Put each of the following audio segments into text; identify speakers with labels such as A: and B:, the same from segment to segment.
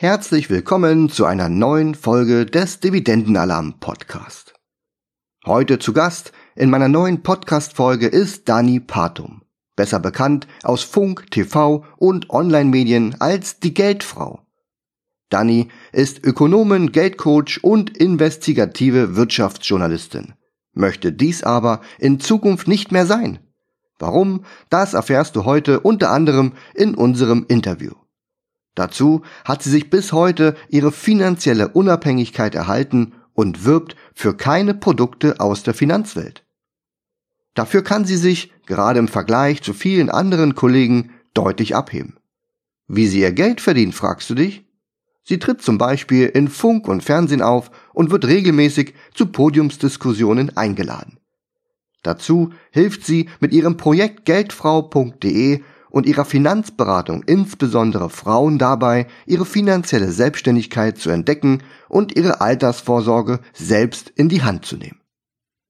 A: Herzlich willkommen zu einer neuen Folge des Dividendenalarm Podcast. Heute zu Gast in meiner neuen Podcast Folge ist Dani Patum, besser bekannt aus Funk, TV und Online-Medien als die Geldfrau. Dani ist Ökonomin, Geldcoach und investigative Wirtschaftsjournalistin, möchte dies aber in Zukunft nicht mehr sein. Warum? Das erfährst du heute unter anderem in unserem Interview. Dazu hat sie sich bis heute ihre finanzielle Unabhängigkeit erhalten und wirbt für keine Produkte aus der Finanzwelt. Dafür kann sie sich, gerade im Vergleich zu vielen anderen Kollegen, deutlich abheben. Wie sie ihr Geld verdient, fragst du dich? Sie tritt zum Beispiel in Funk und Fernsehen auf und wird regelmäßig zu Podiumsdiskussionen eingeladen. Dazu hilft sie mit ihrem Projekt Geldfrau.de und ihrer Finanzberatung insbesondere Frauen dabei, ihre finanzielle Selbstständigkeit zu entdecken und ihre Altersvorsorge selbst in die Hand zu nehmen.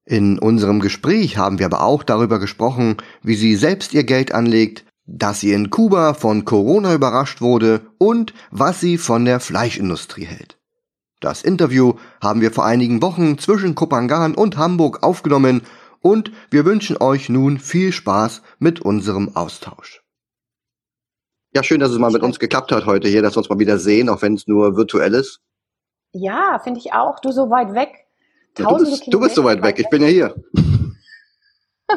A: In unserem Gespräch haben wir aber auch darüber gesprochen, wie sie selbst ihr Geld anlegt, dass sie in Kuba von Corona überrascht wurde und was sie von der Fleischindustrie hält. Das Interview haben wir vor einigen Wochen zwischen Kopangan und Hamburg aufgenommen und wir wünschen euch nun viel Spaß mit unserem Austausch. Ja, schön, dass es mal mit uns geklappt hat heute hier, dass wir uns mal wieder sehen, auch wenn es nur virtuell ist.
B: Ja, finde ich auch. Du so weit weg.
A: Ja, du, bist, du bist so weit weg. Ich bin ja hier.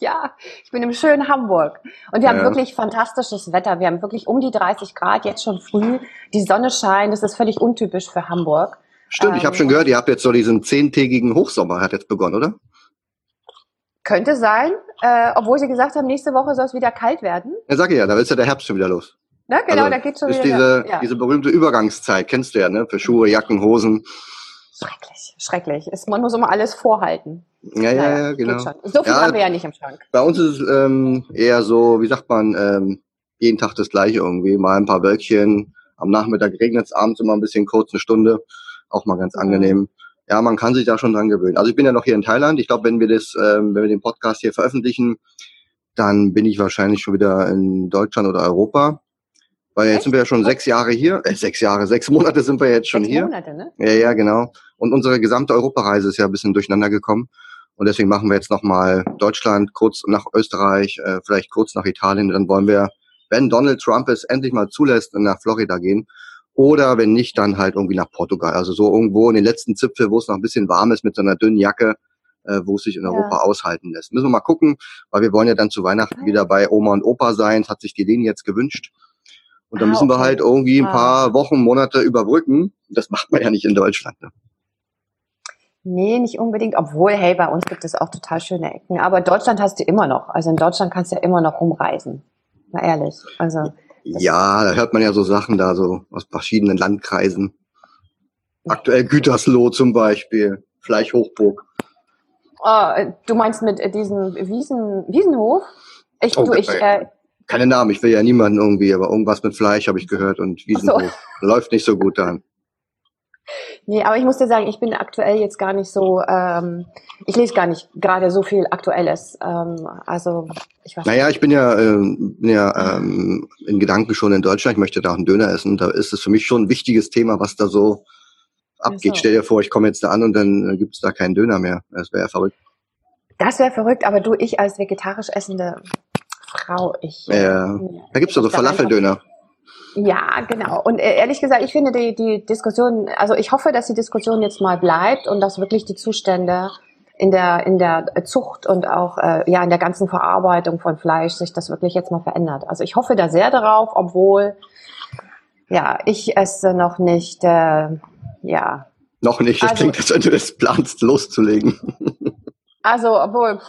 B: ja, ich bin im schönen Hamburg. Und wir haben wirklich fantastisches Wetter. Wir haben wirklich um die 30 Grad, jetzt schon früh. Die Sonne scheint. Das ist völlig untypisch für Hamburg.
A: Stimmt, ähm, ich habe schon gehört, ihr habt jetzt so diesen zehntägigen Hochsommer, hat jetzt begonnen, oder?
B: Könnte sein, äh, obwohl sie gesagt haben, nächste Woche soll es wieder kalt werden.
A: Ja, sag ich ja, da ist ja der Herbst schon wieder los.
B: Ja, genau, also, da geht schon
A: ist
B: wieder.
A: Diese, ja. diese berühmte Übergangszeit, kennst du ja, ne? Für Schuhe, Jacken, Hosen.
B: Schrecklich, schrecklich. Ist, man muss immer alles vorhalten.
A: Ja, ja, naja, ja, genau.
B: So viel ja, haben wir ja nicht im Schrank.
A: Bei uns ist es ähm, eher so, wie sagt man, ähm, jeden Tag das gleiche irgendwie. Mal ein paar Wölkchen, am Nachmittag regnet es abends immer ein bisschen kurz, eine Stunde. Auch mal ganz angenehm ja, man kann sich da schon dran gewöhnen. Also ich bin ja noch hier in Thailand. Ich glaube, wenn wir das, ähm, wenn wir den Podcast hier veröffentlichen, dann bin ich wahrscheinlich schon wieder in Deutschland oder Europa. Weil jetzt sind wir ja schon sechs Jahre hier, äh, sechs Jahre, sechs Monate sind wir jetzt schon sechs hier. Monate, ne? Ja, ja, genau. Und unsere gesamte Europareise ist ja ein bisschen durcheinander gekommen. Und deswegen machen wir jetzt nochmal Deutschland, kurz nach Österreich, äh, vielleicht kurz nach Italien. Dann wollen wir, wenn Donald Trump es endlich mal zulässt, nach Florida gehen oder wenn nicht, dann halt irgendwie nach Portugal. Also so irgendwo in den letzten Zipfel, wo es noch ein bisschen warm ist mit so einer dünnen Jacke, äh, wo es sich in ja. Europa aushalten lässt. Müssen wir mal gucken, weil wir wollen ja dann zu Weihnachten wieder bei Oma und Opa sein. Das hat sich die Leni jetzt gewünscht. Und dann ah, müssen wir halt irgendwie ein ah. paar Wochen, Monate überbrücken. Das macht man ja nicht in Deutschland. Ne?
B: Nee, nicht unbedingt. Obwohl, hey, bei uns gibt es auch total schöne Ecken. Aber Deutschland hast du immer noch. Also in Deutschland kannst du ja immer noch rumreisen. Mal ehrlich. Also.
A: Ja, da hört man ja so Sachen da so aus verschiedenen Landkreisen. Aktuell Gütersloh zum Beispiel, Fleischhochburg.
B: Oh, du meinst mit diesem Wiesen, Wiesenhof? Ich, oh, du, ich, äh,
A: keine Namen, ich will ja niemanden irgendwie, aber irgendwas mit Fleisch habe ich gehört und Wiesenhof. So. Läuft nicht so gut dann.
B: Nee, aber ich muss dir sagen, ich bin aktuell jetzt gar nicht so, ähm, ich lese gar nicht gerade so viel Aktuelles. Ähm, also
A: ich weiß Naja, ich bin ja, äh, bin ja ähm, in Gedanken schon in Deutschland, ich möchte da auch einen Döner essen. Da ist es für mich schon ein wichtiges Thema, was da so abgeht. So. Stell dir vor, ich komme jetzt da an und dann äh, gibt es da keinen Döner mehr. Das wäre ja verrückt.
B: Das wäre verrückt, aber du, ich als vegetarisch essende Frau, ich.
A: Ja, da gibt's doch so Falafeldöner.
B: Ja, genau. Und äh, ehrlich gesagt, ich finde die, die Diskussion, also ich hoffe, dass die Diskussion jetzt mal bleibt und dass wirklich die Zustände in der, in der Zucht und auch äh, ja in der ganzen Verarbeitung von Fleisch sich das wirklich jetzt mal verändert. Also ich hoffe da sehr darauf, obwohl ja ich esse noch nicht, äh, ja.
A: Noch nicht, das also, klingt, als wenn du das planst, loszulegen.
B: Also, obwohl,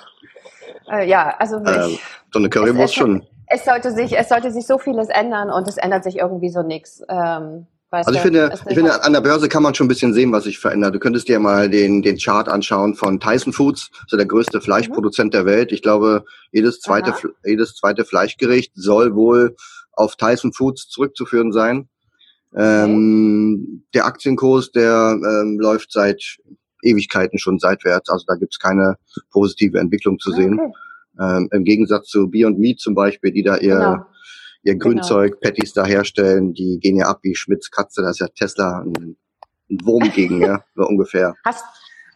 B: äh, ja, also
A: äh, so eine Currywurst schon
B: es sollte sich, es sollte sich so vieles ändern und es ändert sich irgendwie so nichts. Ähm,
A: also ich finde, ich finde, an der Börse kann man schon ein bisschen sehen, was sich verändert. Du könntest dir mal den, den Chart anschauen von Tyson Foods, so der größte Fleischproduzent mhm. der Welt. Ich glaube, jedes zweite, jedes zweite Fleischgericht soll wohl auf Tyson Foods zurückzuführen sein. Ähm, der Aktienkurs, der ähm, läuft seit Ewigkeiten schon seitwärts. Also da gibt's keine positive Entwicklung zu sehen. Okay. Ähm, Im Gegensatz zu Beyond Meat zum Beispiel, die da ihr, genau. ihr genau. Grünzeug, Patties da herstellen, die gehen ja ab wie Schmitz Katze, da ist ja Tesla ein, ein Wurm gegen, ja, so ungefähr.
B: Hast,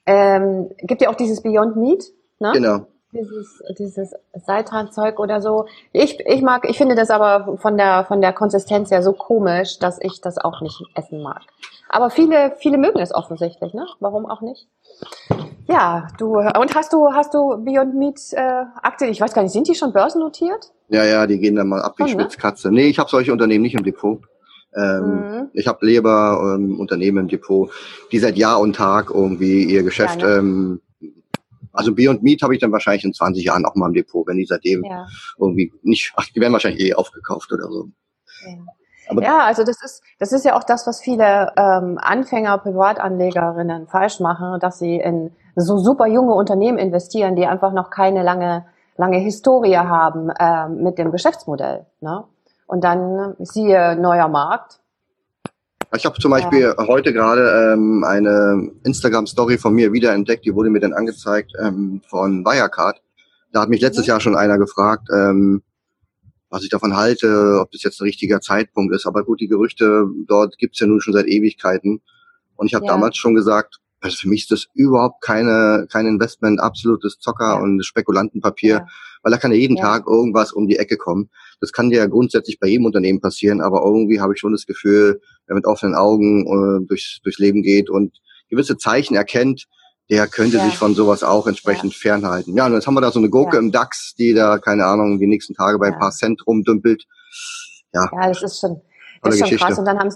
B: ähm, gibt ja auch dieses Beyond Meat, ne?
A: Genau
B: dieses, dieses Seitanzeug oder so. Ich, ich mag, ich finde das aber von der, von der Konsistenz her so komisch, dass ich das auch nicht essen mag. Aber viele, viele mögen es offensichtlich, ne? Warum auch nicht? Ja, du, und hast du, hast du Beyond Meat äh, Aktien? Ich weiß gar nicht, sind die schon börsennotiert?
A: Ja, ja, die gehen dann mal ab wie oh, Schmitzkatze. Nee, ich habe solche Unternehmen nicht im Depot. Ähm, mhm. Ich habe Leber ähm, Unternehmen im Depot, die seit Jahr und Tag irgendwie ihr Geschäft ja, ne? ähm, also Beyond Meat habe ich dann wahrscheinlich in 20 Jahren auch mal im Depot, wenn die seitdem ja. irgendwie nicht, ach, die werden wahrscheinlich eh aufgekauft oder so.
B: Ja. Aber ja, also das ist, das ist ja auch das, was viele ähm, Anfänger, Privatanlegerinnen falsch machen, dass sie in so super junge Unternehmen investieren, die einfach noch keine lange, lange Historie haben äh, mit dem Geschäftsmodell. Ne? Und dann siehe neuer Markt,
A: ich habe zum Beispiel ja. heute gerade ähm, eine Instagram-Story von mir wiederentdeckt, die wurde mir dann angezeigt ähm, von Wirecard. Da hat mich letztes mhm. Jahr schon einer gefragt, ähm, was ich davon halte, ob das jetzt ein richtiger Zeitpunkt ist. Aber gut, die Gerüchte dort gibt's ja nun schon seit Ewigkeiten. Und ich habe ja. damals schon gesagt, also für mich ist das überhaupt keine, kein Investment, absolutes Zocker- ja. und Spekulantenpapier, ja. weil da kann ja jeden ja. Tag irgendwas um die Ecke kommen. Das kann ja grundsätzlich bei jedem Unternehmen passieren, aber irgendwie habe ich schon das Gefühl, wer mit offenen Augen äh, durchs, durchs Leben geht und gewisse Zeichen erkennt, der könnte sich von sowas auch entsprechend fernhalten. Ja, und jetzt haben wir da so eine Gurke im DAX, die da, keine Ahnung, die nächsten Tage bei ein paar Cent rumdümpelt.
B: Ja, ja das ist schon, das ist schon krass. Und dann haben,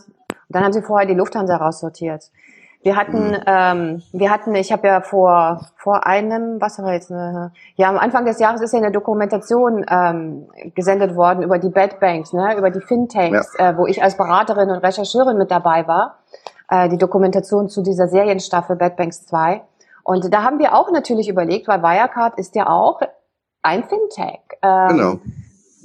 B: dann haben sie vorher die Lufthansa raussortiert. Wir hatten, mhm. ähm, wir hatten, ich habe ja vor vor einem, was war jetzt, eine, ja am Anfang des Jahres ist ja eine Dokumentation ähm, gesendet worden über die Bad Banks, ne, über die Fintechs, ja. äh, wo ich als Beraterin und Rechercheurin mit dabei war. Äh, die Dokumentation zu dieser Serienstaffel Bad Banks 2. Und da haben wir auch natürlich überlegt, weil Wirecard ist ja auch ein Fintech. Ähm, genau.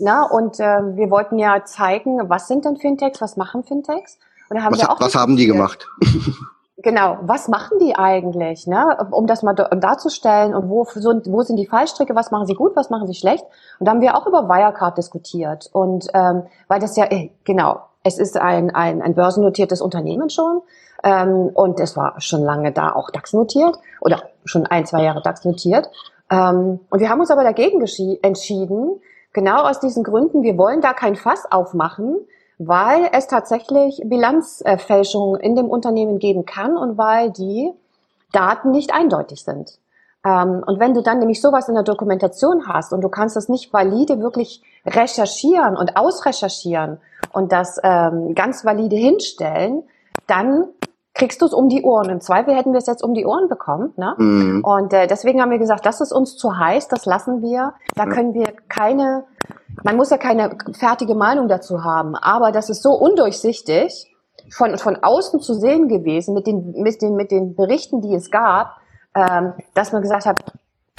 B: Na, und äh, wir wollten ja zeigen, was sind denn Fintechs, was machen Fintechs? Und
A: da haben was, wir auch was haben die gemacht?
B: Genau, was machen die eigentlich, ne? um das mal darzustellen und wo, wo sind die Fallstricke, was machen sie gut, was machen sie schlecht. Und da haben wir auch über Wirecard diskutiert. Und ähm, weil das ja, äh, genau, es ist ein, ein, ein börsennotiertes Unternehmen schon ähm, und es war schon lange da auch DAX notiert oder schon ein, zwei Jahre DAX notiert. Ähm, und wir haben uns aber dagegen entschieden, genau aus diesen Gründen, wir wollen da kein Fass aufmachen, weil es tatsächlich Bilanzfälschungen in dem Unternehmen geben kann und weil die Daten nicht eindeutig sind. Ähm, und wenn du dann nämlich sowas in der Dokumentation hast und du kannst das nicht valide wirklich recherchieren und ausrecherchieren und das ähm, ganz valide hinstellen, dann kriegst du es um die Ohren. Im Zweifel hätten wir es jetzt um die Ohren bekommen. Ne? Mhm. Und äh, deswegen haben wir gesagt, das ist uns zu heiß, das lassen wir. Da können wir keine man muss ja keine fertige Meinung dazu haben, aber das ist so undurchsichtig von, von außen zu sehen gewesen mit den, mit den, mit den Berichten, die es gab, ähm, dass man gesagt hat,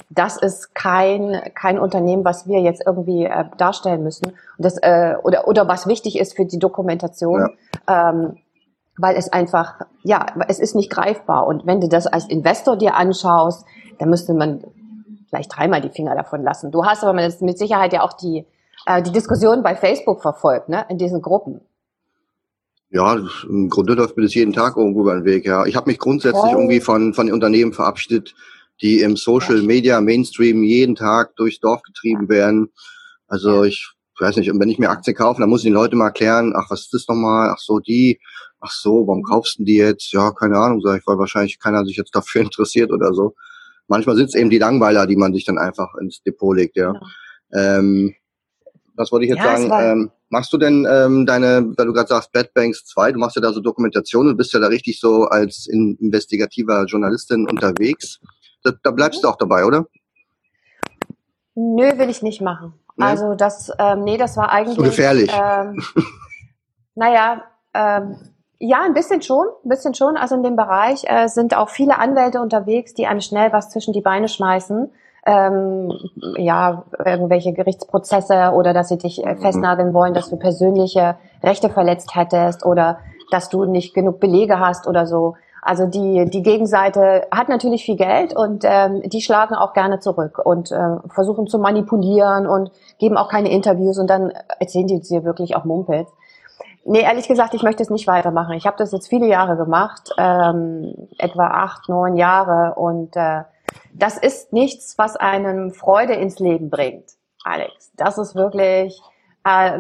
B: das ist kein, kein Unternehmen, was wir jetzt irgendwie äh, darstellen müssen. Und das, äh, oder, oder was wichtig ist für die Dokumentation, ja. ähm, weil es einfach, ja, es ist nicht greifbar. Und wenn du das als Investor dir anschaust, dann müsste man vielleicht dreimal die Finger davon lassen. Du hast aber mit Sicherheit ja auch die, äh, die Diskussion bei Facebook verfolgt, ne, in diesen Gruppen.
A: Ja, im Grunde läuft mir das jeden Tag irgendwo über den Weg, ja. Ich habe mich grundsätzlich oh. irgendwie von, von den Unternehmen verabschiedet, die im Social Media Mainstream jeden Tag durchs Dorf getrieben werden. Also ich weiß nicht, und wenn ich mir Aktien kaufe, dann muss ich den Leuten mal erklären, ach, was ist das nochmal? Ach so, die, ach so, warum kaufst du die jetzt? Ja, keine Ahnung, sag ich, weil wahrscheinlich keiner sich jetzt dafür interessiert oder so. Manchmal sind es eben die Langweiler, die man sich dann einfach ins Depot legt, ja. Genau. Ähm, was wollte ich jetzt ja, sagen? Ähm, machst du denn ähm, deine, weil du gerade sagst, Bad Banks 2, du machst ja da so Dokumentationen, du bist ja da richtig so als in, investigativer Journalistin unterwegs. Da, da bleibst mhm. du auch dabei, oder?
B: Nö, will ich nicht machen. Nee? Also das, ähm, nee, das war eigentlich. So
A: gefährlich.
B: Ähm, naja, ähm, ja, ein bisschen schon, ein bisschen schon. Also in dem Bereich äh, sind auch viele Anwälte unterwegs, die einem schnell was zwischen die Beine schmeißen ähm, ja, irgendwelche Gerichtsprozesse oder dass sie dich äh, festnageln wollen, dass du persönliche Rechte verletzt hättest oder dass du nicht genug Belege hast oder so. Also die, die Gegenseite hat natürlich viel Geld und ähm, die schlagen auch gerne zurück und äh, versuchen zu manipulieren und geben auch keine Interviews und dann erzählen die dir wirklich auch Mumpels. Nee, ehrlich gesagt, ich möchte es nicht weitermachen. Ich habe das jetzt viele Jahre gemacht, ähm, etwa acht, neun Jahre und äh, das ist nichts, was einem Freude ins Leben bringt, Alex. Das ist wirklich, äh,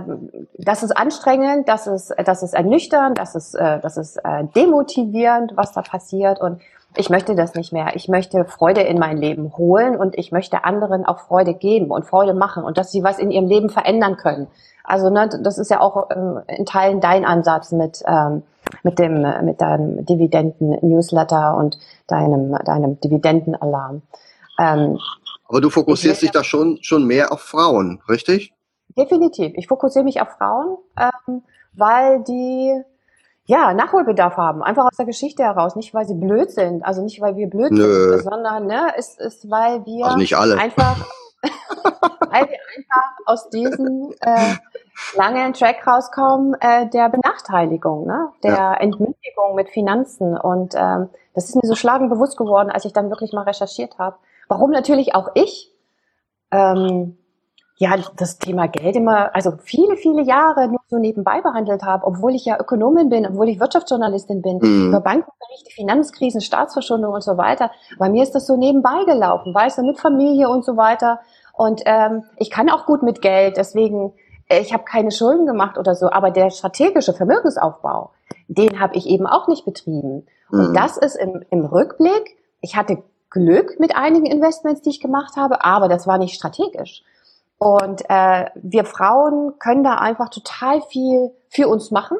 B: das ist anstrengend, das ist, das ist ernüchternd, das ist, äh, das ist äh, demotivierend, was da passiert und ich möchte das nicht mehr. Ich möchte Freude in mein Leben holen und ich möchte anderen auch Freude geben und Freude machen und dass sie was in ihrem Leben verändern können. Also ne, das ist ja auch ähm, in Teilen dein Ansatz mit ähm, mit dem mit deinem Dividenden-Newsletter und deinem deinem Dividendenalarm.
A: Ähm, Aber du fokussierst dich da schon schon mehr auf Frauen, richtig?
B: Definitiv. Ich fokussiere mich auf Frauen, ähm, weil die ja, Nachholbedarf haben, einfach aus der Geschichte heraus, nicht weil sie blöd sind, also nicht weil wir blöd Nö. sind, sondern ne, ist, ist weil wir
A: also nicht alle.
B: einfach weil wir einfach aus diesem äh, langen Track rauskommen äh, der Benachteiligung, ne? der ja. Entmündigung mit Finanzen. Und ähm, das ist mir so schlagend bewusst geworden, als ich dann wirklich mal recherchiert habe. Warum natürlich auch ich ähm, ja das Thema Geld immer, also viele, viele Jahre nur so nebenbei behandelt habe, obwohl ich ja Ökonomin bin, obwohl ich Wirtschaftsjournalistin bin, mhm. über Bankenberichte, Finanzkrisen, Staatsverschuldung und so weiter. Bei mir ist das so nebenbei gelaufen, weißt du, mit Familie und so weiter. Und ähm, ich kann auch gut mit Geld, deswegen, äh, ich habe keine Schulden gemacht oder so, aber der strategische Vermögensaufbau, den habe ich eben auch nicht betrieben. Mhm. Und das ist im, im Rückblick, ich hatte Glück mit einigen Investments, die ich gemacht habe, aber das war nicht strategisch. Und äh, wir Frauen können da einfach total viel für uns machen,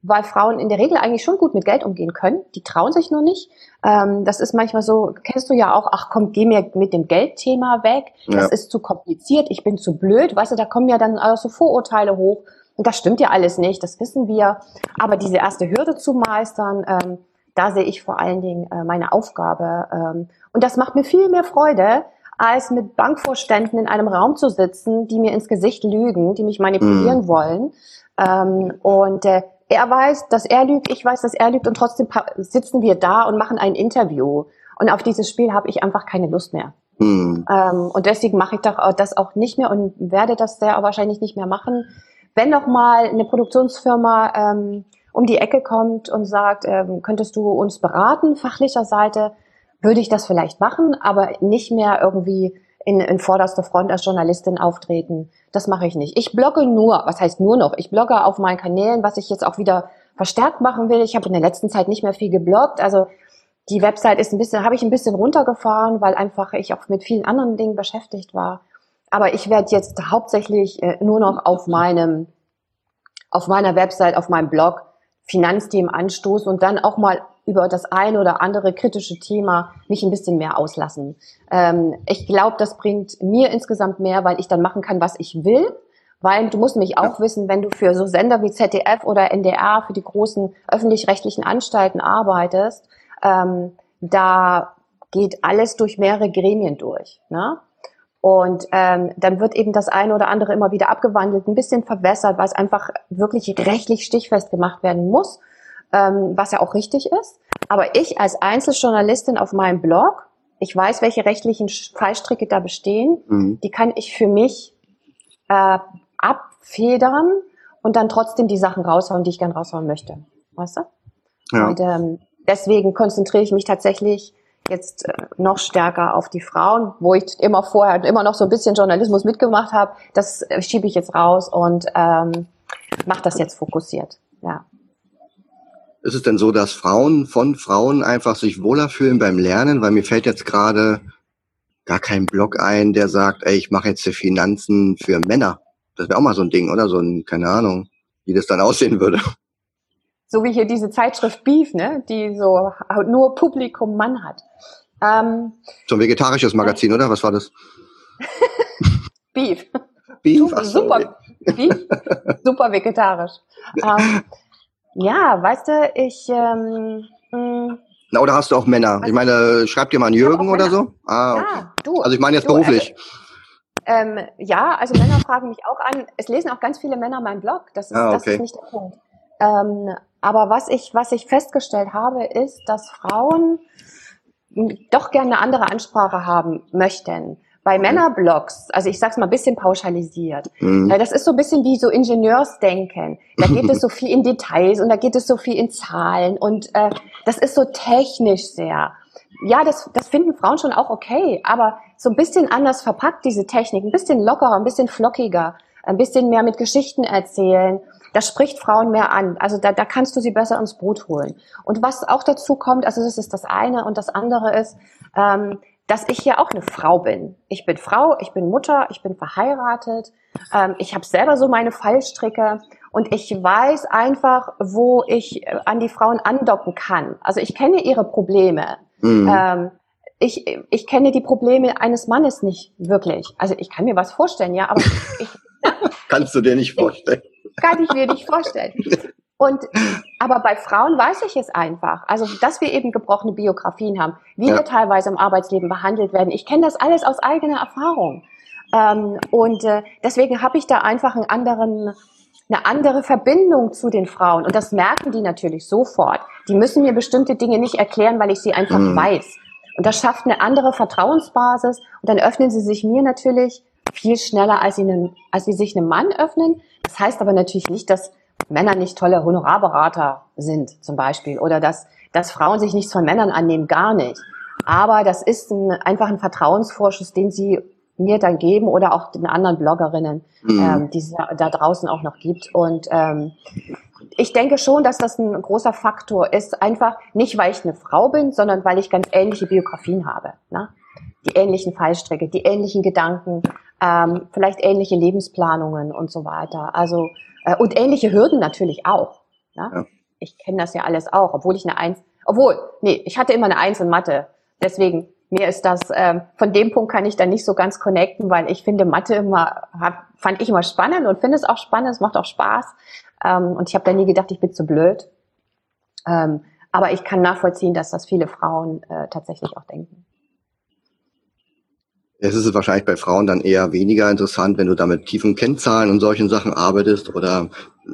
B: weil Frauen in der Regel eigentlich schon gut mit Geld umgehen können. Die trauen sich nur nicht. Ähm, das ist manchmal so, kennst du ja auch, ach komm, geh mir mit dem Geldthema weg. Das ja. ist zu kompliziert, ich bin zu blöd. Weißt du, da kommen ja dann auch so Vorurteile hoch. Und das stimmt ja alles nicht, das wissen wir. Aber diese erste Hürde zu meistern, ähm, da sehe ich vor allen Dingen äh, meine Aufgabe. Ähm, und das macht mir viel mehr Freude, als mit Bankvorständen in einem Raum zu sitzen, die mir ins Gesicht lügen, die mich manipulieren mhm. wollen. Ähm, und äh, er weiß, dass er lügt, ich weiß, dass er lügt und trotzdem sitzen wir da und machen ein Interview. Und auf dieses Spiel habe ich einfach keine Lust mehr. Mhm. Ähm, und deswegen mache ich doch das auch nicht mehr und werde das sehr wahrscheinlich nicht mehr machen. Wenn noch mal eine Produktionsfirma ähm, um die Ecke kommt und sagt, ähm, könntest du uns beraten, fachlicher Seite, würde ich das vielleicht machen, aber nicht mehr irgendwie in, in vorderster Front als Journalistin auftreten. Das mache ich nicht. Ich blogge nur, was heißt nur noch? Ich blogge auf meinen Kanälen, was ich jetzt auch wieder verstärkt machen will. Ich habe in der letzten Zeit nicht mehr viel gebloggt. Also die Website ist ein bisschen, habe ich ein bisschen runtergefahren, weil einfach ich auch mit vielen anderen Dingen beschäftigt war. Aber ich werde jetzt hauptsächlich äh, nur noch auf meinem, auf meiner Website, auf meinem Blog Finanzthemen anstoßen und dann auch mal über das eine oder andere kritische Thema mich ein bisschen mehr auslassen. Ähm, ich glaube, das bringt mir insgesamt mehr, weil ich dann machen kann, was ich will. Weil du musst mich auch wissen, wenn du für so Sender wie ZDF oder NDR, für die großen öffentlich-rechtlichen Anstalten arbeitest, ähm, da geht alles durch mehrere Gremien durch. Ne? Und ähm, dann wird eben das eine oder andere immer wieder abgewandelt, ein bisschen verwässert, weil es einfach wirklich rechtlich stichfest gemacht werden muss ähm, was ja auch richtig ist. Aber ich als Einzeljournalistin auf meinem Blog, ich weiß, welche rechtlichen Fallstricke da bestehen, mhm. die kann ich für mich äh, abfedern und dann trotzdem die Sachen raushauen, die ich gern raushauen möchte. Weißt du? Ja. Und ähm, deswegen konzentriere ich mich tatsächlich jetzt äh, noch stärker auf die Frauen, wo ich immer vorher immer noch so ein bisschen Journalismus mitgemacht habe. Das äh, schiebe ich jetzt raus und ähm, mache das jetzt fokussiert. Ja.
A: Ist es denn so, dass Frauen von Frauen einfach sich wohler fühlen beim Lernen? Weil mir fällt jetzt gerade gar kein Blog ein, der sagt, ey, ich mache jetzt die Finanzen für Männer. Das wäre auch mal so ein Ding, oder? So ein, keine Ahnung, wie das dann aussehen würde.
B: So wie hier diese Zeitschrift Beef, ne? Die so nur Publikum Mann hat. Ähm,
A: so ein vegetarisches Magazin, oder? Was war das?
B: Beef. Beef? Super, super, Beef, super vegetarisch. Ähm, ja, weißt du, ich. Ähm,
A: mh, mm. Na, oder hast du auch Männer? Ich meine, schreib dir mal einen Jürgen oder so. Ah, okay. Ja, du. Also ich meine jetzt du, beruflich.
B: Also, ähm, ja, also Männer fragen mich auch an. Es lesen auch ganz viele Männer meinen Blog. Das ist, ah, okay. das ist nicht der Punkt. Ähm, Aber was ich, was ich festgestellt habe, ist, dass Frauen doch gerne eine andere Ansprache haben möchten. Bei mhm. Männerblogs, also ich sag's mal ein bisschen pauschalisiert, mhm. das ist so ein bisschen wie so Ingenieursdenken. Da geht es so viel in Details und da geht es so viel in Zahlen und äh, das ist so technisch sehr. Ja, das, das finden Frauen schon auch okay, aber so ein bisschen anders verpackt, diese Technik, ein bisschen lockerer, ein bisschen flockiger, ein bisschen mehr mit Geschichten erzählen das spricht Frauen mehr an. Also da, da kannst du sie besser ins Boot holen. Und was auch dazu kommt, also das ist das eine und das andere ist, ähm, dass ich ja auch eine Frau bin. Ich bin Frau, ich bin Mutter, ich bin verheiratet, ähm, ich habe selber so meine Fallstricke und ich weiß einfach, wo ich äh, an die Frauen andocken kann. Also ich kenne ihre Probleme. Mhm. Ähm, ich, ich kenne die Probleme eines Mannes nicht wirklich. Also ich kann mir was vorstellen, ja, aber ich,
A: kannst du dir nicht vorstellen.
B: Kann ich mir nicht vorstellen. Und, aber bei Frauen weiß ich es einfach. Also, dass wir eben gebrochene Biografien haben, wie ja. wir teilweise im Arbeitsleben behandelt werden. Ich kenne das alles aus eigener Erfahrung. Ähm, und äh, deswegen habe ich da einfach einen anderen, eine andere Verbindung zu den Frauen. Und das merken die natürlich sofort. Die müssen mir bestimmte Dinge nicht erklären, weil ich sie einfach mhm. weiß. Und das schafft eine andere Vertrauensbasis. Und dann öffnen sie sich mir natürlich viel schneller, als sie, einen, als sie sich einem Mann öffnen. Das heißt aber natürlich nicht, dass Männer nicht tolle Honorarberater sind, zum Beispiel, oder dass, dass Frauen sich nichts von Männern annehmen, gar nicht. Aber das ist ein, einfach ein Vertrauensvorschuss, den sie mir dann geben oder auch den anderen Bloggerinnen, mhm. ähm, die es da draußen auch noch gibt. Und ähm, ich denke schon, dass das ein großer Faktor ist. Einfach nicht, weil ich eine Frau bin, sondern weil ich ganz ähnliche Biografien habe. Ne? Die ähnlichen Fallstrecke, die ähnlichen Gedanken, ähm, vielleicht ähnliche Lebensplanungen und so weiter. Also und ähnliche Hürden natürlich auch. Ne? Ja. Ich kenne das ja alles auch, obwohl ich eine Eins, obwohl, nee, ich hatte immer eine Eins in Mathe. Deswegen, mir ist das, ähm, von dem Punkt kann ich da nicht so ganz connecten, weil ich finde Mathe immer, hab, fand ich immer spannend und finde es auch spannend, es macht auch Spaß. Ähm, und ich habe da nie gedacht, ich bin zu blöd. Ähm, aber ich kann nachvollziehen, dass das viele Frauen äh, tatsächlich auch denken.
A: Es ist wahrscheinlich bei Frauen dann eher weniger interessant, wenn du da mit tiefen Kennzahlen und solchen Sachen arbeitest oder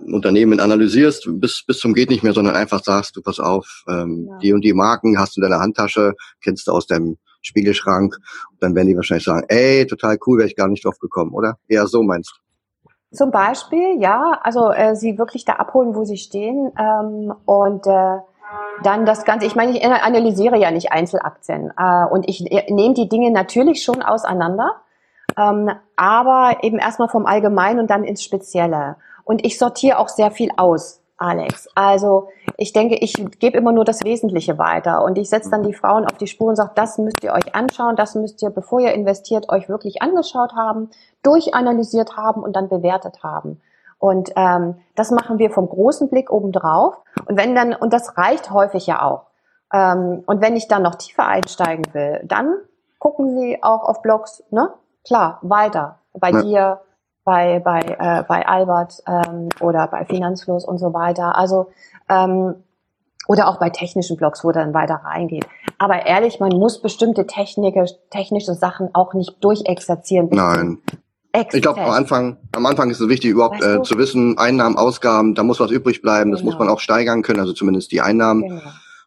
A: Unternehmen analysierst bis, bis zum geht nicht mehr, sondern einfach sagst, du pass auf, ähm, ja. die und die Marken hast du in deiner Handtasche, kennst du aus deinem Spiegelschrank. Und dann werden die wahrscheinlich sagen, ey, total cool, wäre ich gar nicht drauf gekommen, oder? Eher so meinst du?
B: Zum Beispiel, ja, also äh, sie wirklich da abholen, wo sie stehen ähm, und äh, dann das Ganze, ich meine, ich analysiere ja nicht Einzelaktien äh, und ich nehme die Dinge natürlich schon auseinander, ähm, aber eben erstmal vom Allgemeinen und dann ins Spezielle. Und ich sortiere auch sehr viel aus, Alex. Also ich denke, ich gebe immer nur das Wesentliche weiter und ich setze dann die Frauen auf die Spur und sage, das müsst ihr euch anschauen, das müsst ihr, bevor ihr investiert, euch wirklich angeschaut haben, durchanalysiert haben und dann bewertet haben. Und ähm, das machen wir vom großen Blick oben drauf. Und wenn dann, und das reicht häufig ja auch. Ähm, und wenn ich dann noch tiefer einsteigen will, dann gucken Sie auch auf Blogs, ne? Klar, weiter. Bei ja. dir, bei, bei, äh, bei Albert ähm, oder bei Finanzfluss und so weiter. Also ähm, oder auch bei technischen Blogs, wo dann weiter reingeht. Aber ehrlich, man muss bestimmte Technik, technische Sachen auch nicht durchexerzieren.
A: Nein. Exzess. Ich glaube, am Anfang, am Anfang ist es wichtig, überhaupt weißt du? äh, zu wissen, Einnahmen, Ausgaben, da muss was übrig bleiben, das muss genau. man auch steigern können, also zumindest die Einnahmen. Genau.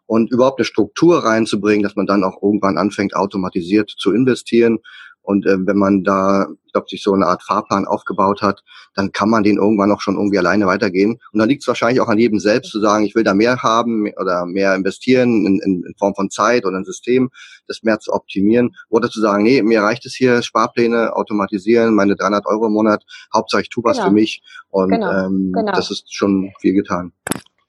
A: Und überhaupt eine Struktur reinzubringen, dass man dann auch irgendwann anfängt, automatisiert zu investieren und äh, wenn man da, ich glaube, sich so eine Art Fahrplan aufgebaut hat, dann kann man den irgendwann auch schon irgendwie alleine weitergehen. Und dann liegt es wahrscheinlich auch an jedem selbst zu sagen, ich will da mehr haben oder mehr investieren in, in, in Form von Zeit oder ein System, das mehr zu optimieren. Oder zu sagen, nee, mir reicht es hier, Sparpläne automatisieren, meine 300 Euro im Monat, Hauptsache ich tue was genau. für mich. Und genau. Ähm, genau. das ist schon viel getan.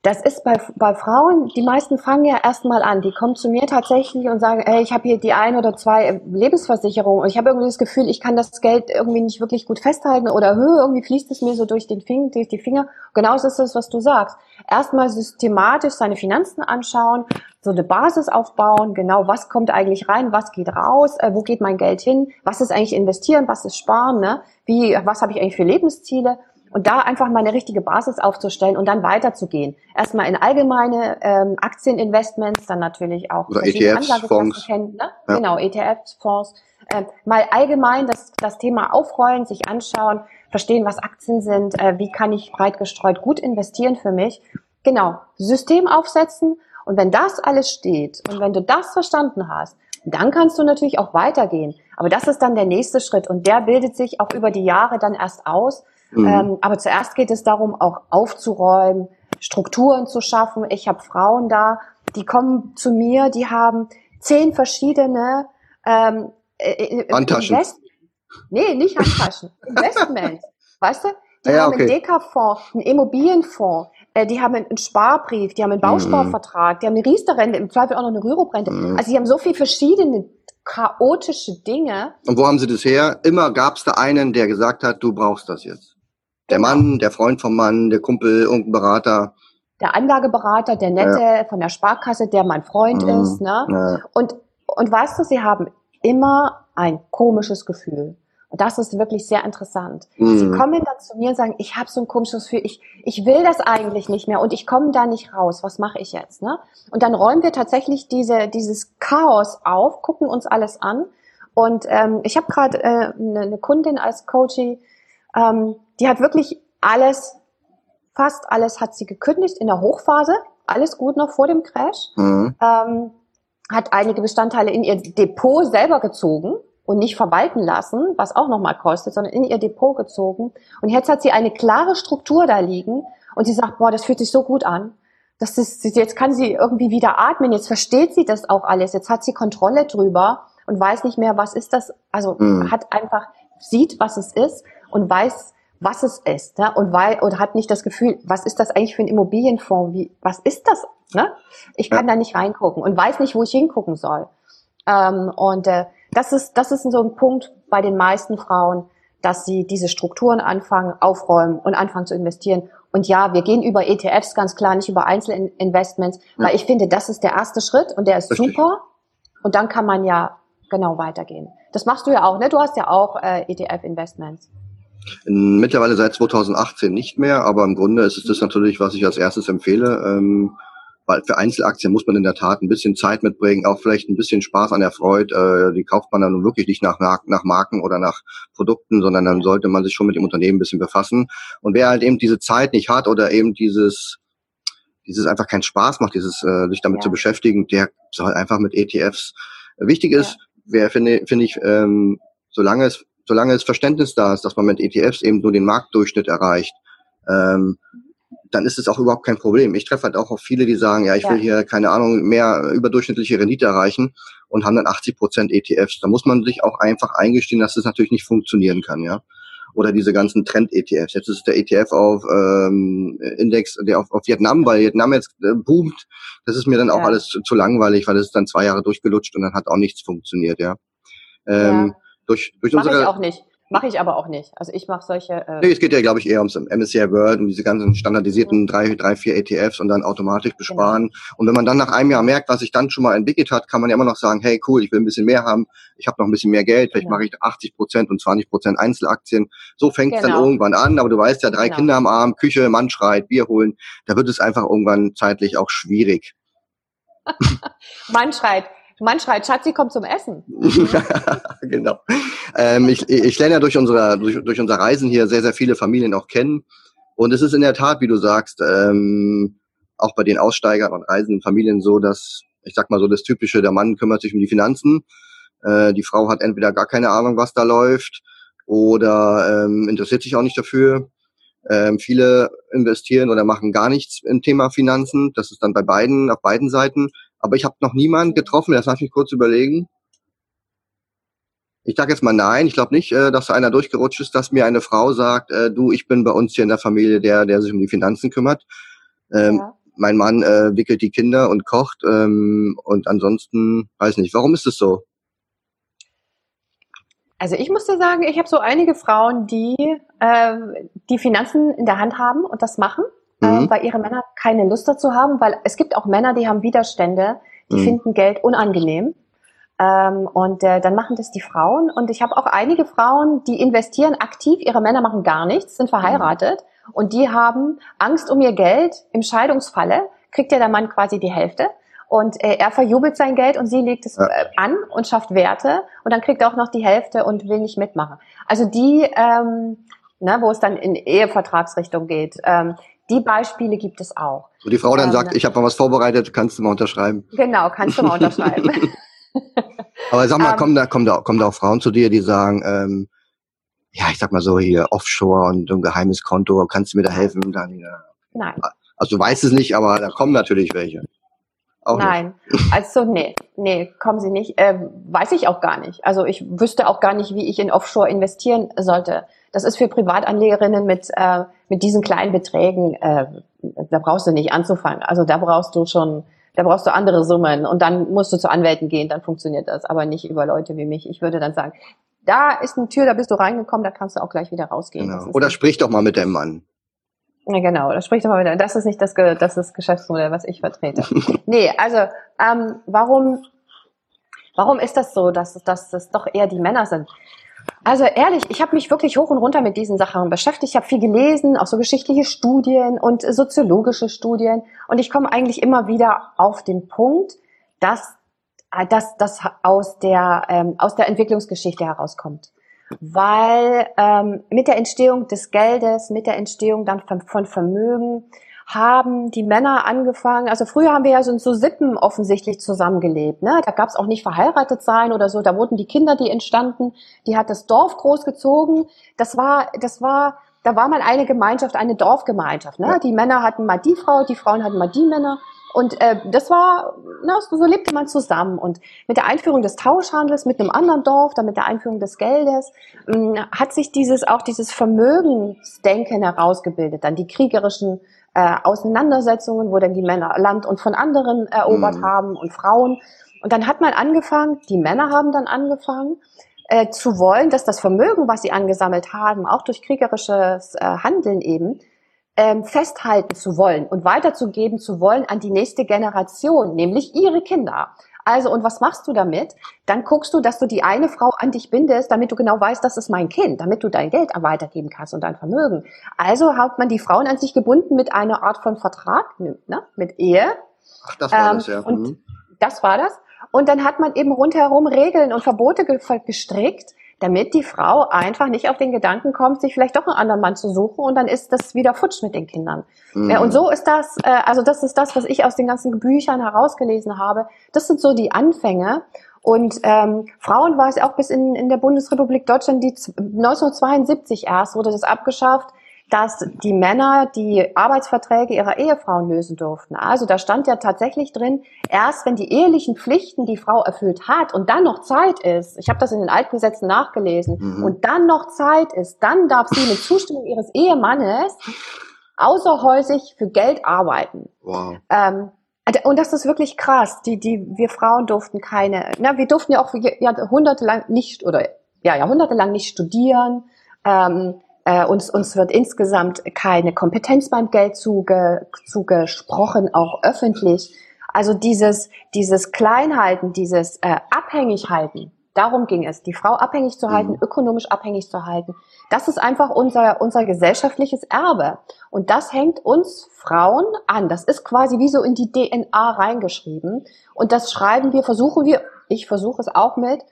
B: Das ist bei, bei Frauen, die meisten fangen ja erstmal an. Die kommen zu mir tatsächlich und sagen, ey, ich habe hier die ein oder zwei Lebensversicherungen und ich habe irgendwie das Gefühl, ich kann das Geld irgendwie nicht wirklich gut festhalten oder hö, irgendwie fließt es mir so durch den Finger, durch die Finger. Genau das ist das, was du sagst. Erstmal systematisch seine Finanzen anschauen, so eine Basis aufbauen, genau, was kommt eigentlich rein, was geht raus, äh, wo geht mein Geld hin, was ist eigentlich investieren, was ist sparen, ne? Wie, was habe ich eigentlich für Lebensziele? Und da einfach mal eine richtige Basis aufzustellen und dann weiterzugehen. Erstmal in allgemeine ähm, Aktieninvestments, dann natürlich auch
A: Oder ETFs, Fonds.
B: Kennen, ne? Ja. Genau, ETFs, Fonds. Ähm, mal allgemein das, das Thema aufrollen, sich anschauen, verstehen, was Aktien sind, äh, wie kann ich breit gestreut gut investieren für mich. Genau, System aufsetzen und wenn das alles steht und wenn du das verstanden hast, dann kannst du natürlich auch weitergehen. Aber das ist dann der nächste Schritt und der bildet sich auch über die Jahre dann erst aus. Mhm. Ähm, aber zuerst geht es darum, auch aufzuräumen, Strukturen zu schaffen. Ich habe Frauen da, die kommen zu mir, die haben zehn verschiedene ähm,
A: äh, äh Handtaschen. Invest
B: nee, nicht Handtaschen. Investments. weißt du? Die ja, haben okay. einen Deka-Fonds, einen Immobilienfonds, äh, die haben einen Sparbrief, die haben einen Bausparvertrag, mhm. die haben eine Riester-Rente, im Zweifel auch noch eine Rürup-Rente. Mhm. Also die haben so viele verschiedene chaotische Dinge.
A: Und wo haben sie das her? Immer gab es da einen, der gesagt hat, du brauchst das jetzt. Der. Mann, der Freund vom Mann, der Kumpel, irgendein Berater.
B: Der Anlageberater, der Nette ja. von der Sparkasse, der mein Freund mhm. ist. Ne? Ja. Und, und weißt du, sie haben immer ein komisches Gefühl. Und das ist wirklich sehr interessant. Mhm. Sie kommen dann zu mir und sagen, ich habe so ein komisches Gefühl, ich, ich will das eigentlich nicht mehr und ich komme da nicht raus. Was mache ich jetzt? Ne? Und dann räumen wir tatsächlich diese, dieses Chaos auf, gucken uns alles an. Und ähm, ich habe gerade äh, eine, eine Kundin als Coachie, ähm, die hat wirklich alles, fast alles hat sie gekündigt in der Hochphase. Alles gut noch vor dem Crash. Mhm. Ähm, hat einige Bestandteile in ihr Depot selber gezogen und nicht verwalten lassen, was auch nochmal kostet, sondern in ihr Depot gezogen. Und jetzt hat sie eine klare Struktur da liegen und sie sagt, boah, das fühlt sich so gut an. Das ist, jetzt kann sie irgendwie wieder atmen, jetzt versteht sie das auch alles, jetzt hat sie Kontrolle drüber und weiß nicht mehr, was ist das, also mhm. hat einfach, sieht, was es ist und weiß, was es ist, ne? und weil, oder hat nicht das Gefühl, was ist das eigentlich für ein Immobilienfonds, wie, was ist das, ne? Ich kann ja. da nicht reingucken und weiß nicht, wo ich hingucken soll. Ähm, und äh, das ist, das ist so ein Punkt bei den meisten Frauen, dass sie diese Strukturen anfangen, aufräumen und anfangen zu investieren. Und ja, wir gehen über ETFs ganz klar, nicht über Einzelinvestments, ja. weil ich finde, das ist der erste Schritt und der ist Richtig. super. Und dann kann man ja genau weitergehen. Das machst du ja auch, ne? Du hast ja auch äh, ETF-Investments.
A: Mittlerweile seit 2018 nicht mehr, aber im Grunde ist es das natürlich, was ich als erstes empfehle. Ähm, weil für Einzelaktien muss man in der Tat ein bisschen Zeit mitbringen, auch vielleicht ein bisschen Spaß an der Freude. Äh, die kauft man dann nun wirklich nicht nach, nach Marken oder nach Produkten, sondern dann sollte man sich schon mit dem Unternehmen ein bisschen befassen. Und wer halt eben diese Zeit nicht hat oder eben dieses dieses einfach keinen Spaß macht, dieses äh, sich damit ja. zu beschäftigen, der soll einfach mit ETFs. Wichtig ist, ja. wer finde finde ich, ähm, solange es solange es Verständnis da ist, dass man mit ETFs eben nur den Marktdurchschnitt erreicht, ähm, dann ist es auch überhaupt kein Problem. Ich treffe halt auch auf viele, die sagen, ja, ich ja. will hier, keine Ahnung, mehr überdurchschnittliche Rendite erreichen und haben dann 80 Prozent ETFs. Da muss man sich auch einfach eingestehen, dass das natürlich nicht funktionieren kann, ja. Oder diese ganzen Trend-ETFs. Jetzt ist der ETF auf ähm, Index, der auf, auf Vietnam, weil Vietnam jetzt äh, boomt. Das ist mir dann auch ja. alles zu, zu, langweilig, weil es ist dann zwei Jahre durchgelutscht und dann hat auch nichts funktioniert, ja. Ähm, ja. Durch, durch
B: Mach unsere, ich auch nicht. Mache ich aber auch nicht. Also ich mache solche.
A: Äh nee, es geht ja, glaube ich, eher ums MSCI World und diese ganzen standardisierten mhm. drei, drei, vier ETFs und dann automatisch genau. besparen. Genau. Und wenn man dann nach einem Jahr merkt, was sich dann schon mal entwickelt hat, kann man ja immer noch sagen, hey cool, ich will ein bisschen mehr haben, ich habe noch ein bisschen mehr Geld, vielleicht genau. mache ich 80 Prozent und 20 Prozent Einzelaktien. So fängt es genau. dann irgendwann an, aber du weißt ja, drei genau. Kinder am Arm, Küche, Mann schreit, Bier holen, da wird es einfach irgendwann zeitlich auch schwierig.
B: Mann schreit. Mann schreit, Schatzi, komm zum Essen.
A: genau. Ähm, ich, ich lerne ja durch unsere, durch, durch unser Reisen hier sehr, sehr viele Familien auch kennen. Und es ist in der Tat, wie du sagst, ähm, auch bei den Aussteigern und reisenden Familien so, dass, ich sag mal so, das Typische, der Mann kümmert sich um die Finanzen. Äh, die Frau hat entweder gar keine Ahnung, was da läuft, oder ähm, interessiert sich auch nicht dafür. Ähm, viele investieren oder machen gar nichts im Thema Finanzen. Das ist dann bei beiden, auf beiden Seiten. Aber ich habe noch niemanden getroffen, das lass mich kurz überlegen. Ich sage jetzt mal nein, ich glaube nicht, äh, dass da einer durchgerutscht ist, dass mir eine Frau sagt, äh, du, ich bin bei uns hier in der Familie der, der sich um die Finanzen kümmert. Ähm, ja. Mein Mann äh, wickelt die Kinder und kocht ähm, und ansonsten weiß nicht. Warum ist es so?
B: Also ich muss dir sagen, ich habe so einige Frauen, die äh, die Finanzen in der Hand haben und das machen mhm. äh, weil ihre Männer keine Lust dazu haben, weil es gibt auch Männer, die haben Widerstände, die mhm. finden Geld unangenehm. Ähm, und äh, dann machen das die Frauen. Und ich habe auch einige Frauen, die investieren aktiv, ihre Männer machen gar nichts, sind verheiratet mhm. und die haben Angst um ihr Geld. Im Scheidungsfalle kriegt ja der Mann quasi die Hälfte. Und äh, er verjubelt sein Geld und sie legt es ja. äh, an und schafft Werte und dann kriegt er auch noch die Hälfte und will nicht mitmachen. Also die, ähm, ne, wo es dann in Ehevertragsrichtung geht, ähm, Die Beispiele gibt es auch.
A: Wo die Frau dann ähm, sagt, ich habe mal was vorbereitet, kannst du mal unterschreiben.
B: Genau, kannst du mal unterschreiben.
A: Aber sag mal, ähm, kommen, da, kommen, da, kommen da auch Frauen zu dir, die sagen, ähm, ja, ich sag mal so hier Offshore und ein geheimes Konto, kannst du mir da helfen? Dann.
B: Nein.
A: Also du weißt es nicht, aber da kommen natürlich welche.
B: Auch Nein, nicht. also nee, nee, kommen sie nicht. Äh, weiß ich auch gar nicht. Also ich wüsste auch gar nicht, wie ich in Offshore investieren sollte. Das ist für Privatanlegerinnen mit, äh, mit diesen kleinen Beträgen, äh, da brauchst du nicht anzufangen. Also da brauchst du schon, da brauchst du andere Summen und dann musst du zu Anwälten gehen, dann funktioniert das, aber nicht über Leute wie mich. Ich würde dann sagen, da ist eine Tür, da bist du reingekommen, da kannst du auch gleich wieder rausgehen.
A: Genau. Oder sprich doch mal mit deinem Mann.
B: Ja, genau, da spricht doch mal wieder. Das ist nicht das, das ist Geschäftsmodell, was ich vertrete. nee, also ähm, warum, warum ist das so, dass, dass das doch eher die Männer sind? Also ehrlich, ich habe mich wirklich hoch und runter mit diesen Sachen beschäftigt. Ich habe viel gelesen, auch so geschichtliche Studien und soziologische Studien. Und ich komme eigentlich immer wieder auf den Punkt, dass dass das aus der ähm, aus der Entwicklungsgeschichte herauskommt weil ähm, mit der Entstehung des Geldes, mit der Entstehung dann von, von Vermögen, haben die Männer angefangen, also früher haben wir ja so, so Sippen offensichtlich zusammengelebt, ne? da gab es auch nicht verheiratet sein oder so, da wurden die Kinder, die entstanden, die hat das Dorf großgezogen, das war, das war, da war mal eine Gemeinschaft, eine Dorfgemeinschaft, ne? die Männer hatten mal die Frau, die Frauen hatten mal die Männer und äh, das war, na, so, so lebte man zusammen. Und mit der Einführung des Tauschhandels mit einem anderen Dorf, dann mit der Einführung des Geldes, mh, hm, hat sich dieses auch dieses Vermögensdenken herausgebildet. Dann die kriegerischen äh, Auseinandersetzungen, wo dann die Männer Land und von anderen erobert mhm. haben und Frauen. Und dann hat man angefangen, die Männer haben dann angefangen, äh, zu wollen, dass das Vermögen, was sie angesammelt haben, auch durch kriegerisches äh, Handeln eben, ähm, festhalten zu wollen und weiterzugeben zu wollen an die nächste Generation, nämlich ihre Kinder. Also, und was machst du damit? Dann guckst du, dass du die eine Frau an dich bindest, damit du genau weißt, das ist mein Kind, damit du dein Geld weitergeben kannst und dein Vermögen. Also hat man die Frauen an sich gebunden mit einer Art von Vertrag, ne, mit Ehe.
A: Ach, das war ähm, das, ja.
B: Und mhm. das war das. Und dann hat man eben rundherum Regeln und Verbote gestrickt, damit die Frau einfach nicht auf den Gedanken kommt, sich vielleicht doch einen anderen Mann zu suchen und dann ist das wieder futsch mit den Kindern. Mhm. und so ist das, äh, also das ist das, was ich aus den ganzen Büchern herausgelesen habe. Das sind so die Anfänge. Und ähm, Frauen war es auch bis in, in der Bundesrepublik Deutschland, die 1972 erst wurde das abgeschafft, dass die Männer die Arbeitsverträge ihrer Ehefrauen lösen durften. Also da stand ja tatsächlich drin, erst wenn die ehelichen Pflichten die Frau erfüllt hat und dann noch Zeit ist, ich habe das in den Altgesetzen nachgelesen, mhm. und dann noch Zeit ist, dann darf sie mit Zustimmung ihres Ehemannes außerhäusig für Geld arbeiten. Wow. Ähm, und das ist wirklich krass. Die, die, wir Frauen durften keine, na, wir durften ja auch jahrhundertelang nicht oder ja, jahrhundertelang nicht studieren. Ähm, äh, uns, uns wird insgesamt keine Kompetenz beim Geld zuge, zugesprochen, auch öffentlich. Also dieses, dieses Kleinhalten, dieses äh, Abhängighalten, darum ging es, die Frau abhängig zu halten, mhm. ökonomisch abhängig zu halten. Das ist einfach unser, unser gesellschaftliches Erbe. Und das hängt uns Frauen an. Das ist quasi wie so in die DNA reingeschrieben. Und das schreiben wir, versuchen wir, ich versuche es auch mit,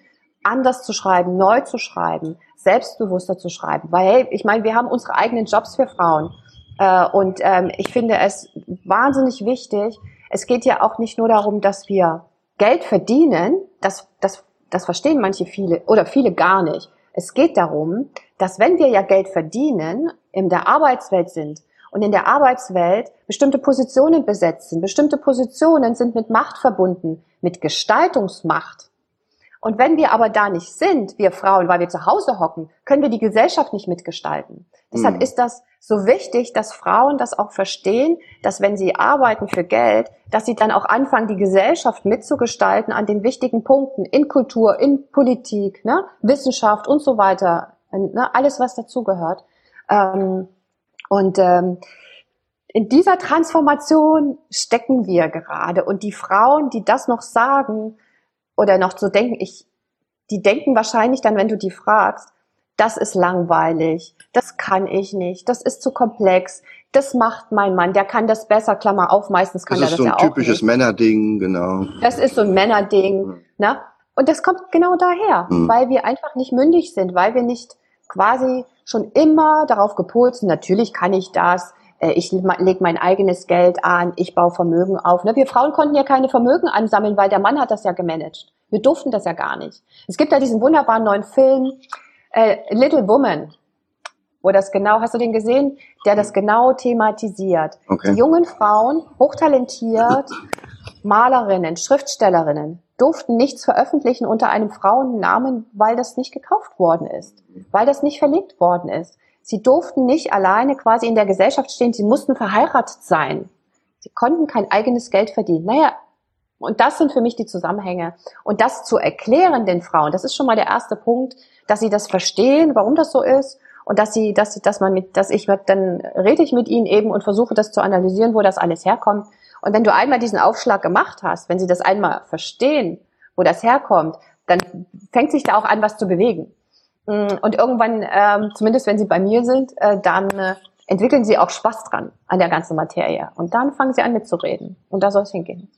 B: anders zu schreiben, neu zu schreiben selbstbewusster zu schreiben. Weil, hey, ich meine, wir haben unsere eigenen Jobs für Frauen. Äh, und ähm, ich finde es wahnsinnig wichtig. Es geht ja auch nicht nur darum, dass wir Geld verdienen. Das, das, das verstehen manche viele oder viele gar nicht. Es geht darum, dass wenn wir ja Geld verdienen, in der Arbeitswelt sind und in der Arbeitswelt bestimmte Positionen besetzen, bestimmte Positionen sind mit Macht verbunden, mit Gestaltungsmacht. Und wenn wir aber da nicht sind, wir Frauen, weil wir zu Hause hocken, können wir die Gesellschaft nicht mitgestalten. Deshalb mhm. ist das so wichtig, dass Frauen das auch verstehen, dass wenn sie arbeiten für Geld, dass sie dann auch anfangen, die Gesellschaft mitzugestalten an den wichtigen Punkten in Kultur, in Politik, ne, Wissenschaft und so weiter, ne, alles was dazugehört. Ähm, und ähm, in dieser Transformation stecken wir gerade. Und die Frauen, die das noch sagen, oder noch zu denken, ich, die denken wahrscheinlich dann, wenn du die fragst, das ist langweilig, das kann ich nicht, das ist zu komplex, das macht mein Mann, der kann das besser, Klammer auf, meistens kann
A: das
B: er das
A: ja auch.
B: Das
A: ist so ein typisches Männerding, genau.
B: Das ist so ein Männerding, mhm. ne? Und das kommt genau daher, mhm. weil wir einfach nicht mündig sind, weil wir nicht quasi schon immer darauf gepolt sind, natürlich kann ich das, ich lege mein eigenes Geld an, ich baue Vermögen auf. Ne? Wir Frauen konnten ja keine Vermögen ansammeln, weil der Mann hat das ja gemanagt. Wir durften das ja gar nicht. Es gibt ja diesen wunderbaren neuen Film äh, Little Woman, wo das genau, hast du den gesehen, der das genau thematisiert. Okay. Die jungen Frauen, hochtalentiert, Malerinnen, Schriftstellerinnen, durften nichts veröffentlichen unter einem Frauennamen, weil das nicht gekauft worden ist, weil das nicht verlegt worden ist. Sie durften nicht alleine quasi in der Gesellschaft stehen, sie mussten verheiratet sein. Sie konnten kein eigenes Geld verdienen. Naja, und das sind für mich die Zusammenhänge. Und das zu erklären den Frauen, das ist schon mal der erste Punkt, dass sie das verstehen, warum das so ist und dass sie, dass, dass man mit, dass ich, dann rede ich mit ihnen eben und versuche das zu analysieren, wo das alles herkommt. Und wenn du einmal diesen Aufschlag gemacht hast, wenn sie das einmal verstehen, wo das herkommt, dann fängt sich da auch an, was zu bewegen. Mm, und irgendwann, ähm, zumindest wenn sie bei mir sind, äh, dann äh, entwickeln sie auch Spaß dran an der ganzen Materie. Und dann fangen sie an mitzureden. Und da soll es hingehen.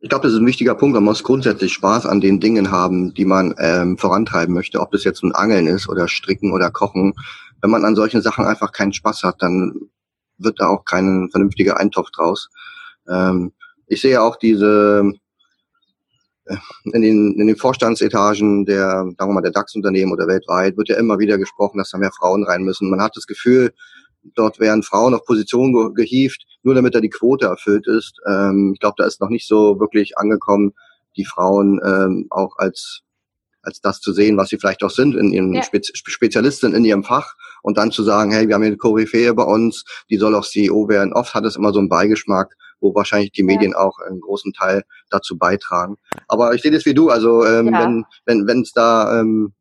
A: Ich glaube, das ist ein wichtiger Punkt. Man muss grundsätzlich Spaß an den Dingen haben, die man ähm, vorantreiben möchte, ob das jetzt ein Angeln ist oder Stricken oder Kochen. Wenn man an solchen Sachen einfach keinen Spaß hat, dann wird da auch kein vernünftiger Eintopf draus. Ähm, ich sehe auch diese in den, in den Vorstandsetagen der, sagen wir mal, der DAX-Unternehmen oder weltweit wird ja immer wieder gesprochen, dass da mehr Frauen rein müssen. Man hat das Gefühl, dort werden Frauen auf Positionen gehievt, nur damit da die Quote erfüllt ist. Ähm, ich glaube, da ist noch nicht so wirklich angekommen, die Frauen ähm, auch als als das zu sehen, was sie vielleicht auch sind in ihren ja. Spez Spezialisten in ihrem Fach und dann zu sagen, hey, wir haben hier eine Koryphäe bei uns, die soll auch CEO werden. Oft hat es immer so einen Beigeschmack, wo wahrscheinlich die Medien ja. auch einen großen Teil dazu beitragen. Aber ich sehe das wie du, also ähm, ja. wenn wenn wenn es da ähm,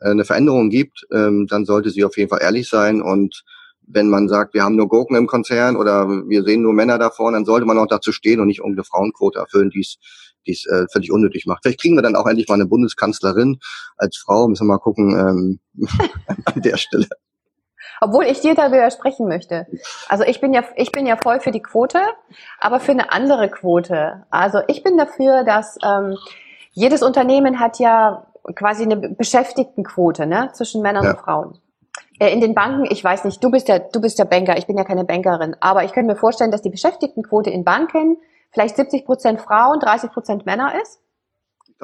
A: eine Veränderung gibt, ähm, dann sollte sie auf jeden Fall ehrlich sein und wenn man sagt, wir haben nur Gurken im Konzern oder wir sehen nur Männer da vorne, dann sollte man auch dazu stehen und nicht irgendeine Frauenquote erfüllen, die es die es äh, völlig unnötig macht. Vielleicht kriegen wir dann auch endlich mal eine Bundeskanzlerin als Frau. Müssen wir mal gucken ähm, an der Stelle.
B: Obwohl ich dir da widersprechen möchte. Also ich bin ja, ich bin ja voll für die Quote, aber für eine andere Quote. Also ich bin dafür, dass ähm, jedes Unternehmen hat ja quasi eine Beschäftigtenquote ne, zwischen Männern ja. und Frauen. Äh, in den Banken, ich weiß nicht, du bist ja, du bist ja Banker, ich bin ja keine Bankerin, aber ich könnte mir vorstellen, dass die Beschäftigtenquote in Banken vielleicht 70 Prozent Frauen, 30 Prozent Männer ist.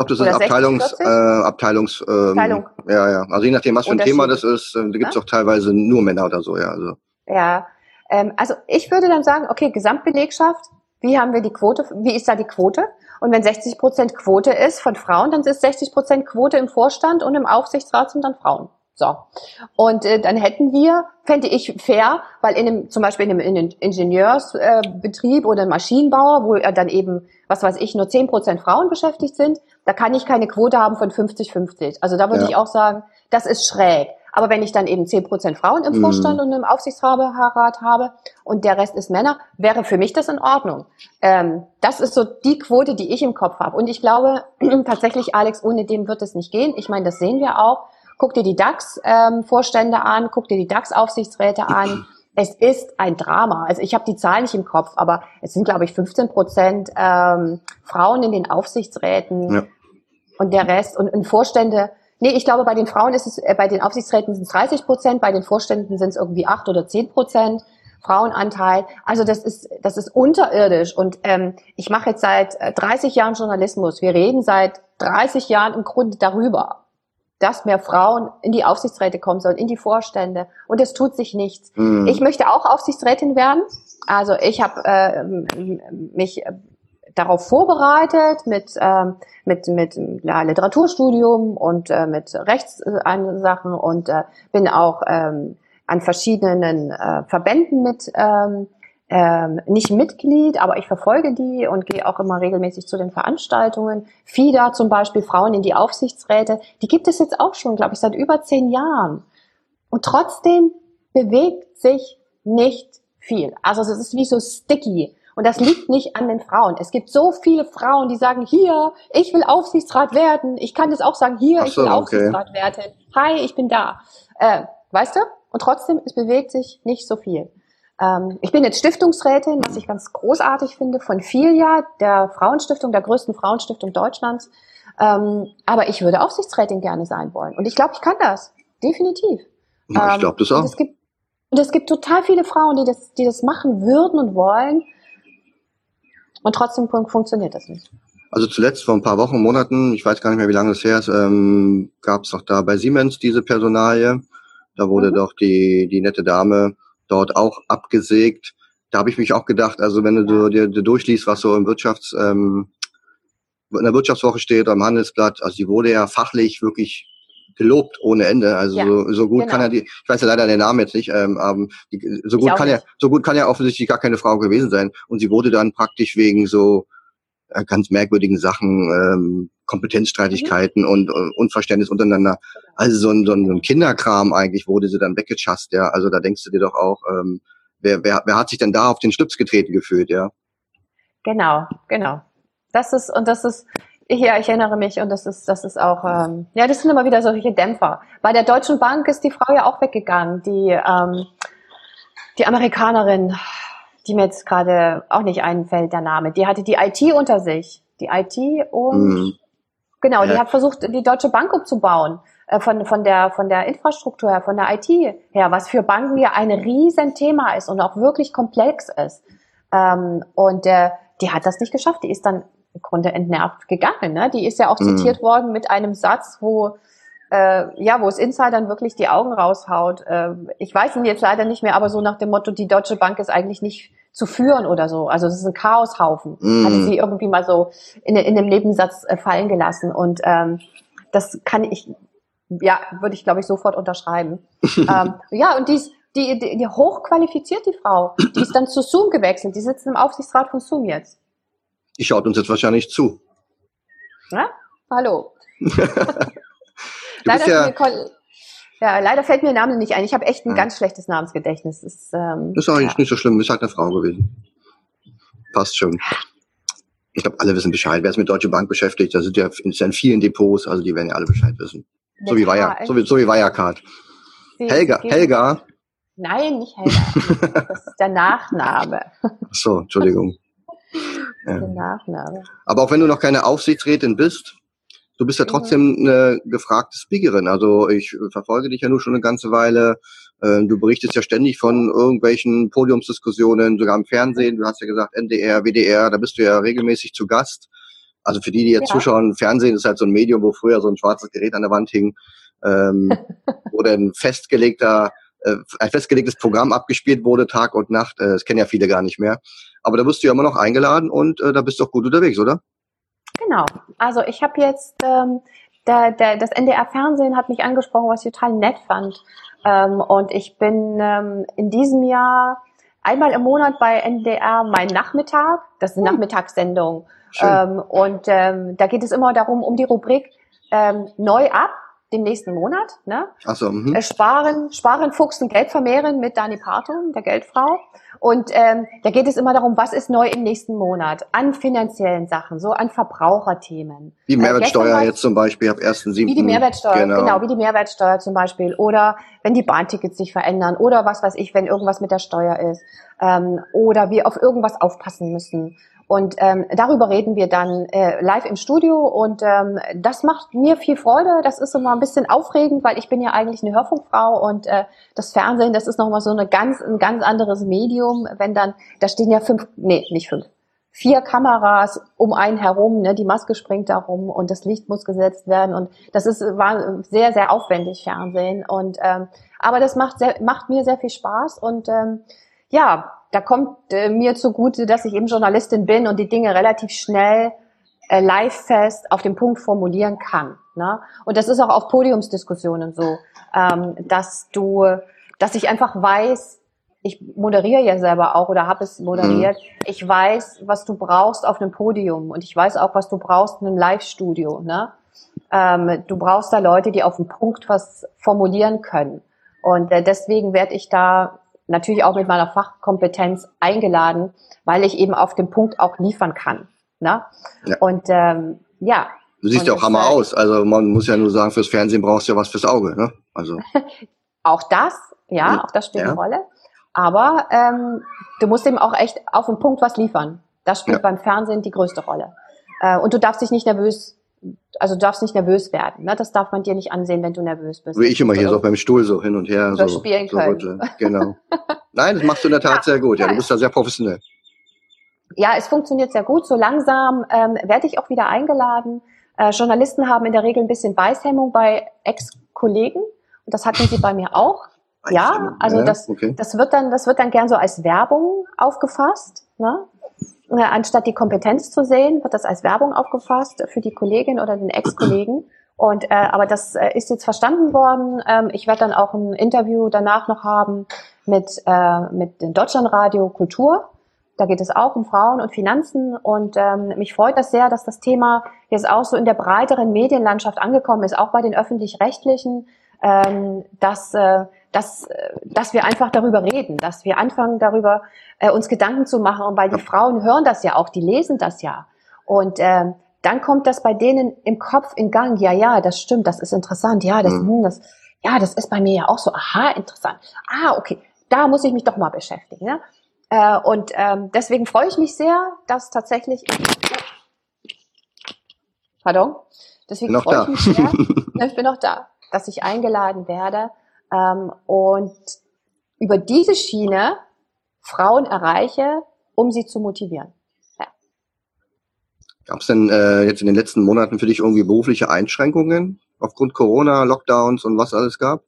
A: Glaube, das ist Abteilungs, 60, äh, Abteilungs, ähm, Abteilung. Ja, ja. Also je nachdem, was für ein Thema das ist, äh, da gibt es ja? auch teilweise nur Männer oder so, ja. Also.
B: Ja. Ähm, also ich würde dann sagen, okay, Gesamtbelegschaft, wie haben wir die Quote, wie ist da die Quote? Und wenn 60 Prozent Quote ist von Frauen, dann ist 60 Prozent Quote im Vorstand und im Aufsichtsrat sind dann Frauen. So. Und äh, dann hätten wir, fände ich fair, weil in einem, zum Beispiel in einem, in einem Ingenieursbetrieb äh, oder Maschinenbauer, wo äh, dann eben, was weiß ich, nur zehn Prozent Frauen beschäftigt sind, da kann ich keine Quote haben von 50-50. Also da würde ja. ich auch sagen, das ist schräg. Aber wenn ich dann eben zehn Prozent Frauen im mhm. Vorstand mhm. und im Aufsichtsrat habe und der Rest ist Männer, wäre für mich das in Ordnung. Ähm, das ist so die Quote, die ich im Kopf habe. Und ich glaube tatsächlich, Alex, ohne dem wird es nicht gehen. Ich meine, das sehen wir auch guck dir die DAX-Vorstände ähm, an, guck dir die DAX-Aufsichtsräte an. Es ist ein Drama. Also ich habe die Zahlen nicht im Kopf, aber es sind, glaube ich, 15 Prozent ähm, Frauen in den Aufsichtsräten ja. und der Rest und, und Vorstände. Nee, ich glaube, bei den Frauen ist es, äh, bei den Aufsichtsräten sind es 30 Prozent, bei den Vorständen sind es irgendwie 8 oder 10 Prozent. Frauenanteil. Also das ist, das ist unterirdisch. Und ähm, ich mache jetzt seit 30 äh, Jahren Journalismus. Wir reden seit 30 Jahren im Grunde darüber dass mehr Frauen in die Aufsichtsräte kommen sollen, in die Vorstände. Und es tut sich nichts. Mhm. Ich möchte auch Aufsichtsrätin werden. Also ich habe äh, mich äh, darauf vorbereitet mit äh, mit mit ja, Literaturstudium und äh, mit Rechtssachen und äh, bin auch ähm, an verschiedenen äh, Verbänden mit ähm, ähm, nicht Mitglied, aber ich verfolge die und gehe auch immer regelmäßig zu den Veranstaltungen. FIDA zum Beispiel, Frauen in die Aufsichtsräte, die gibt es jetzt auch schon, glaube ich, seit über zehn Jahren. Und trotzdem bewegt sich nicht viel. Also es ist wie so sticky. Und das liegt nicht an den Frauen. Es gibt so viele Frauen, die sagen, hier, ich will Aufsichtsrat werden. Ich kann das auch sagen, hier, so, ich will okay. Aufsichtsrat werden. Hi, ich bin da. Äh, weißt du? Und trotzdem, es bewegt sich nicht so viel. Ähm, ich bin jetzt Stiftungsrätin, was ich ganz großartig finde, von FILIA, der Frauenstiftung, der größten Frauenstiftung Deutschlands. Ähm, aber ich würde Aufsichtsrätin gerne sein wollen. Und ich glaube, ich kann das. Definitiv.
A: Ja, ich glaube das auch.
B: Es gibt, Und es gibt total viele Frauen, die das, die das machen würden und wollen. Und trotzdem funktioniert das nicht.
A: Also zuletzt vor ein paar Wochen, Monaten, ich weiß gar nicht mehr, wie lange das her ist, ähm, gab es doch da bei Siemens diese Personalie. Da wurde mhm. doch die, die nette Dame dort auch abgesägt. Da habe ich mich auch gedacht, also wenn du dir, dir durchliest, was so im Wirtschafts, ähm, in der Wirtschaftswoche steht im Handelsblatt, also sie wurde ja fachlich wirklich gelobt ohne Ende. Also ja, so, so gut genau. kann er die, ich weiß ja leider den Namen jetzt nicht, ähm, ähm die, so gut kann er, so gut kann er offensichtlich gar keine Frau gewesen sein. Und sie wurde dann praktisch wegen so äh, ganz merkwürdigen Sachen, ähm, Kompetenzstreitigkeiten mhm. und uh, Unverständnis untereinander. Also so ein, so ein Kinderkram eigentlich wurde sie dann weggechast, ja. Also da denkst du dir doch auch, ähm, wer, wer, wer hat sich denn da auf den Schlips getreten gefühlt, ja?
B: Genau, genau. Das ist, und das ist, ja, ich erinnere mich und das ist, das ist auch, ähm, ja, das sind immer wieder solche Dämpfer. Bei der Deutschen Bank ist die Frau ja auch weggegangen, die, ähm, die Amerikanerin, die mir jetzt gerade auch nicht einfällt, der Name, die hatte die IT unter sich. Die IT und, mhm. Genau, ja. die hat versucht, die Deutsche Bank umzubauen. Äh, von, von, der, von der Infrastruktur her, von der IT her, was für Banken ja ein Riesenthema ist und auch wirklich komplex ist. Ähm, und äh, die hat das nicht geschafft. Die ist dann im Grunde entnervt gegangen. Ne? Die ist ja auch mhm. zitiert worden mit einem Satz, wo äh, ja, wo es Insidern wirklich die Augen raushaut. Äh, ich weiß ihn jetzt leider nicht mehr, aber so nach dem Motto, die Deutsche Bank ist eigentlich nicht zu führen oder so. Also es ist ein Chaoshaufen. Mm. Hatte sie irgendwie mal so in, in einem Nebensatz äh, fallen gelassen. Und ähm, das kann ich, ja, würde ich, glaube ich, sofort unterschreiben. ähm, ja, und die ist, die, die, die hochqualifiziert, die Frau. Die ist dann zu Zoom gewechselt. Die sitzt im Aufsichtsrat von Zoom jetzt.
A: Die schaut uns jetzt wahrscheinlich zu.
B: Ja? Hallo. leider, ja, mir, ja, leider fällt mir der Name nicht ein. Ich habe echt ein ja. ganz schlechtes Namensgedächtnis.
A: Das ist, ähm, ist eigentlich ja. nicht so schlimm. Ist halt eine Frau gewesen. Passt schon. Ich glaube, alle wissen Bescheid. Wer ist mit Deutsche Bank beschäftigt, da sind ja in vielen Depots, also die werden ja alle Bescheid wissen. So wie, Wire, so wie, so wie Wirecard. Helga, Helga.
B: Nein, nicht Helga. Das ist der Nachname.
A: Ach so, Entschuldigung.
B: Ja. Der Nachname.
A: Aber auch wenn du noch keine Aufsichtsrätin bist, du bist ja mhm. trotzdem eine gefragte Speakerin. Also ich verfolge dich ja nur schon eine ganze Weile. Äh, du berichtest ja ständig von irgendwelchen Podiumsdiskussionen, sogar im Fernsehen. Du hast ja gesagt NDR, WDR, da bist du ja regelmäßig zu Gast. Also für die, die jetzt ja. zuschauen, Fernsehen ist halt so ein Medium, wo früher so ein schwarzes Gerät an der Wand hing, ähm, wo dann festgelegter äh, ein festgelegtes Programm abgespielt wurde, Tag und Nacht. Äh, das kennen ja viele gar nicht mehr. Aber da wirst du ja immer noch eingeladen und äh, da bist du auch gut unterwegs, oder?
B: Genau. Also ich habe jetzt, ähm, der, der, das NDR-Fernsehen hat mich angesprochen, was ich total nett fand. Ähm, und ich bin ähm, in diesem Jahr einmal im Monat bei NDR mein Nachmittag. Das ist eine hm. Nachmittagssendung. Ähm, und ähm, da geht es immer darum, um die Rubrik ähm, neu ab den nächsten Monat. Ne?
A: Ach so, mhm.
B: Äh, sparen, sparen, fuchsen, Geld vermehren mit Dani Parton, der Geldfrau. Und ähm, da geht es immer darum, was ist neu im nächsten Monat an finanziellen Sachen, so an Verbraucherthemen.
A: Wie Mehrwertsteuer äh, jetzt zum Beispiel ab 1.7.
B: Wie die Mehrwertsteuer, genau. genau, wie die Mehrwertsteuer zum Beispiel. Oder wenn die Bahntickets sich verändern oder was weiß ich, wenn irgendwas mit der Steuer ist. Ähm, oder wir auf irgendwas aufpassen müssen. Und ähm, darüber reden wir dann äh, live im Studio. Und ähm, das macht mir viel Freude. Das ist immer ein bisschen aufregend, weil ich bin ja eigentlich eine Hörfunkfrau. Und äh, das Fernsehen, das ist nochmal so eine ganz, ein ganz anderes Medium, wenn dann, da stehen ja fünf, nee, nicht fünf, vier Kameras um einen herum, ne, die Maske springt da rum und das Licht muss gesetzt werden. Und das ist war sehr, sehr aufwendig Fernsehen. Und ähm, aber das macht, sehr, macht mir sehr viel Spaß. Und ähm, ja, da kommt äh, mir zugute, dass ich eben Journalistin bin und die Dinge relativ schnell äh, live fest auf den Punkt formulieren kann. Ne? Und das ist auch auf Podiumsdiskussionen so, ähm, dass du, dass ich einfach weiß, ich moderiere ja selber auch oder habe es moderiert. Mhm. Ich weiß, was du brauchst auf einem Podium und ich weiß auch, was du brauchst in einem Live-Studio. Ne? Ähm, du brauchst da Leute, die auf den Punkt was formulieren können. Und äh, deswegen werde ich da natürlich auch mit meiner Fachkompetenz eingeladen, weil ich eben auf dem Punkt auch liefern kann. Ne? Ja. Und ähm, ja.
A: Du siehst ja auch Hammer aus. Also man muss ja nur sagen, fürs Fernsehen brauchst du ja was fürs Auge. Ne? Also
B: auch das, ja, mhm. auch das spielt ja. eine Rolle. Aber ähm, du musst eben auch echt auf den Punkt was liefern. Das spielt ja. beim Fernsehen die größte Rolle. Äh, und du darfst dich nicht nervös Also du darfst nicht nervös werden. Ne? Das darf man dir nicht ansehen, wenn du nervös bist.
A: Wie ich immer hier so beim Stuhl so hin und her so,
B: spielen
A: so
B: können.
A: Genau. Nein, das machst du in der Tat
B: Ja.
A: sehr gut. Ja, du bist da sehr professionell.
B: Ja, es funktioniert sehr gut. So langsam ähm, werde ich auch wieder eingeladen. Äh, Journalisten haben in der Regel ein bisschen Beißhemmung bei Ex-Kollegen. Und das hatten sie bei mir auch. Ja, also das,
A: okay.
B: das wird dann, das wird dann gern so als Werbung aufgefasst, ne? Äh, Anstatt die Kompetenz zu sehen, wird das als Werbung aufgefasst für die Kollegin oder den Ex-Kollegen. Und äh, aber das äh, ist jetzt verstanden worden. Ähm, ich werde dann auch ein Interview danach noch haben mit äh, mit dem Deutschlandradio Kultur. Da geht es auch um Frauen und Finanzen und ähm, mich freut das sehr, dass das Thema jetzt auch so in der breiteren Medienlandschaft angekommen ist, auch bei den öffentlich-rechtlichen, ähm, dass, äh, dass, äh, dass wir einfach darüber reden, dass wir anfangen darüber äh, uns Gedanken zu machen, und weil die Frauen hören das ja auch, die lesen das ja und ähm, dann kommt das bei denen im Kopf in Gang. Ja, ja, das stimmt, das ist interessant. Ja, das,
A: Mhm.
B: hm, das, ja, das ist bei mir ja auch so. Aha, interessant. Ah, okay, da muss ich mich doch mal beschäftigen. Ne? Äh, und ähm, deswegen freue ich mich sehr, dass tatsächlich. Pardon? Deswegen freue ich mich sehr. Ich bin noch da, dass ich eingeladen werde ähm, und über diese Schiene Frauen erreiche, um sie zu motivieren.
A: Gab es denn äh, jetzt in den letzten Monaten für dich irgendwie berufliche Einschränkungen aufgrund Corona, Lockdowns und was alles gab?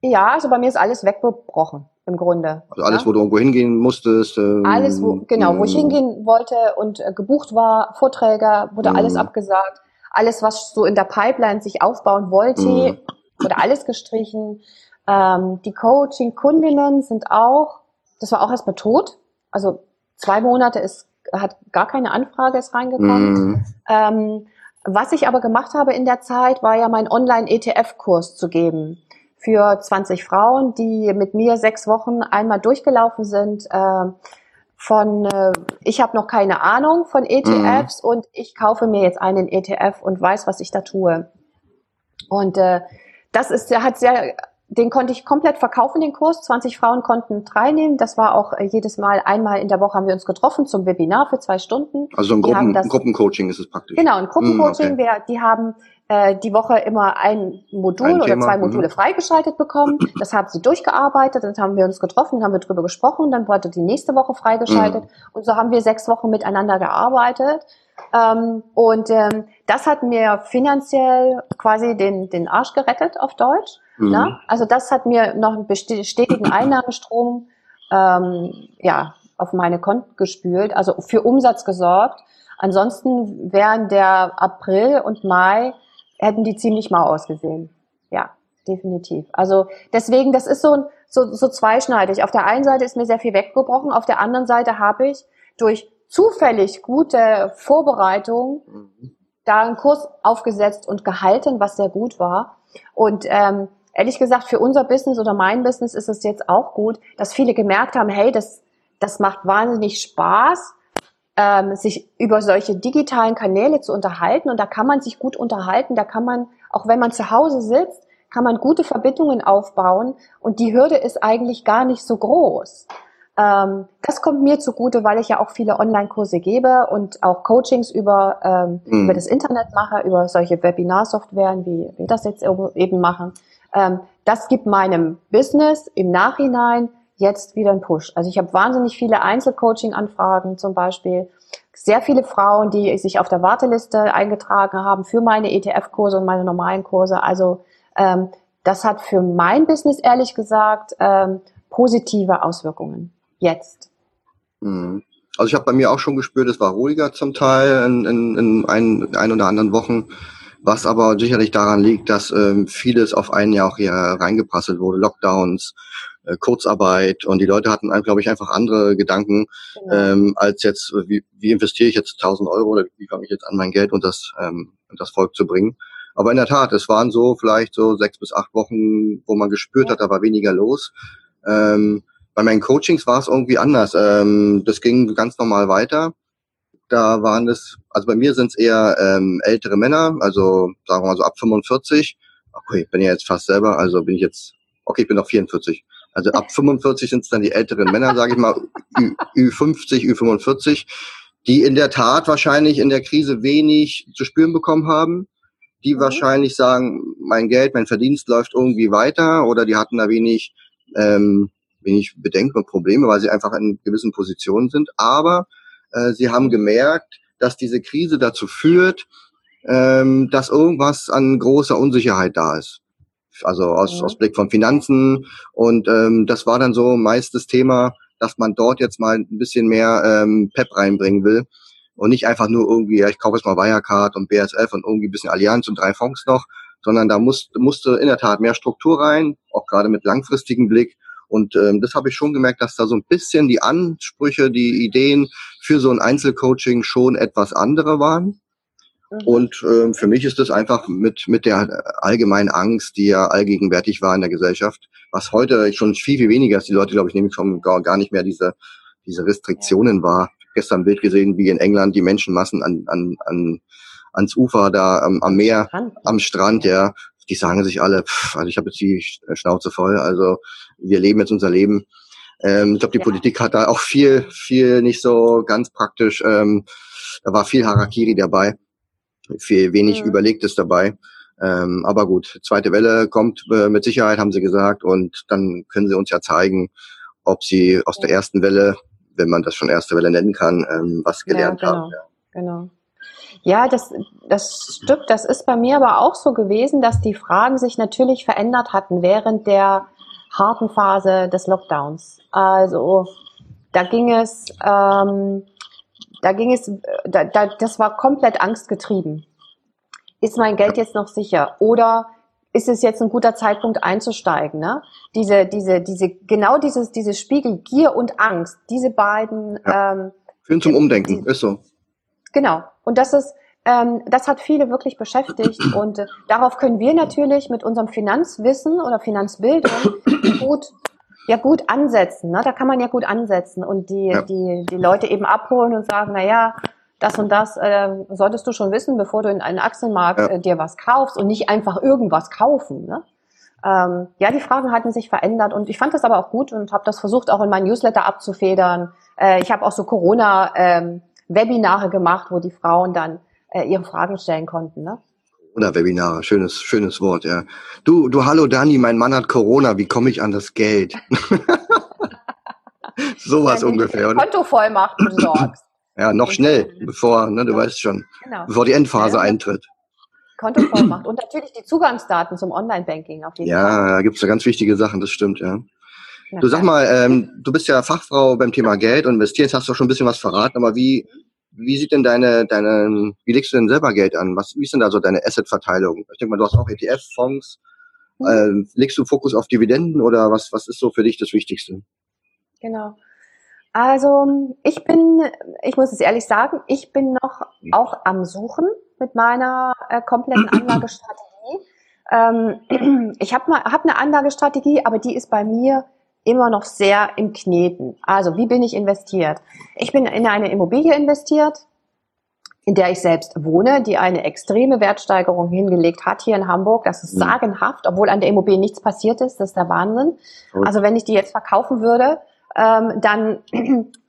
B: Ja, also bei mir ist alles weggebrochen im Grunde.
A: Also alles,
B: ja?
A: wo du irgendwo hingehen musstest? Ähm,
B: Alles, wo, genau, wo ich
A: ähm,
B: hingehen wollte und äh, gebucht war, Vorträge, wurde
A: Mhm.
B: alles abgesagt. Alles, was so in der Pipeline sich aufbauen wollte,
A: Mhm.
B: wurde alles gestrichen. Ähm, die Coaching-Kundinnen sind auch, das war auch erstmal tot. Also zwei Monate ist, hat gar keine Anfrage ist reingekommen.
A: Mhm.
B: Ähm, was ich aber gemacht habe in der Zeit, war ja meinen Online-ETF-Kurs zu geben für 20 Frauen, die mit mir sechs Wochen einmal durchgelaufen sind. Äh, von, äh, ich habe noch keine Ahnung von ETFs und ich kaufe mir jetzt einen ETF und weiß, was ich da tue. Und äh, das ist, der hat sehr, den konnte ich komplett verkaufen, den Kurs. 20 Frauen konnten teilnehmen. Das war auch äh, jedes Mal, einmal in der Woche haben wir uns getroffen zum Webinar für zwei Stunden.
A: Also ein Gruppen,
B: das-
A: Gruppencoaching ist es praktisch.
B: Genau, ein Gruppencoaching,
A: Mm, okay.
B: wir, die haben äh, die Woche immer ein Modul
A: Ein
B: oder zwei
A: mhm.
B: Module freigeschaltet bekommen. Das haben sie durchgearbeitet, dann haben wir uns getroffen, haben wir drüber gesprochen, dann wurde die nächste Woche freigeschaltet
A: Mhm.
B: und so haben wir sechs Wochen miteinander gearbeitet. Ähm, und ähm, das hat mir finanziell quasi den, den Arsch gerettet auf Deutsch.
A: Mhm.
B: Ne? Also das hat mir noch einen stetigen Einnahmenstrom ähm, ja, auf meine Konten gespült, also für Umsatz gesorgt. Ansonsten wären der April und Mai, hätten die ziemlich mau ausgesehen. Ja, definitiv. Also deswegen, das ist so, ein- so, so zweischneidig. Auf der einen Seite ist mir sehr viel weggebrochen, auf der anderen Seite habe ich durch zufällig gute Vorbereitung
A: Mhm.
B: da einen Kurs aufgesetzt und gehalten, was sehr gut war. Und ähm, ehrlich gesagt, für unser Business oder mein Business ist es jetzt auch gut, dass viele gemerkt haben, hey, das, das macht wahnsinnig Spaß, ähm, sich über solche digitalen Kanäle zu unterhalten. Und da kann man sich gut unterhalten, da kann man, auch wenn man zu Hause sitzt, kann man gute Verbindungen aufbauen. Und die Hürde ist eigentlich gar nicht so groß. Ähm, das kommt mir zugute, weil ich ja auch viele Online-Kurse gebe und auch Coachings über, ähm,
A: Mhm.
B: über das Internet mache, über solche Webinar-Softwaren, wie wir das jetzt eben machen. Ähm, das gibt meinem Business im Nachhinein jetzt wieder einen Push. Also ich habe wahnsinnig viele Einzelcoaching-Anfragen zum Beispiel. Sehr viele Frauen, die sich auf der Warteliste eingetragen haben für meine ETF-Kurse und meine normalen Kurse. Also ähm, das hat für mein Business ehrlich gesagt ähm, positive Auswirkungen. Jetzt.
A: Mhm. Also ich habe bei mir auch schon gespürt, es war ruhiger zum Teil in, in, in ein, ein oder anderen Wochen, was aber sicherlich daran liegt, dass ähm, vieles auf ein Jahr auch hier reingeprasselt wurde, Lockdowns, äh, Kurzarbeit und die Leute hatten, glaube ich, einfach andere Gedanken
B: Genau.
A: ähm, als jetzt, wie, wie investiere ich jetzt 1000 Euro oder wie komme ich jetzt an mein Geld und das, ähm, und das Volk zu bringen. Aber in der Tat, es waren so vielleicht so sechs bis acht Wochen, wo man gespürt hat, da war weniger los. Ähm, bei meinen Coachings war es irgendwie anders. Ähm, das ging ganz normal weiter. Da waren es, also bei mir sind es eher ähm, ältere Männer, also sagen wir mal so ab 45. Okay, ich bin ja jetzt fast selber, also bin ich jetzt, okay, ich bin noch 44. Also ab 45 sind es dann die älteren Männer, sage ich mal, Ü, Ü50, Ü45, die in der Tat wahrscheinlich in der Krise wenig zu spüren bekommen haben, die mhm. wahrscheinlich sagen, mein Geld, mein Verdienst läuft irgendwie weiter oder die hatten da wenig, ähm, wenig Bedenken und Probleme, weil sie einfach in gewissen Positionen sind. Aber äh, sie haben gemerkt, dass diese Krise dazu führt, ähm, dass irgendwas an großer Unsicherheit da ist. Also aus, mhm. aus Blick von Finanzen. Und ähm, das war dann so meist das Thema, dass man dort jetzt mal ein bisschen mehr ähm, Pep reinbringen will. Und nicht einfach nur irgendwie, ja, ich kaufe jetzt mal Wirecard und BSF und irgendwie ein bisschen Allianz und drei Fonds noch, sondern da muss, musste in der Tat mehr Struktur rein, auch gerade mit langfristigem Blick. Und ähm, das habe ich schon gemerkt, dass da so ein bisschen die Ansprüche, die Ideen für so ein Einzelcoaching schon etwas andere waren. Mhm. Und ähm, für mich ist das einfach mit, mit der allgemeinen Angst, die ja allgegenwärtig war in der Gesellschaft, was heute schon viel, viel weniger ist. Die Leute, glaube ich, nehmen schon gar, gar nicht mehr diese, diese Restriktionen wahr. Gestern ein Bild gesehen, wie in England die Menschenmassen an, an, an, ans Ufer da am, am Meer, am Strand, ja. Die sagen sich alle, pff, also ich habe jetzt die Schnauze voll, also wir leben jetzt unser Leben. Ähm, ich glaube, die ja. Politik hat da auch viel, viel nicht so ganz praktisch, ähm, da war viel Harakiri dabei, viel wenig mhm. Überlegtes dabei. Ähm, aber gut, zweite Welle kommt äh, mit Sicherheit, haben sie gesagt, und dann können sie uns ja zeigen, ob sie aus ja. der ersten Welle, wenn man das schon erste Welle nennen kann, ähm, was gelernt
B: ja, genau,
A: haben. Ja.
B: Genau. Ja, das, das Stück, das ist bei mir aber auch so gewesen, dass die Fragen sich natürlich verändert hatten während der harten Phase des Lockdowns. Also da ging es, ähm, da ging es, da, da, das war komplett angstgetrieben ist mein Geld jetzt noch sicher? Oder ist es jetzt ein guter Zeitpunkt einzusteigen? Ne? Diese, diese, diese, genau dieses, dieses Spiegel Gier und Angst, diese beiden
A: ja. ähm, führen zum Umdenken, die, ist so.
B: Genau. Und das ist, ähm, das hat viele wirklich beschäftigt und äh, darauf können wir natürlich mit unserem Finanzwissen oder Finanzbildung gut ja gut ansetzen. Ne? Da kann man ja gut ansetzen und die, ja. die, die Leute eben abholen und sagen, na ja, das und das äh, solltest du schon wissen, bevor du in einen Aktienmarkt ja. äh, dir was kaufst und nicht einfach irgendwas kaufen. Ne? Ähm, ja, die Fragen hatten sich verändert und ich fand das aber auch gut und habe das versucht auch in meinen Newsletter abzufedern. Äh, ich habe auch so Corona-Webinare ähm, gemacht, wo die Frauen dann äh, ihre Fragen stellen konnten. Ne?
A: Corona-Webinare, schönes, schönes Wort, ja. Du, du, hallo Dani, mein Mann hat Corona, wie komme ich an das Geld? Sowas ungefähr.
B: Konto vollmacht besorgst.
A: Ja, noch schnell, bevor, ne, du ja. weißt schon, genau. bevor die Endphase ja. eintritt.
B: Konto vollmacht und natürlich die Zugangsdaten zum Online-Banking auf jeden
A: ja, Fall. Ja, da gibt's da ganz wichtige Sachen, das stimmt, ja. ja du sag mal, ähm, du bist ja Fachfrau beim Thema Geld und investieren, hast du schon ein bisschen was verraten, aber wie, wie sieht denn deine, deine, wie legst du denn selber Geld an? Was, wie ist denn da so deine Asset-Verteilung? Ich denke mal, du hast auch ETF-Fonds. Mhm. Ähm, legst du Fokus auf Dividenden oder was, was ist so für dich das Wichtigste?
B: Genau. Also ich bin, ich muss es ehrlich sagen, ich bin noch auch am Suchen mit meiner äh, kompletten Anlagestrategie. Ähm, ich habe hab eine Anlagestrategie, aber die ist bei mir immer noch sehr im Kneten. Also wie bin ich investiert? Ich bin in eine Immobilie investiert, in der ich selbst wohne, die eine extreme Wertsteigerung hingelegt hat hier in Hamburg. Das ist mhm. sagenhaft, obwohl an der Immobilie nichts passiert ist. Das ist der Wahnsinn. Also wenn ich die jetzt verkaufen würde, ähm, dann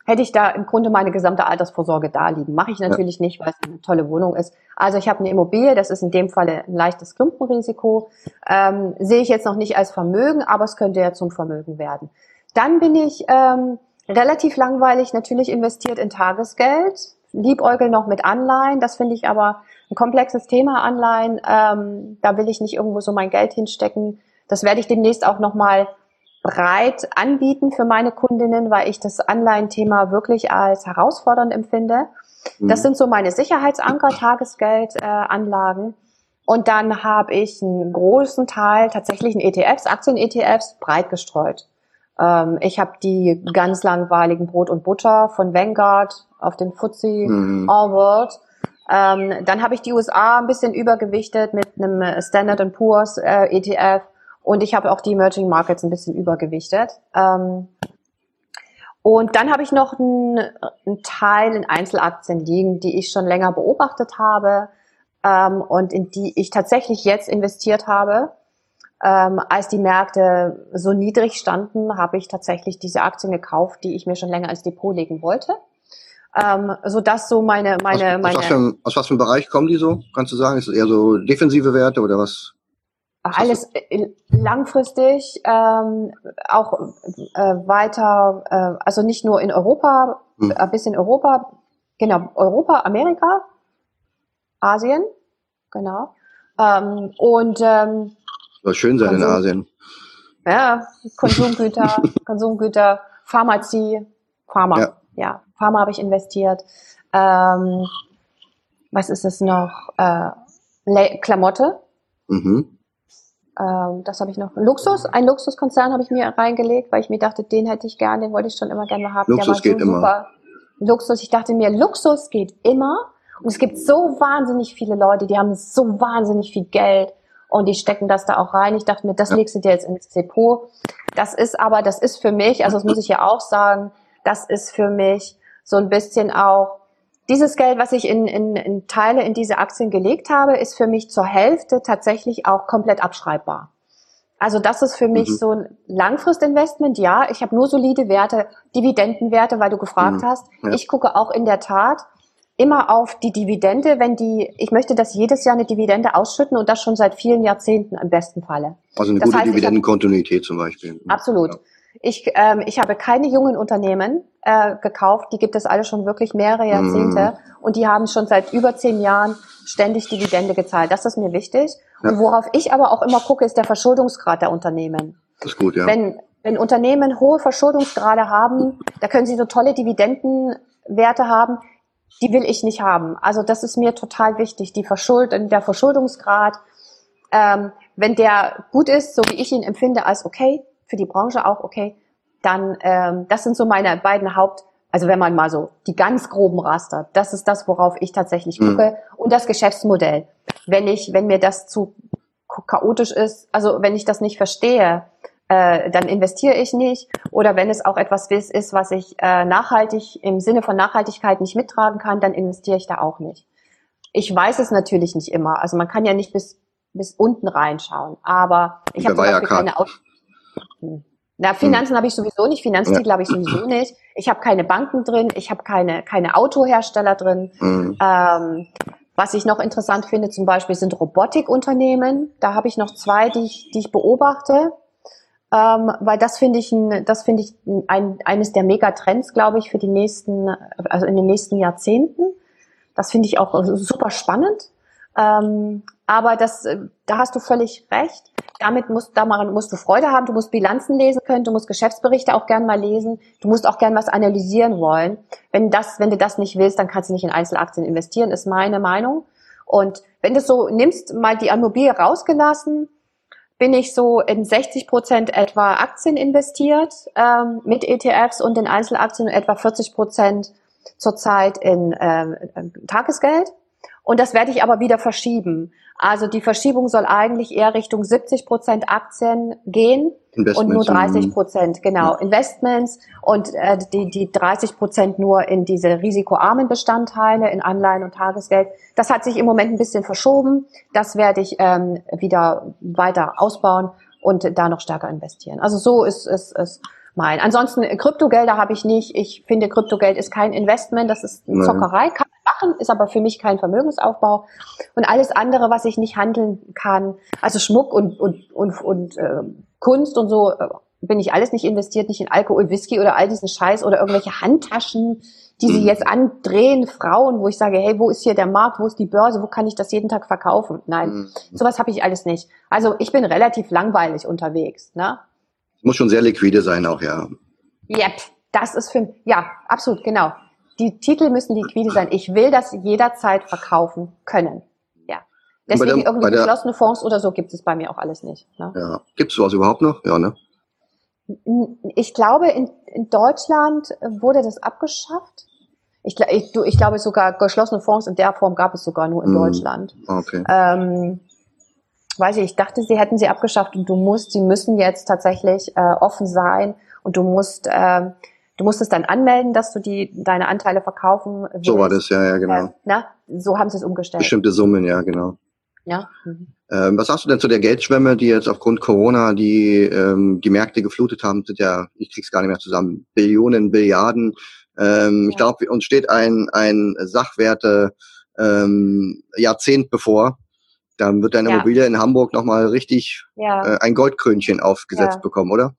B: hätte ich da im Grunde meine gesamte Altersvorsorge da liegen. Mache ich natürlich ja. nicht, weil es eine tolle Wohnung ist. Also ich habe eine Immobilie, das ist in dem Falle ein leichtes Klumpenrisiko. Ähm, sehe ich jetzt noch nicht als Vermögen, aber es könnte ja zum Vermögen werden. Dann bin ich ähm, relativ langweilig natürlich investiert in Tagesgeld, liebäugel noch mit Anleihen. Das finde ich aber ein komplexes Thema Anleihen. Ähm, da will ich nicht irgendwo so mein Geld hinstecken. Das werde ich demnächst auch nochmal breit anbieten für meine Kundinnen, weil ich das Anleihenthema wirklich als herausfordernd empfinde. Das mhm. sind so meine Sicherheitsanker, Tagesgeldanlagen. Äh, und dann habe ich einen großen Teil tatsächlich in ETFs, Aktien-ETFs, breit gestreut. Ähm, ich habe die ganz langweiligen Brot und Butter von Vanguard auf den FTSE mhm. All World. Ähm, dann habe ich die USA ein bisschen übergewichtet mit einem Standard Poor's äh, ETF und ich habe auch die Emerging Markets ein bisschen übergewichtet. Ähm, und dann habe ich noch einen, Teil in Einzelaktien liegen, die ich schon länger beobachtet habe ähm, und in die ich tatsächlich jetzt investiert habe. Ähm, als die Märkte so niedrig standen, habe ich tatsächlich diese Aktien gekauft, die ich mir schon länger als Depot legen wollte. Ähm, so das so meine, meine,
A: aus,
B: meine.
A: Aus was, für, aus was für einem Bereich kommen die so? Kannst du sagen? Ist es eher so defensive Werte oder was?
B: Alles äh, langfristig, ähm, auch äh, weiter, äh, also nicht nur in Europa, hm. ein bisschen Europa, genau, Europa, Amerika, Asien, genau. Ähm, und ähm,
A: soll schön sein Konsum, in Asien.
B: Ja, Konsumgüter, Konsumgüter, Pharmazie, Pharma, ja, ja Pharma habe ich investiert. Ähm, was ist es noch? Äh, Klamotte. Mhm. Ähm, das habe ich noch. Luxus, ein Luxuskonzern habe ich mir reingelegt, weil ich mir dachte, den hätte ich gerne, den wollte ich schon immer gerne haben.
A: Luxus geht so immer. Super.
B: Luxus, ich dachte mir, Luxus geht immer. Und es gibt so wahnsinnig viele Leute, die haben so wahnsinnig viel Geld und die stecken das da auch rein. Ich dachte mir, das ja. legst du dir jetzt ins Depot. Das ist aber, das ist für mich, also das muss ich ja auch sagen, das ist für mich so ein bisschen auch, dieses Geld, was ich in, in, in Teile in diese Aktien gelegt habe, ist für mich zur Hälfte tatsächlich auch komplett abschreibbar. Also das ist für mich mhm. so ein Langfristinvestment. Ja, ich habe nur solide Werte, Dividendenwerte, weil du gefragt mhm. hast. Ja. Ich gucke auch in der Tat immer auf die Dividende, wenn die, ich möchte das jedes Jahr eine Dividende ausschütten und das schon seit vielen Jahrzehnten im besten Falle.
A: Also eine
B: das
A: gute Dividendenkontinuität zum Beispiel.
B: Absolut. Ja. Ich, ähm, ich habe keine jungen Unternehmen äh, gekauft, die gibt es alle schon wirklich mehrere Jahrzehnte mm. und die haben schon seit über zehn Jahren ständig Dividende gezahlt. Das ist mir wichtig. Ja. Und worauf ich aber auch immer gucke, ist der Verschuldungsgrad der Unternehmen.
A: Das ist gut, ja.
B: Wenn, wenn Unternehmen hohe Verschuldungsgrade haben, da können sie so tolle Dividendenwerte haben, die will ich nicht haben. Also das ist mir total wichtig. Die Verschuld, der Verschuldungsgrad, ähm, wenn der gut ist, so wie ich ihn empfinde, als okay, für die Branche auch okay, dann ähm, das sind so meine beiden Haupt, also wenn man mal so die ganz groben Raster, das ist das, worauf ich tatsächlich mhm. gucke mhm. und das Geschäftsmodell. Wenn ich, wenn mir das zu chaotisch ist, also wenn ich das nicht verstehe, äh, dann investiere ich nicht. Oder wenn es auch etwas ist, was ich äh, nachhaltig im Sinne von Nachhaltigkeit nicht mittragen kann, dann investiere ich da auch nicht. Ich weiß es natürlich nicht immer. Also man kann ja nicht bis bis unten reinschauen. Aber ich habe keine Aus hm. Na, Finanzen hm. habe ich sowieso nicht, Finanztitel ja. habe ich sowieso nicht. Ich habe keine Banken drin, ich habe keine, keine Autohersteller drin. Mhm. Ähm, was ich noch interessant finde zum Beispiel sind Robotikunternehmen. Da habe ich noch zwei, die ich, die ich beobachte. Ähm, weil das finde ich, ein, das finde ich ein, eines der Megatrends, glaube ich, für die nächsten, also in den nächsten Jahrzehnten. Das finde ich auch super spannend. Ähm, aber das, da hast du völlig recht damit musst, daran musst du Freude haben, du musst Bilanzen lesen können, du musst Geschäftsberichte auch gern mal lesen, du musst auch gern was analysieren wollen. Wenn das, wenn du das nicht willst, dann kannst du nicht in Einzelaktien investieren, ist meine Meinung. Und wenn du so nimmst, mal die Immobilie rausgelassen, bin ich so in 60 Prozent etwa Aktien investiert ähm, mit ETFs und in Einzelaktien etwa 40 Prozent zurzeit in ähm, Tagesgeld. Und das werde ich aber wieder verschieben. Also die Verschiebung soll eigentlich eher Richtung 70 Prozent Aktien gehen und nur 30 Prozent, genau, ja. Investments und äh, die, die 30 Prozent nur in diese risikoarmen Bestandteile, in Anleihen und Tagesgeld. Das hat sich im Moment ein bisschen verschoben. Das werde ich ähm, wieder weiter ausbauen und da noch stärker investieren. Also so ist es. Ist, mein. Ansonsten Kryptogelder habe ich nicht. Ich finde, Kryptogeld ist kein Investment, das ist Zockerei. Kann machen, ist aber für mich kein Vermögensaufbau. Und alles andere, was ich nicht handeln kann, also Schmuck und, und, und, und äh, Kunst und so, äh, bin ich alles nicht investiert, nicht in Alkohol, Whisky oder all diesen Scheiß oder irgendwelche Handtaschen, die sie jetzt andrehen, Frauen, wo ich sage, hey, wo ist hier der Markt, wo ist die Börse, wo kann ich das jeden Tag verkaufen? Nein, mhm. sowas habe ich alles nicht. Also ich bin relativ langweilig unterwegs. Ne?
A: Muss schon sehr liquide sein auch, ja.
B: Yep, das ist für, ja, absolut, genau die Titel müssen liquide sein. Ich will das jederzeit verkaufen können. Ja. Deswegen der, irgendwie geschlossene Fonds oder so gibt es bei mir auch alles nicht. Ne?
A: Ja. Gibt es sowas überhaupt noch? Ja, ne?
B: Ich glaube, in, in Deutschland wurde das abgeschafft. Ich, ich, ich glaube sogar geschlossene Fonds in der Form gab es sogar nur in mm, Deutschland.
A: Okay.
B: Ähm, weiß ich, ich dachte, sie hätten sie abgeschafft und du musst, sie müssen jetzt tatsächlich äh, offen sein und du musst äh, Du musstest dann anmelden, dass du die, deine Anteile verkaufen
A: willst. So war das, ja, ja, genau. Äh,
B: na, so haben sie es umgestellt.
A: Bestimmte Summen, ja, genau.
B: Ja. Mhm.
A: Ähm, was sagst du denn zu der Geldschwemme, die jetzt aufgrund Corona die, ähm, die Märkte geflutet haben? Sind ja, ich krieg's gar nicht mehr zusammen, Billionen, Billiarden. Ähm, ja. Ich glaube, uns steht ein, ein Sachwerte ähm, Jahrzehnt bevor. Dann wird deine ja. Immobilie in Hamburg nochmal richtig ja. äh, ein Goldkrönchen aufgesetzt bekommen, oder?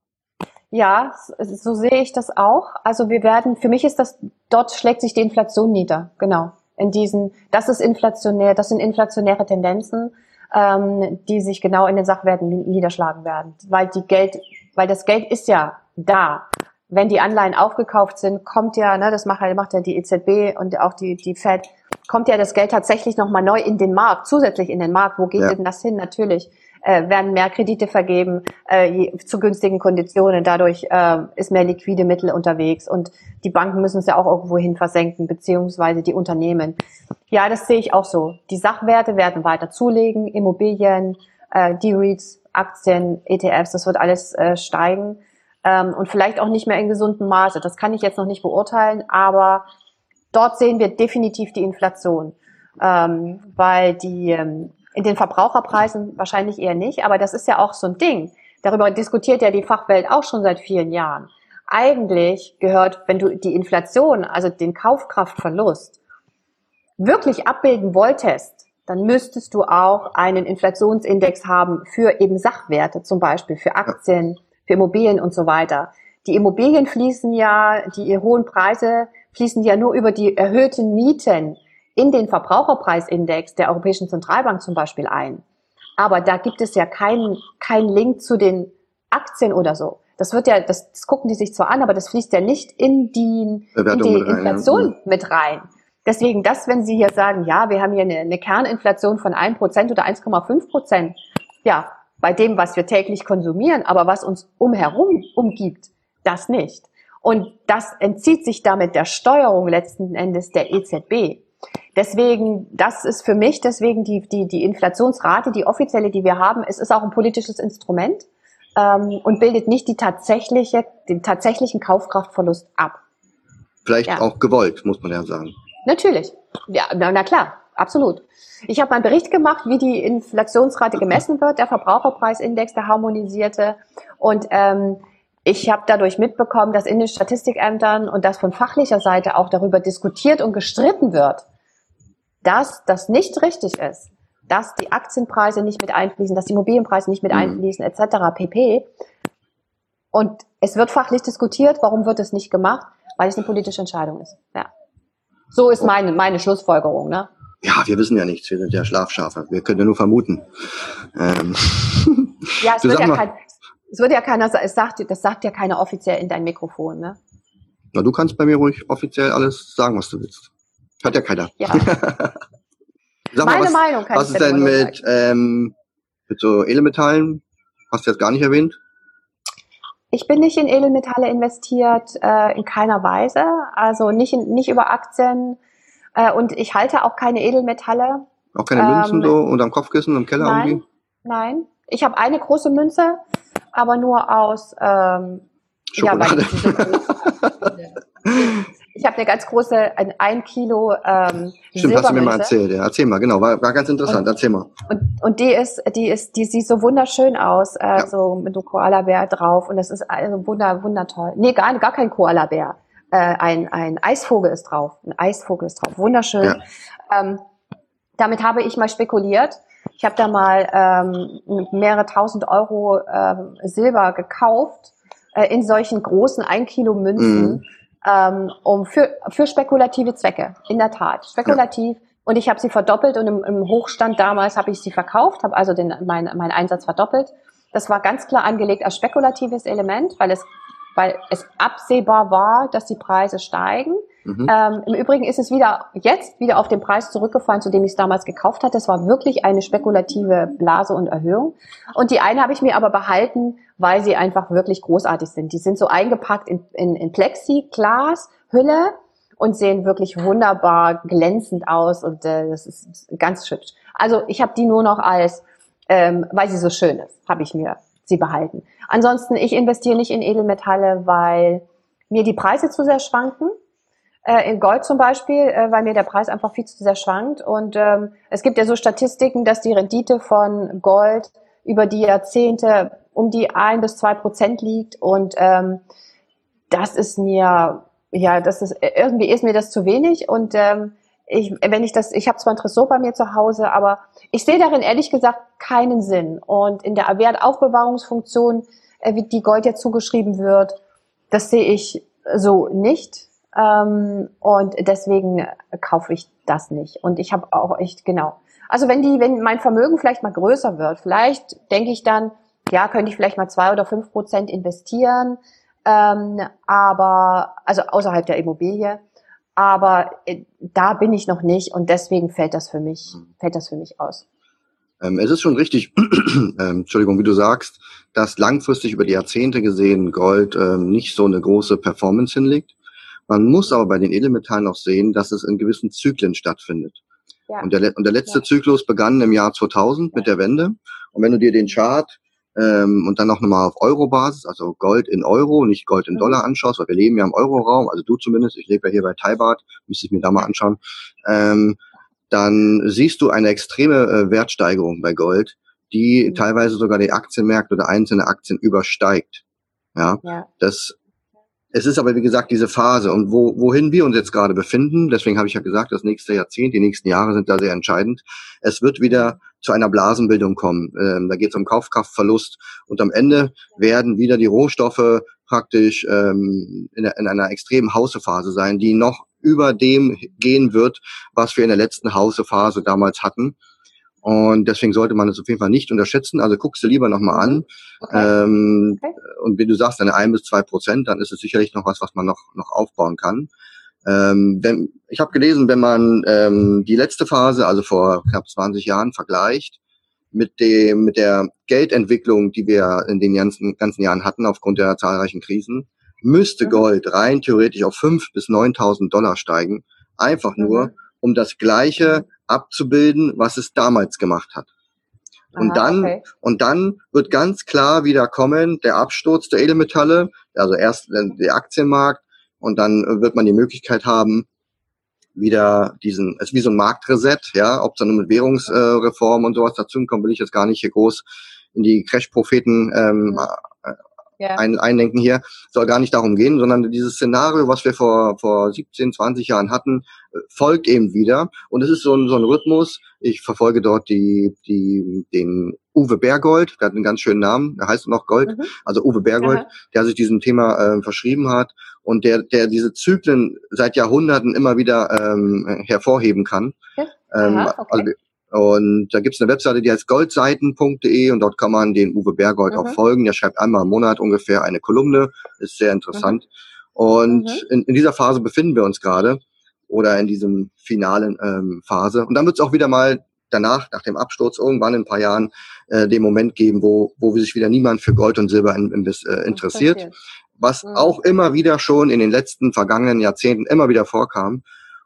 B: Ja, so sehe ich das auch. Also wir werden, für mich ist das, dort schlägt sich die Inflation nieder, genau. In diesen, das ist inflationär, das sind inflationäre Tendenzen, ähm, die sich genau in den Sachwerten niederschlagen werden. Weil die Geld, weil das Geld ist ja da. Wenn die Anleihen aufgekauft sind, kommt ja, ne, das macht, macht ja die EZB und auch die, die Fed, kommt ja das Geld tatsächlich nochmal neu in den Markt, zusätzlich in den Markt. Wo geht ja. denn das hin? Natürlich äh, werden mehr Kredite vergeben äh, zu günstigen Konditionen. Dadurch äh, ist mehr liquide Mittel unterwegs und die Banken müssen es ja auch irgendwohin versenken, beziehungsweise die Unternehmen. Ja, das sehe ich auch so. Die Sachwerte werden weiter zulegen, Immobilien, äh, die REITs, Aktien, ETFs, das wird alles äh, steigen ähm, und vielleicht auch nicht mehr in gesundem Maße. Das kann ich jetzt noch nicht beurteilen, aber dort sehen wir definitiv die Inflation, ähm, weil die ähm, in den Verbraucherpreisen wahrscheinlich eher nicht, aber das ist ja auch so ein Ding. Darüber diskutiert ja die Fachwelt auch schon seit vielen Jahren. Eigentlich gehört, wenn du die Inflation, also den Kaufkraftverlust, wirklich abbilden wolltest, dann müsstest du auch einen Inflationsindex haben für eben Sachwerte, zum Beispiel für Aktien, für Immobilien und so weiter. Die Immobilien fließen ja, die hohen Preise fließen ja nur über die erhöhten Mieten in den Verbraucherpreisindex der Europäischen Zentralbank zum Beispiel ein. Aber da gibt es ja keinen keinen Link zu den Aktien oder so. Das wird ja, das, das gucken die sich zwar an, aber das fließt ja nicht in die, in die mit Inflation rein, ja. mit rein. Deswegen, das, wenn Sie hier sagen, ja, wir haben hier eine, eine Kerninflation von 1% oder 1,5%, ja, bei dem, was wir täglich konsumieren, aber was uns umherum umgibt, das nicht. Und das entzieht sich damit der Steuerung letzten Endes der EZB. Deswegen, das ist für mich deswegen die, die, die Inflationsrate, die offizielle, die wir haben, es ist auch ein politisches Instrument ähm, und bildet nicht die tatsächliche, den tatsächlichen Kaufkraftverlust ab.
A: Vielleicht ja. auch gewollt, muss man ja sagen.
B: Natürlich. Ja, na, na klar, absolut. Ich habe einen Bericht gemacht, wie die Inflationsrate gemessen wird, der Verbraucherpreisindex, der harmonisierte. Und ähm, ich habe dadurch mitbekommen, dass in den Statistikämtern und dass von fachlicher Seite auch darüber diskutiert und gestritten wird, dass das nicht richtig ist, dass die Aktienpreise nicht mit einfließen, dass die Immobilienpreise nicht mit mhm. einfließen, etc. pp. Und es wird fachlich diskutiert, warum wird es nicht gemacht? Weil es eine politische Entscheidung ist. Ja. So ist meine, meine Schlussfolgerung, ne?
A: Ja, wir wissen ja nichts, wir sind ja Schlafschafe. Wir können ja nur vermuten. Ähm.
B: Ja, es wird ja, kein, es wird ja keiner, es sagt, das sagt ja keiner offiziell in dein Mikrofon, ne?
A: Na, du kannst bei mir ruhig offiziell alles sagen, was du willst. Hat ja keiner. Ja.
B: Sag Meine mal, was, Meinung kann
A: Was ist denn mit, ähm, mit so Edelmetallen? Hast du jetzt gar nicht erwähnt?
B: Ich bin nicht in Edelmetalle investiert, äh, in keiner Weise. Also nicht, in, nicht über Aktien. Äh, und ich halte auch keine Edelmetalle.
A: Auch keine Münzen ähm, so unterm Kopfkissen im Keller
B: nein,
A: irgendwie?
B: Nein. Ich habe eine große Münze, aber nur aus ähm,
A: Schokolade.
B: Ja, ich habe eine ganz große, ein, ein Kilo ähm,
A: Stimmt, hast du mir mal erzählt. Ja. Erzähl mal, genau, war, war ganz interessant. Und, Erzähl mal.
B: Und, und die ist, die ist, die sieht so wunderschön aus, äh, ja. so mit einem Koala-Bär drauf und das ist also wunder, wundertoll. Nee, gar, gar kein Koala-Bär. Äh, ein, ein Eisvogel ist drauf. Ein Eisvogel ist drauf. Wunderschön. Ja. Ähm, damit habe ich mal spekuliert. Ich habe da mal ähm, mehrere tausend Euro äh, Silber gekauft äh, in solchen großen 1 Kilo Münzen. Mhm ähm, um für, für spekulative Zwecke, in der Tat, spekulativ. Ja. Und ich habe sie verdoppelt und im, im Hochstand damals habe ich sie verkauft, habe also den, mein, mein Einsatz verdoppelt. Das war ganz klar angelegt als spekulatives Element, weil es, weil es absehbar war, dass die Preise steigen. Mhm. Ähm, Im Übrigen ist es wieder jetzt wieder auf den Preis zurückgefallen, zu dem ich es damals gekauft hatte. Es war wirklich eine spekulative Blase und Erhöhung. Und die eine habe ich mir aber behalten, weil sie einfach wirklich großartig sind. Die sind so eingepackt in, in, in Plexiglas, Hülle und sehen wirklich wunderbar glänzend aus und äh, das ist ganz hübsch. Also ich habe die nur noch als, ähm, weil sie so schön ist, habe ich mir sie behalten. Ansonsten, ich investiere nicht in Edelmetalle, weil mir die Preise zu sehr schwanken äh, in Gold zum Beispiel, äh, weil mir der Preis einfach viel zu sehr schwankt. Und ähm, es gibt ja so Statistiken, dass die Rendite von Gold über die Jahrzehnte um die ein bis zwei Prozent liegt. Und ähm, das ist mir ja, das ist irgendwie ist mir das zu wenig und ähm, ich, wenn ich das, ich habe zwar ein Tresor bei mir zu Hause, aber ich sehe darin ehrlich gesagt keinen Sinn. Und in der Wertaufbewahrungsfunktion, äh, wie die Gold ja zugeschrieben wird, das sehe ich so nicht. Ähm, und deswegen kaufe ich das nicht. Und ich habe auch echt, genau. Also wenn die, wenn mein Vermögen vielleicht mal größer wird, vielleicht denke ich dann, ja, könnte ich vielleicht mal zwei oder fünf Prozent investieren, ähm, aber also außerhalb der Immobilie. Aber äh, da bin ich noch nicht und deswegen fällt das für mich, fällt das für mich aus.
A: Ähm, es ist schon richtig, ähm, Entschuldigung, wie du sagst, dass langfristig über die Jahrzehnte gesehen Gold ähm, nicht so eine große Performance hinlegt. Man muss aber bei den Edelmetallen auch sehen, dass es in gewissen Zyklen stattfindet. Ja. Und, der, und der letzte ja. Zyklus begann im Jahr 2000 mit der Wende. Und wenn du dir den Chart ähm, und dann noch nochmal auf Euro-Basis, also Gold in Euro, nicht Gold in mhm. Dollar anschaust, weil wir leben ja im Euro-Raum, also du zumindest, ich lebe ja hier bei Taibart, müsste ich mir da mal anschauen, ähm, dann siehst du eine extreme äh, Wertsteigerung bei Gold, die mhm. teilweise sogar die Aktienmärkte oder einzelne Aktien übersteigt. Ja, ja. das es ist aber, wie gesagt, diese Phase und wo, wohin wir uns jetzt gerade befinden, deswegen habe ich ja gesagt, das nächste Jahrzehnt, die nächsten Jahre sind da sehr entscheidend. Es wird wieder zu einer Blasenbildung kommen. Ähm, da geht es um Kaufkraftverlust und am Ende werden wieder die Rohstoffe praktisch ähm, in, in einer extremen Hausephase sein, die noch über dem gehen wird, was wir in der letzten Hausephase damals hatten. Und deswegen sollte man es auf jeden Fall nicht unterschätzen. Also guckst du lieber nochmal an. Okay. Ähm, okay. Und wie du sagst, eine ein bis zwei Prozent, dann ist es sicherlich noch was, was man noch, noch aufbauen kann. Ähm, wenn, ich habe gelesen, wenn man ähm, die letzte Phase, also vor knapp 20 Jahren, vergleicht mit dem mit der Geldentwicklung, die wir in den ganzen, ganzen Jahren hatten aufgrund der zahlreichen Krisen, müsste mhm. Gold rein theoretisch auf 5.000 bis 9.000 Dollar steigen, einfach nur, mhm. Um das Gleiche abzubilden, was es damals gemacht hat. Und Aha, dann, okay. und dann wird ganz klar wieder kommen, der Absturz der Edelmetalle, also erst der Aktienmarkt, und dann wird man die Möglichkeit haben, wieder diesen, es ist wie so ein Marktreset, ja, ob es dann mit Währungsreform äh, und sowas dazu kommt, will ich jetzt gar nicht hier groß in die Crash-Propheten ähm, ja. Ein, einlenken hier, soll gar nicht darum gehen, sondern dieses Szenario, was wir vor, vor 17, 20 Jahren hatten, folgt eben wieder. Und es ist so ein, so ein Rhythmus. Ich verfolge dort die, die, den Uwe Bergold, der hat einen ganz schönen Namen, der heißt noch Gold, mhm. also Uwe Bergold, Aha. der sich diesem Thema äh, verschrieben hat und der, der diese Zyklen seit Jahrhunderten immer wieder ähm, hervorheben kann. Ja. Ähm, Aha, okay. also, und da gibt's eine Webseite, die heißt goldseiten.de und dort kann man den Uwe Bergold mhm. auch folgen. Der schreibt einmal im Monat ungefähr eine Kolumne, ist sehr interessant. Mhm. Und mhm. In, in dieser Phase befinden wir uns gerade oder in diesem finalen ähm, Phase. Und dann wird's auch wieder mal danach, nach dem Absturz, irgendwann in ein paar Jahren, äh, den Moment geben, wo, wo sich wieder niemand für Gold und Silber in, in, äh, interessiert. Was mhm. auch immer wieder schon in den letzten vergangenen Jahrzehnten immer wieder vorkam.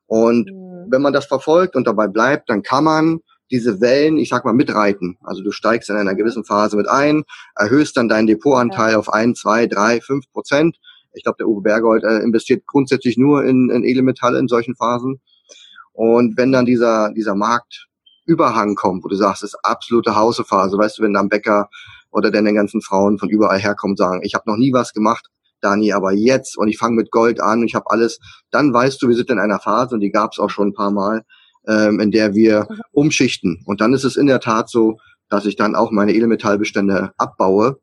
A: Und mhm. wenn man das verfolgt und dabei bleibt, dann kann man diese Wellen, ich sag mal, mitreiten. Also du steigst in einer gewissen Phase mit ein, erhöhst dann deinen Depotanteil ja. auf ein, zwei, drei, fünf Prozent. Ich glaube, der Uwe Bergold äh, investiert grundsätzlich nur in, in Edelmetalle in solchen Phasen. Und wenn dann dieser, dieser Marktüberhang kommt, wo du sagst, das ist absolute Hausephase, weißt du, wenn dann Bäcker oder deine ganzen Frauen von überall herkommen und sagen, ich habe noch nie was gemacht, Dani, aber jetzt und ich fange mit Gold an und ich habe alles, dann weißt du, wir sind in einer Phase und die gab es auch schon ein paar Mal, ähm, in der wir mhm. umschichten. Und dann ist es in der Tat so, dass ich dann auch meine Edelmetallbestände abbaue,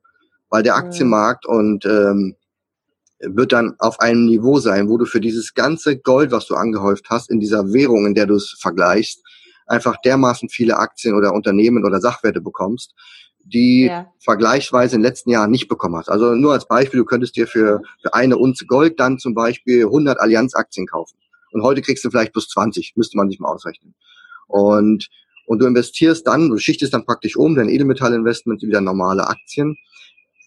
A: weil der mhm. Aktienmarkt und ähm, wird dann auf einem Niveau sein, wo du für dieses ganze Gold, was du angehäuft hast, in dieser Währung, in der du es vergleichst, einfach dermaßen viele Aktien oder Unternehmen oder Sachwerte bekommst, die ja. vergleichsweise in den letzten Jahren nicht bekommen hast. Also nur als Beispiel, du könntest dir für, für eine Unze Gold dann zum Beispiel 100 Allianz-Aktien kaufen. Und heute kriegst du vielleicht plus 20, müsste man sich mal ausrechnen. Und, und du investierst dann, du schichtest dann praktisch um, dein Edelmetallinvestment wieder normale Aktien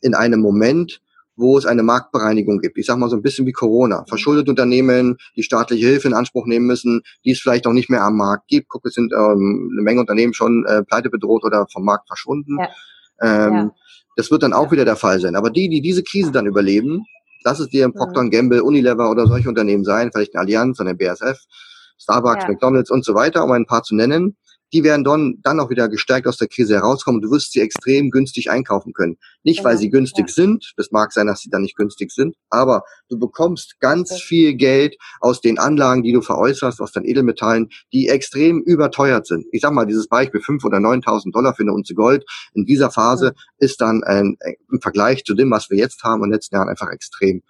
A: in einem Moment, wo es eine Marktbereinigung gibt. Ich sage mal so ein bisschen wie Corona. Mhm. Verschuldete Unternehmen, die staatliche Hilfe in Anspruch nehmen müssen, die es vielleicht auch nicht mehr am Markt gibt. Guck, es sind ähm, eine Menge Unternehmen schon äh, pleite bedroht oder vom Markt verschwunden. Ja. Ähm, ja. Das wird dann auch ja. wieder der Fall sein. Aber die, die diese Krise dann überleben, Lass es dir ein Procter Gamble, Unilever oder solche Unternehmen sein, vielleicht eine Allianz, eine BSF, Starbucks, ja. McDonalds und so weiter, um ein paar zu nennen. Die werden dann, dann auch wieder gestärkt aus der Krise herauskommen du wirst sie extrem günstig einkaufen können. Nicht, genau. weil sie günstig ja. sind, das mag sein, dass sie dann nicht günstig sind, aber du bekommst ganz okay. viel Geld aus den Anlagen, die du veräußerst, aus deinen Edelmetallen, die extrem überteuert sind. Ich sag mal, dieses Beispiel 5.000 oder 9.000 Dollar für eine Unze Gold in dieser Phase mhm. ist dann ein, im Vergleich zu dem, was wir jetzt haben in den letzten Jahren einfach extrem.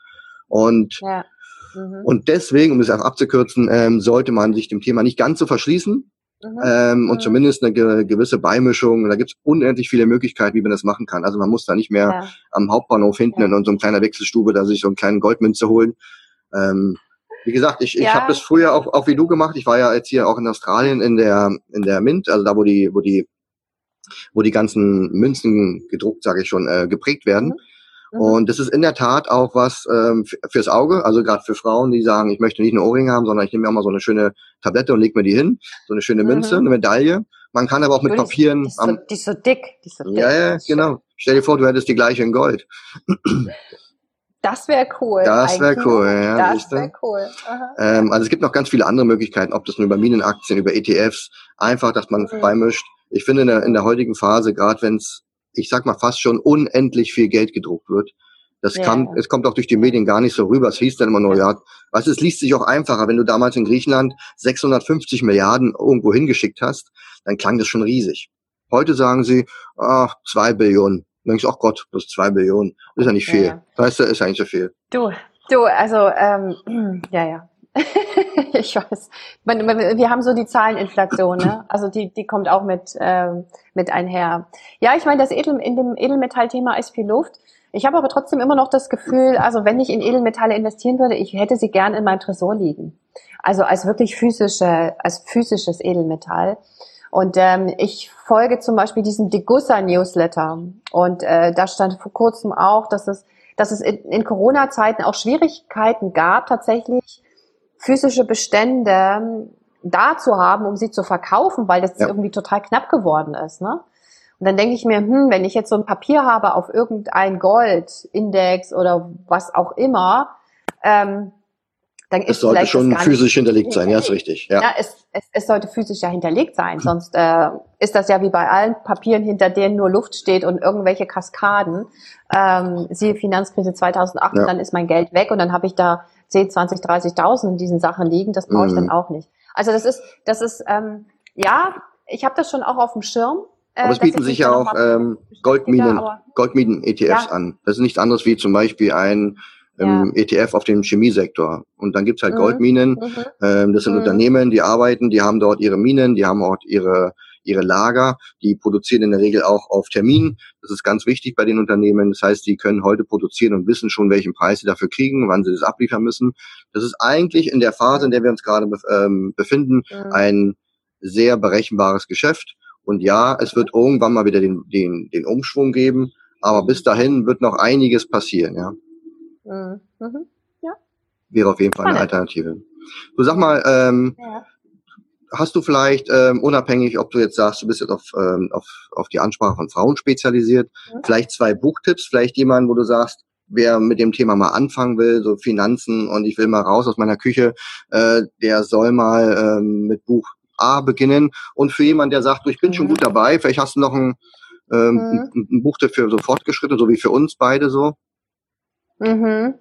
A: Und ja. Mhm. Und deswegen, um es auch abzukürzen, ähm, sollte man sich dem Thema nicht ganz so verschließen. Mhm. Ähm, und mhm. zumindest eine ge gewisse Beimischung. Da gibt es unendlich viele Möglichkeiten, wie man das machen kann. Also man muss da nicht mehr ja. am Hauptbahnhof hinten ja. in so einer kleinen Wechselstube da sich so einen kleinen Goldmünze holen. Ähm, wie gesagt, ich, ich ja. habe das früher auch, auch wie du gemacht. Ich war ja jetzt hier auch in Australien in der in der Mint, also da wo die wo die wo die ganzen Münzen gedruckt, sage ich schon, äh, geprägt werden. Mhm. Mhm. Und das ist in der Tat auch was ähm, fürs Auge, also gerade für Frauen, die sagen, ich möchte nicht eine Ohrring haben, sondern ich nehme mir auch mal so eine schöne Tablette und leg mir die hin, so eine schöne mhm. Münze, eine Medaille. Man kann aber auch mit Papieren.
B: Die ist, so, die ist so dick. Die ist so dick.
A: Ja, ja, genau. Stell dir vor, du hättest die gleiche in Gold.
B: Das wäre cool.
A: Das wäre cool,
B: ja. Das wäre cool.
A: Ähm, also es gibt noch ganz viele andere Möglichkeiten, ob das nur über Minenaktien, über ETFs, einfach, dass man mhm. beimischt. Ich finde in der, in der heutigen Phase, gerade wenn es ich sag mal fast schon unendlich viel Geld gedruckt wird. Das ja. kann, es kommt auch durch die Medien gar nicht so rüber. Es hieß dann immer nur, ja, was es liest sich auch einfacher. Wenn du damals in Griechenland 650 Milliarden irgendwo hingeschickt hast, dann klang das schon riesig. Heute sagen sie, ach, zwei Billionen. Dann denkst du, ach Gott, plus zwei Billionen. Ist ja nicht viel. Ja. Weißt du, ist ja nicht so viel.
B: Du, du, also, ähm, ja, ja. ich weiß. Wir haben so die Zahleninflation, ne? Also die, die kommt auch mit, ähm, mit einher. Ja, ich meine, das Edel, in dem Edelmetallthema ist viel Luft. Ich habe aber trotzdem immer noch das Gefühl, also wenn ich in Edelmetalle investieren würde, ich hätte sie gern in meinem Tresor liegen. Also als wirklich physische, als physisches Edelmetall. Und ähm, ich folge zum Beispiel diesem Degussa Newsletter. Und äh, da stand vor kurzem auch, dass es, dass es in, in Corona-Zeiten auch Schwierigkeiten gab, tatsächlich physische Bestände ähm, da zu haben, um sie zu verkaufen, weil das ja. irgendwie total knapp geworden ist. Ne? Und dann denke ich mir, hm, wenn ich jetzt so ein Papier habe auf irgendein Goldindex oder was auch immer, ähm, dann ist
A: es sollte schon physisch hinterlegt sein, ja, ist richtig. Ja,
B: ja es, es, es sollte physisch ja hinterlegt sein, sonst äh, ist das ja wie bei allen Papieren, hinter denen nur Luft steht und irgendwelche Kaskaden. Ähm, siehe Finanzkrise 2008, ja. und dann ist mein Geld weg und dann habe ich da 10, 20, 30.000 in diesen Sachen liegen. Das brauche ich mhm. dann auch nicht. Also das ist, das ist, ähm, ja, ich habe das schon auch auf dem Schirm.
A: Äh, aber es bieten sich ja auch ähm, Goldminen, Goldminen-ETFs ja. an. Das ist nichts anderes wie zum Beispiel ein ähm, ja. ETF auf dem Chemiesektor. Und dann gibt's halt mhm. Goldminen. Mhm. Ähm, das sind mhm. Unternehmen, die arbeiten, die haben dort ihre Minen, die haben auch ihre ihre Lager, die produzieren in der Regel auch auf Termin. Das ist ganz wichtig bei den Unternehmen. Das heißt, die können heute produzieren und wissen schon, welchen Preis sie dafür kriegen, wann sie das abliefern müssen. Das ist eigentlich in der Phase, in der wir uns gerade ähm, befinden, mhm. ein sehr berechenbares Geschäft. Und ja, es wird irgendwann mal wieder den, den, den Umschwung geben, aber bis dahin wird noch einiges passieren, ja. Mhm. mhm. Ja. Wäre auf jeden Fall eine Alternative. Du sag mal, ähm, ja. Hast du vielleicht, ähm, unabhängig, ob du jetzt sagst, du bist jetzt auf, ähm, auf, auf die Ansprache von Frauen spezialisiert, mhm. vielleicht zwei Buchtipps, vielleicht jemanden, wo du sagst, wer mit dem Thema mal anfangen will, so Finanzen und ich will mal raus aus meiner Küche, äh, der soll mal ähm, mit Buch A beginnen. Und für jemanden, der sagt, du, ich bin mhm. schon gut dabei, vielleicht hast du noch ein, ähm, mhm. ein, ein Buch dafür so fortgeschritten, so wie für uns beide so.
B: Mhm.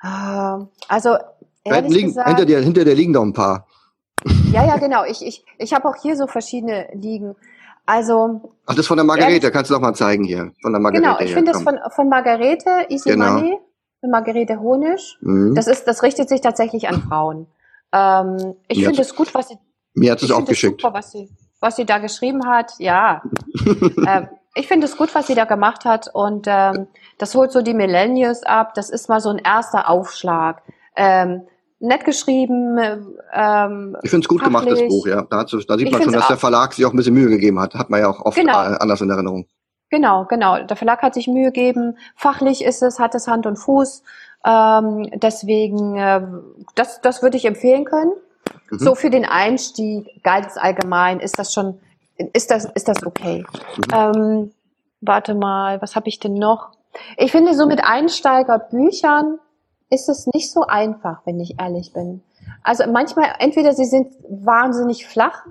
B: Ah, also
A: liegen, gesagt, hinter dir, hinter dir liegen noch ein paar.
B: Ja, ja, genau. Ich, ich, ich habe auch hier so verschiedene liegen. Also.
A: Ach, das von der Margarete, kannst du doch mal zeigen hier. Von der Margarete.
B: Genau, ich finde das von, von Margarete, Easy genau. Money, von Margarete Honisch. Mhm. Das ist, das richtet sich tatsächlich an Frauen. Ähm, ich finde es gut, was sie.
A: Mir hat es auch geschickt.
B: Super, was sie, was sie da geschrieben hat. Ja. ähm, ich finde es gut, was sie da gemacht hat und ähm, das holt so die Millennials ab. Das ist mal so ein erster Aufschlag. Ähm, nett geschrieben. Ähm,
A: ich finde es gut fachlich. gemacht, das Buch, ja. Da, da sieht man schon, dass der Verlag sich auch ein bisschen Mühe gegeben hat. Hat man ja auch oft genau. anders in Erinnerung.
B: Genau, genau. Der Verlag hat sich Mühe gegeben. Fachlich ist es, hat es Hand und Fuß. Ähm, deswegen, äh, das, das würde ich empfehlen können. Mhm. So für den Einstieg, ganz allgemein, ist das schon ist das, ist das okay. Mhm. Ähm, warte mal, was habe ich denn noch? Ich finde, so mit Einsteigerbüchern ist es nicht so einfach, wenn ich ehrlich bin. Also manchmal, entweder sie sind wahnsinnig flach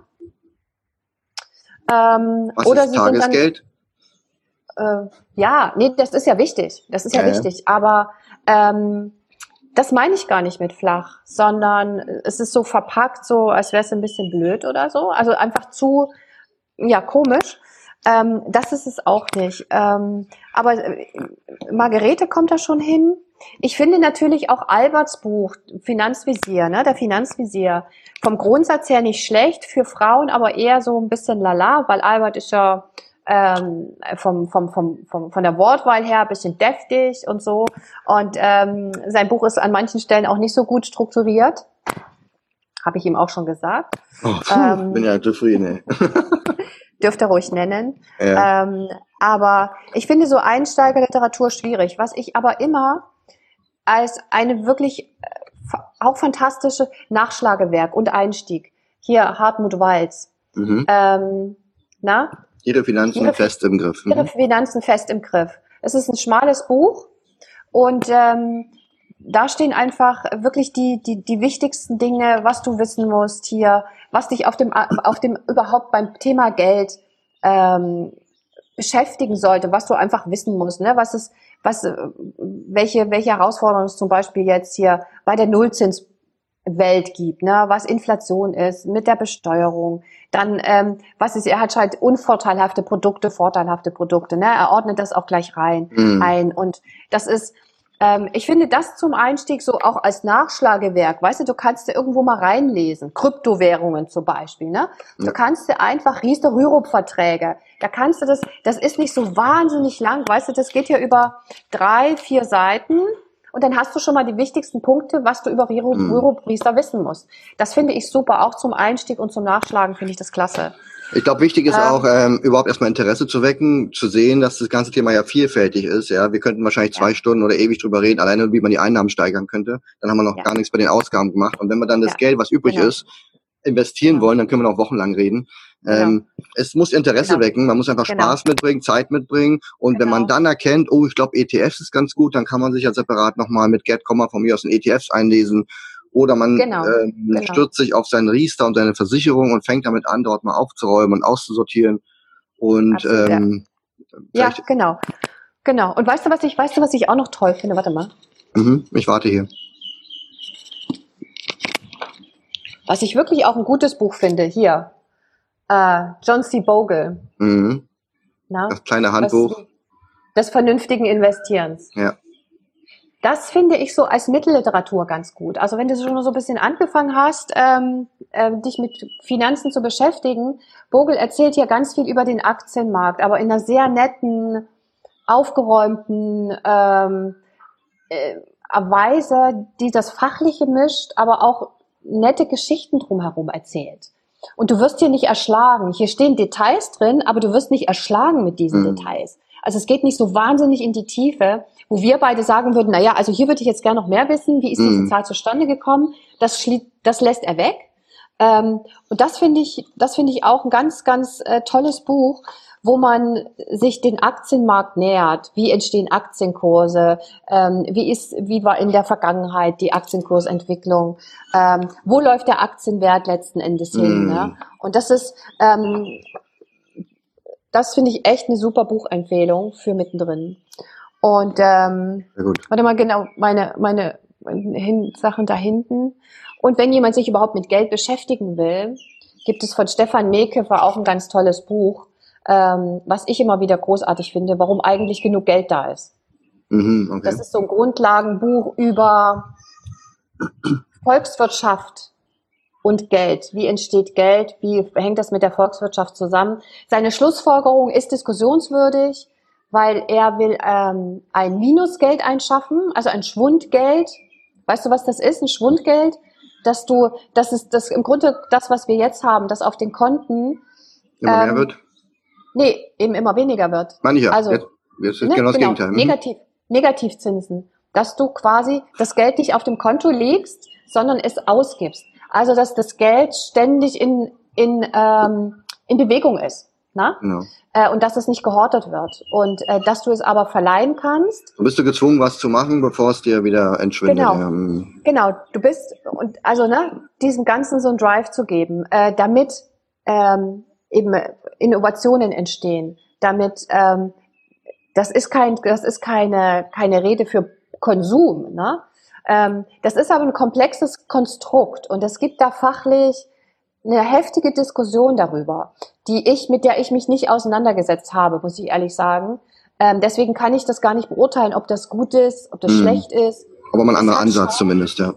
A: Ähm, Was oder ist sie Tagesgeld?
B: Dann, äh, ja, nee, das ist ja wichtig. Das ist ja, ja wichtig. Aber ähm, das meine ich gar nicht mit flach, sondern es ist so verpackt, so als wäre es ein bisschen blöd oder so. Also einfach zu, ja, komisch. Ähm, das ist es auch nicht. Ähm, aber äh, Margarete kommt da schon hin. Ich finde natürlich auch Alberts Buch, Finanzvisier, ne, der Finanzvisier, vom Grundsatz her nicht schlecht, für Frauen aber eher so ein bisschen lala, weil Albert ist ja ähm, vom, vom, vom, vom, von der Wortwahl her ein bisschen deftig und so. Und ähm, sein Buch ist an manchen Stellen auch nicht so gut strukturiert. Habe ich ihm auch schon gesagt.
A: Oh, puh, ähm, bin ja zufrieden.
B: dürft ihr ruhig nennen. Ja. Ähm, aber ich finde so Einsteigerliteratur schwierig. Was ich aber immer als eine wirklich äh, auch fantastische Nachschlagewerk und Einstieg. Hier Hartmut Walz. Mhm. Ähm,
A: na? Ihre Finanzen ihre, fest im Griff.
B: Mhm. Ihre Finanzen fest im Griff. Es ist ein schmales Buch und ähm, da stehen einfach wirklich die, die, die wichtigsten Dinge, was du wissen musst hier, was dich auf dem, auf dem überhaupt beim Thema Geld ähm, beschäftigen sollte, was du einfach wissen musst, ne? Was ist, was, welche, welche Herausforderungen es zum Beispiel jetzt hier bei der Nullzinswelt gibt, ne? was Inflation ist, mit der Besteuerung, dann ähm, was ist, er hat halt unvorteilhafte Produkte, vorteilhafte Produkte, ne? Er ordnet das auch gleich rein mhm. ein. Und das ist, ähm, ich finde das zum Einstieg so auch als Nachschlagewerk. Weißt du, du kannst dir irgendwo mal reinlesen. Kryptowährungen zum Beispiel. Ne? Du ja. kannst dir einfach Riester Rürup-Verträge. Da kannst du das, das ist nicht so wahnsinnig lang. Weißt du, das geht ja über drei, vier Seiten. Und dann hast du schon mal die wichtigsten Punkte, was du über Rürup, Riester wissen musst. Das finde ich super. Auch zum Einstieg und zum Nachschlagen finde ich das klasse.
A: Ich glaube, wichtig ist ähm, auch, ähm, überhaupt erstmal Interesse zu wecken, zu sehen, dass das ganze Thema ja vielfältig ist. Ja, wir könnten wahrscheinlich zwei Stunden oder ewig drüber reden, alleine wie man die Einnahmen steigern könnte. Dann haben wir noch ja. gar nichts bei den Ausgaben gemacht. Und wenn wir dann das. Geld, was übrig genau. ist, investieren genau. wollen, dann können wir noch wochenlang reden. Genau. Ähm, es muss Interesse genau. wecken, man muss einfach genau. Spaß mitbringen, Zeit mitbringen. Und wenn man genau. dann erkennt, oh, ich glaube, ETFs ist ganz gut, dann kann man sich ja separat nochmal mit Get, von mir aus in ETFs einlesen oder man genau, äh, genau. stürzt sich auf seinen Riester und seine Versicherung und fängt damit an, dort mal aufzuräumen und auszusortieren. Und Absolut, ähm,
B: ja. ja, genau. Genau. Und weißt du, was ich, weißt du, was ich auch noch toll finde? Warte mal.
A: Mhm, ich warte hier.
B: Was ich wirklich auch ein gutes Buch finde, hier. Äh, John C. Bogle.
A: Mhm. Na? Das kleine Handbuch.
B: Das, des vernünftigen Investierens.
A: Ja.
B: Das finde ich so als Mittelliteratur ganz gut. Also wenn du schon so ein bisschen angefangen hast, ähm, äh, dich mit Finanzen zu beschäftigen, Vogel erzählt hier ganz viel über den Aktienmarkt, aber in einer sehr netten, aufgeräumten ähm, äh, Weise, die das Fachliche mischt, aber auch nette Geschichten drumherum erzählt. Und du wirst hier nicht erschlagen. Hier stehen Details drin, aber du wirst nicht erschlagen mit diesen mhm. Details. Also es geht nicht so wahnsinnig in die Tiefe, wo wir beide sagen würden, na ja, also hier würde ich jetzt gerne noch mehr wissen, wie ist diese mhm. Zahl zustande gekommen? Das, das lässt er weg. Ähm, und das finde ich, das finde ich auch ein ganz, ganz äh, tolles Buch, wo man sich den Aktienmarkt nähert. Wie entstehen Aktienkurse? Ähm, wie ist, wie war in der Vergangenheit die Aktienkursentwicklung? Ähm, wo läuft der Aktienwert letzten Endes hin? Mm. Ne? Und das ist, ähm, das finde ich echt eine super Buchempfehlung für mittendrin. Und ähm, warte mal genau, meine, meine hin, Sachen da hinten. Und wenn jemand sich überhaupt mit Geld beschäftigen will, gibt es von Stefan Mehkefer auch ein ganz tolles Buch, ähm, was ich immer wieder großartig finde, warum eigentlich genug Geld da ist. Mhm, okay. Das ist so ein Grundlagenbuch über Volkswirtschaft und Geld. Wie entsteht Geld? Wie hängt das mit der Volkswirtschaft zusammen? Seine Schlussfolgerung ist diskussionswürdig, weil er will ähm, ein Minusgeld einschaffen, also ein Schwundgeld. Weißt du, was das ist? Ein Schwundgeld, dass du, das ist das im Grunde das, was wir jetzt haben, das auf den Konten
A: immer ähm, mehr wird.
B: Nee, eben immer weniger wird.
A: Meine ich ja.
B: Also, jetzt,
A: jetzt ist ne, genau das genau, Gegenteil.
B: Mhm. Negativ, Negativzinsen. Dass du quasi das Geld nicht auf dem Konto legst, sondern es ausgibst. Also dass das Geld ständig in, in, ähm, in Bewegung ist. Na? Genau. Äh, und dass es nicht gehortet wird. Und äh, dass du es aber verleihen kannst.
A: Und bist du gezwungen, was zu machen, bevor es dir wieder entschwindet.
B: Genau. Ähm. Genau. Du bist, und also, ne, diesem Ganzen so ein Drive zu geben, äh, damit ähm, eben Innovationen entstehen, damit ähm, das ist kein, das ist keine keine Rede für Konsum, ne? Ähm, das ist aber ein komplexes Konstrukt und es gibt da fachlich eine heftige Diskussion darüber, die ich, mit der ich mich nicht auseinandergesetzt habe, muss ich ehrlich sagen. Ähm, deswegen kann ich das gar nicht beurteilen, ob das gut ist, ob das hm. schlecht ist.
A: Aber mal ein anderer Ansatz zumindest, ja.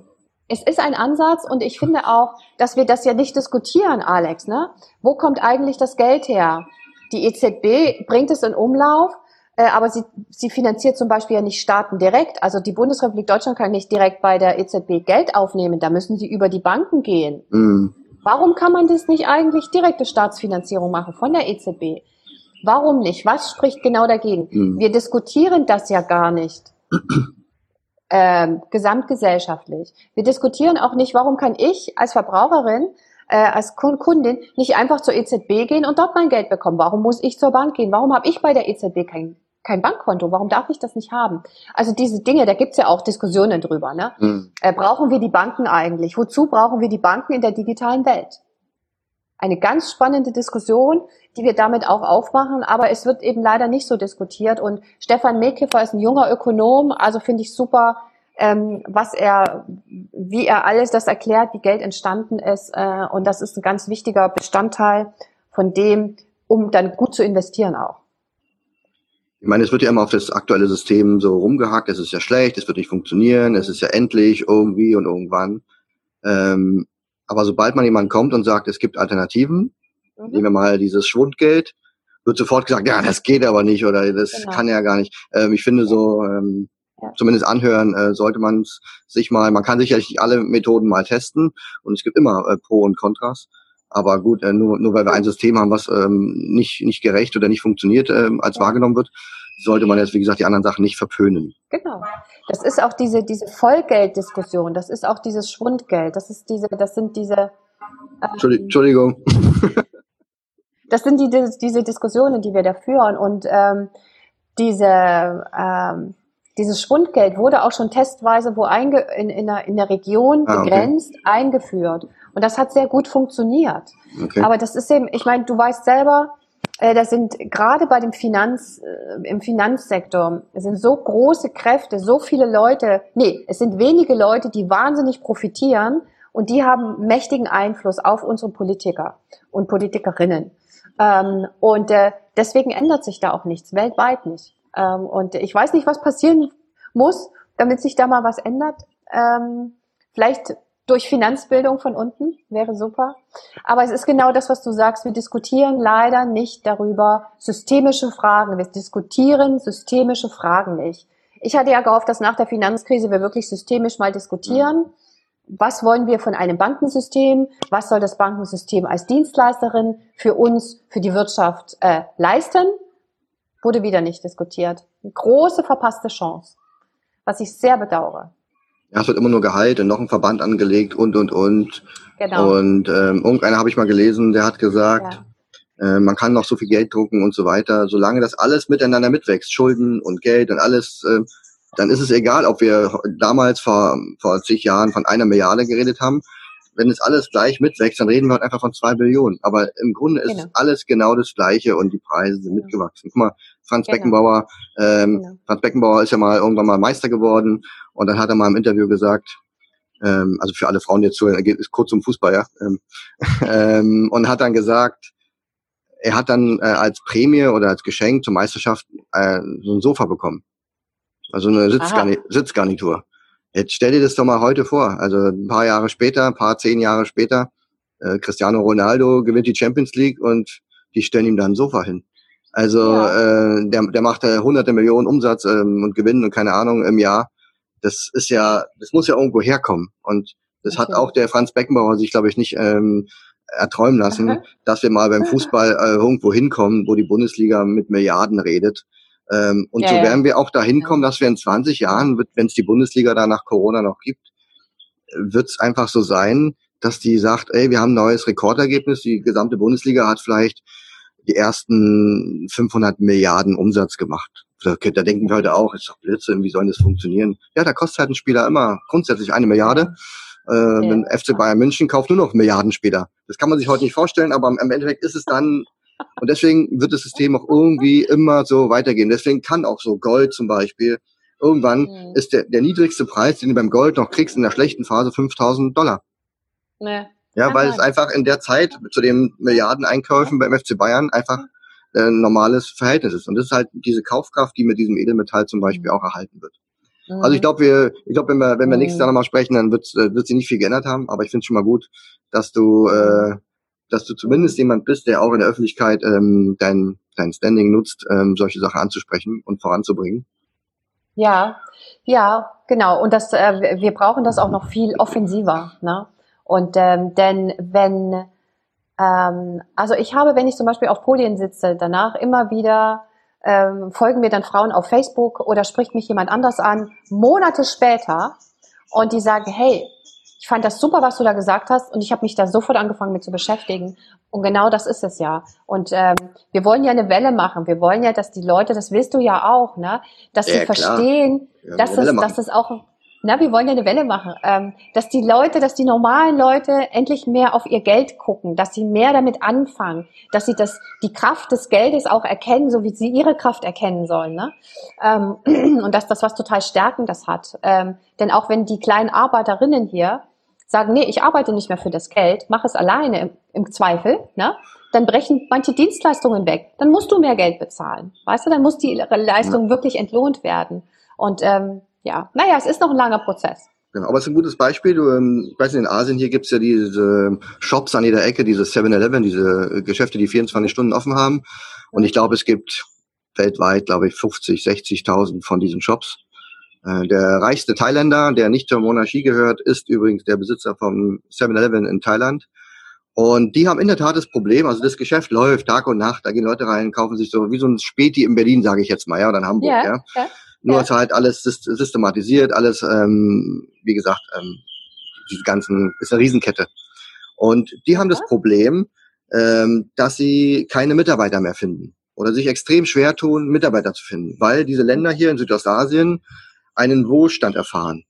B: Es ist ein Ansatz und ich finde auch, dass wir das ja nicht diskutieren, Alex. Ne? Wo kommt eigentlich das Geld her? Die EZB bringt es in Umlauf, äh, aber sie, sie finanziert zum Beispiel ja nicht Staaten direkt. Also die Bundesrepublik Deutschland kann nicht direkt bei der EZB Geld aufnehmen. Da müssen sie über die Banken gehen. Mhm. Warum kann man das nicht eigentlich direkte Staatsfinanzierung machen von der EZB? Warum nicht? Was spricht genau dagegen? Mhm. Wir diskutieren das ja gar nicht. Ähm, gesamtgesellschaftlich. Wir diskutieren auch nicht, warum kann ich als Verbraucherin, äh, als Kundin nicht einfach zur EZB gehen und dort mein Geld bekommen? Warum muss ich zur Bank gehen? Warum habe ich bei der EZB kein kein Bankkonto, warum darf ich das nicht haben? Also diese Dinge, da gibt's ja auch Diskussionen drüber. Ne? Mhm. Äh, brauchen wir die Banken eigentlich? Wozu brauchen wir die Banken in der digitalen Welt? Eine ganz spannende Diskussion, die wir damit auch aufmachen, aber es wird eben leider nicht so diskutiert. Und Stefan Mekiffer ist ein junger Ökonom, also finde ich super, ähm, was er, wie er alles das erklärt, wie Geld entstanden ist. Äh, und das ist ein ganz wichtiger Bestandteil von dem, um dann gut zu investieren auch.
A: Ich meine, es wird ja immer auf das aktuelle System so rumgehackt, es ist ja schlecht, es wird nicht funktionieren, es ist ja endlich irgendwie und irgendwann. Ähm, aber sobald man jemand kommt und sagt, es gibt Alternativen, mhm. nehmen wir mal dieses Schwundgeld, wird sofort gesagt, ja, das geht aber nicht oder das genau. kann ja gar nicht. Ähm, ich finde so, ähm, ja. zumindest anhören äh, sollte man sich mal, man kann sicherlich alle Methoden mal testen und es gibt immer äh, Pro und Kontras. Aber gut, äh, nur, nur weil wir ein System haben, was ähm, nicht, nicht gerecht oder nicht funktioniert, äh, als ja. wahrgenommen wird, sollte man jetzt, wie gesagt, die anderen Sachen nicht verpönen.
B: Genau. Das ist auch diese, diese Vollgelddiskussion, das ist auch dieses Schwundgeld, das ist diese, das sind diese.
A: Ähm, Entschuldigung.
B: das sind die, diese Diskussionen, die wir da führen und ähm, diese, ähm, dieses Schwundgeld wurde auch schon testweise wo einge in, in, der, in der Region ah, begrenzt okay. eingeführt. Und das hat sehr gut funktioniert. Okay. Aber das ist eben, ich meine, du weißt selber, äh, das sind gerade bei dem Finanz, äh, im Finanzsektor, es sind so große Kräfte, so viele Leute, nee, es sind wenige Leute, die wahnsinnig profitieren und die haben mächtigen Einfluss auf unsere Politiker und Politikerinnen. Ähm, und äh, deswegen ändert sich da auch nichts, weltweit nicht. Ähm, und ich weiß nicht, was passieren muss, damit sich da mal was ändert. Ähm, vielleicht durch Finanzbildung von unten, wäre super. Aber es ist genau das, was du sagst. Wir diskutieren leider nicht darüber systemische Fragen. Wir diskutieren systemische Fragen nicht. Ich hatte ja gehofft, dass nach der Finanzkrise wir wirklich systemisch mal diskutieren. Was wollen wir von einem Bankensystem? Was soll das Bankensystem als Dienstleisterin für uns, für die Wirtschaft äh, leisten? Wurde wieder nicht diskutiert. Eine große verpasste Chance, was ich sehr bedauere.
A: Ja, es wird immer nur geheilt und noch ein Verband angelegt und, und, und. Genau. Und ähm, irgendeiner habe ich mal gelesen, der hat gesagt, ja. äh, man kann noch so viel Geld drucken und so weiter. Solange das alles miteinander mitwächst, Schulden und Geld und alles, äh, dann ist es egal, ob wir damals vor, vor zig Jahren von einer Milliarde geredet haben. Wenn es alles gleich mitwächst, dann reden wir halt einfach von zwei Billionen. Aber im Grunde ist genau. alles genau das Gleiche und die Preise sind mitgewachsen. Guck mal, Franz genau. Beckenbauer, ähm, genau. Franz Beckenbauer ist ja mal irgendwann mal Meister geworden und dann hat er mal im Interview gesagt, ähm, also für alle Frauen jetzt zuhören, geht ist kurz zum Fußball, ja, ähm, ähm, und hat dann gesagt, er hat dann äh, als Prämie oder als Geschenk zur Meisterschaft äh, so ein Sofa bekommen. Also eine Sitzgarni Sitzgarnitur. Jetzt stell dir das doch mal heute vor. Also ein paar Jahre später, ein paar zehn Jahre später, äh, Cristiano Ronaldo gewinnt die Champions League und die stellen ihm da ein Sofa hin. Also ja. äh, der, der macht äh, hunderte Millionen Umsatz ähm, und Gewinn und keine Ahnung im Jahr. Das ist ja, das muss ja irgendwo herkommen. Und das okay. hat auch der Franz Beckenbauer sich, glaube ich, nicht ähm, erträumen lassen, Aha. dass wir mal beim Fußball äh, irgendwo hinkommen, wo die Bundesliga mit Milliarden redet. Ähm, und ja, so werden wir auch da hinkommen, dass wir in 20 Jahren, wenn es die Bundesliga da nach Corona noch gibt, wird es einfach so sein, dass die sagt, ey, wir haben ein neues Rekordergebnis, die gesamte Bundesliga hat vielleicht die ersten 500 Milliarden Umsatz gemacht. Da, da denken wir heute auch, ist doch Blödsinn, wie soll das funktionieren? Ja, da kostet halt ein Spieler immer grundsätzlich eine Milliarde. Äh, ja. FC Bayern München kauft nur noch Milliarden später. Das kann man sich heute nicht vorstellen, aber im Endeffekt ist es dann und deswegen wird das System auch irgendwie immer so weitergehen. Deswegen kann auch so Gold zum Beispiel irgendwann mhm. ist der, der niedrigste Preis, den du beim Gold noch kriegst in der schlechten Phase 5000 Dollar. Nee. Ja, weil es einfach in der Zeit zu den Milliardeneinkäufen beim FC Bayern einfach ein normales Verhältnis ist. Und das ist halt diese Kaufkraft, die mit diesem Edelmetall zum Beispiel mhm. auch erhalten wird. Also ich mhm. glaube, wir, ich glaube, wenn wir, wenn wir nächstes Jahr nochmal sprechen, dann wird, äh, wird sich nicht viel geändert haben. Aber ich finde es schon mal gut, dass du, äh, dass du zumindest jemand bist, der auch in der Öffentlichkeit ähm, dein, dein Standing nutzt, ähm, solche Sachen anzusprechen und voranzubringen.
B: Ja, ja, genau. Und das, äh, wir brauchen das auch noch viel offensiver. Ne? Und ähm, denn wenn, ähm, also ich habe, wenn ich zum Beispiel auf Podien sitze, danach immer wieder ähm, folgen mir dann Frauen auf Facebook oder spricht mich jemand anders an, Monate später, und die sagen, hey, ich fand das super, was du da gesagt hast und ich habe mich da sofort angefangen mit zu beschäftigen. Und genau das ist es ja. Und ähm, wir wollen ja eine Welle machen. Wir wollen ja, dass die Leute, das willst du ja auch, ne, dass ja, sie verstehen, ja, dass es, dass es auch na, wir wollen ja eine Welle machen, ähm, dass die Leute, dass die normalen Leute endlich mehr auf ihr Geld gucken, dass sie mehr damit anfangen, dass sie das, die Kraft des Geldes auch erkennen, so wie sie ihre Kraft erkennen sollen. Ne? Ähm, und dass das was total Stärkendes hat. Ähm, denn auch wenn die kleinen Arbeiterinnen hier sagen, nee, ich arbeite nicht mehr für das Geld, mach es alleine im, im Zweifel, ne? dann brechen manche Dienstleistungen weg. Dann musst du mehr Geld bezahlen. Weißt du, dann muss die Leistung wirklich entlohnt werden. Und ähm, ja, naja, es ist noch ein langer Prozess.
A: Genau, aber es ist ein gutes Beispiel. Du, ähm, ich weiß nicht, in Asien hier gibt's ja diese Shops an jeder Ecke, diese 7-Eleven, diese Geschäfte, die 24 Stunden offen haben. Und ich glaube, es gibt weltweit, glaube ich, 50, 60.000 von diesen Shops. Äh, der reichste Thailänder, der nicht zur Monarchie gehört, ist übrigens der Besitzer vom 7-Eleven in Thailand. Und die haben in der Tat das Problem, also das Geschäft läuft Tag und Nacht, da gehen Leute rein, kaufen sich so wie so ein Späti in Berlin, sage ich jetzt mal, ja, oder in Hamburg, ja. ja. ja. Nur ja. ist halt alles systematisiert, alles, ähm, wie gesagt, ähm, diese ganzen, ist eine Riesenkette. Und die haben das Problem, ähm, dass sie keine Mitarbeiter mehr finden oder sich extrem schwer tun, Mitarbeiter zu finden, weil diese Länder hier in Südostasien einen Wohlstand erfahren.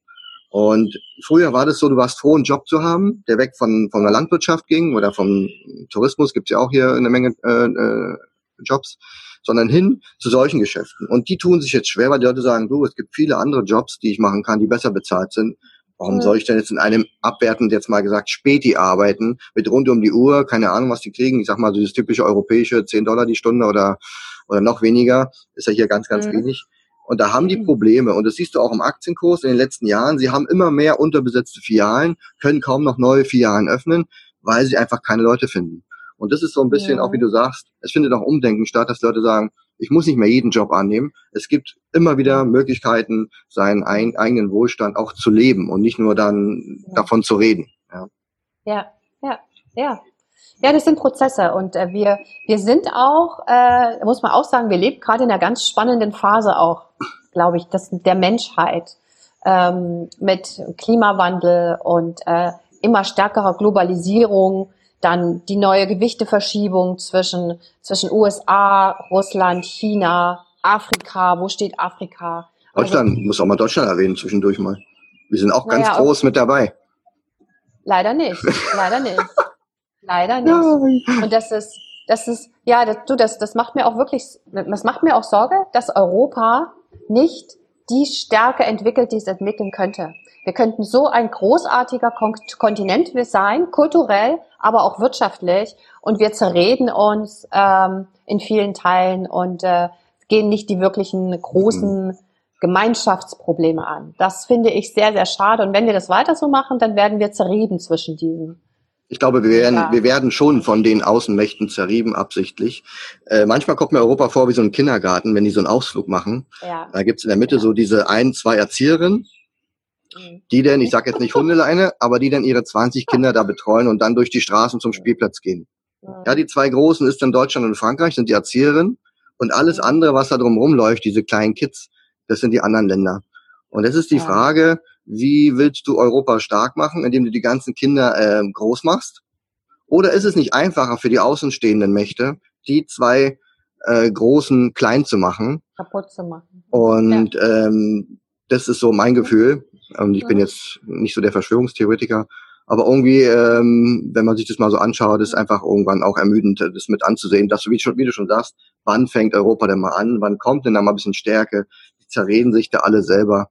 A: Und früher war das so, du warst froh, einen Job zu haben, der weg von, von der Landwirtschaft ging oder vom Tourismus, gibt's ja auch hier eine Menge äh, äh, Jobs sondern hin zu solchen Geschäften. Und die tun sich jetzt schwer, weil die Leute sagen, du, es gibt viele andere Jobs, die ich machen kann, die besser bezahlt sind. Warum soll ich denn jetzt in einem abwertend jetzt mal gesagt Späti arbeiten, mit rund um die Uhr, keine Ahnung, was die kriegen. Ich sag mal, dieses typische europäische 10 Dollar die Stunde oder, oder noch weniger, ist ja hier ganz, ganz mhm. wenig. Und da haben die mhm. Probleme. Und das siehst du auch im Aktienkurs in den letzten Jahren. Sie haben immer mehr unterbesetzte Filialen, können kaum noch neue Filialen öffnen, weil sie einfach keine Leute finden. Und das ist so ein bisschen, ja. auch wie du sagst, es findet auch Umdenken statt, dass Leute sagen, ich muss nicht mehr jeden Job annehmen. Es gibt immer wieder Möglichkeiten, seinen ein, eigenen Wohlstand auch zu leben und nicht nur dann ja. davon zu reden.
B: Ja, ja, ja. ja. Ja, das sind Prozesse und äh, wir, wir sind auch, äh, muss man auch sagen, wir leben gerade in einer ganz spannenden Phase auch, glaube ich, das, der Menschheit ähm, mit Klimawandel und äh, immer stärkerer Globalisierung dann die neue Gewichteverschiebung zwischen, zwischen USA, Russland, China, Afrika. Wo steht Afrika?
A: Deutschland, also, muss auch mal Deutschland erwähnen zwischendurch mal. Wir sind auch ganz naja, groß mit dabei.
B: Leider nicht, leider nicht. Leider nicht. Und das ist, das ist, ja, das, du, das, das macht mir auch wirklich, das macht mir auch Sorge, dass Europa nicht die Stärke entwickelt, die es entwickeln könnte. Wir könnten so ein großartiger Kontinent sein, kulturell, aber auch wirtschaftlich. Und wir zerreden uns ähm, in vielen Teilen und äh, gehen nicht die wirklichen großen mhm. Gemeinschaftsprobleme an. Das finde ich sehr, sehr schade. Und wenn wir das weiter so machen, dann werden wir zerrieben zwischen diesen.
A: Ich glaube, wir werden, ja. wir werden schon von den Außenmächten zerrieben, absichtlich. Äh, manchmal kommt mir Europa vor wie so ein Kindergarten, wenn die so einen Ausflug machen. Ja. Da gibt's in der Mitte ja. so diese ein, zwei Erzieherinnen Mhm. die denn, ich sage jetzt nicht Hundeleine, aber die dann ihre 20 Kinder da betreuen und dann durch die Straßen zum Spielplatz gehen. Ja, die zwei großen ist dann Deutschland und Frankreich, sind die Erzieherinnen und alles mhm. andere, was da drumherum läuft, diese kleinen Kids, das sind die anderen Länder. Und es ist die Frage, wie willst du Europa stark machen, indem du die ganzen Kinder äh, groß machst? Oder ist es nicht einfacher für die außenstehenden Mächte, die zwei äh, großen klein zu machen?
B: Kaputt zu machen.
A: Und ja. ähm, Das ist so mein Gefühl. Und ich bin jetzt nicht so der Verschwörungstheoretiker. Aber irgendwie, ähm, wenn man sich das mal so anschaut, ist einfach irgendwann auch ermüdend, das mit anzusehen, dass du, wie, schon, wie du schon sagst, wann fängt Europa denn mal an? Wann kommt denn da mal ein bisschen Stärke? Die zerreden sich da alle selber.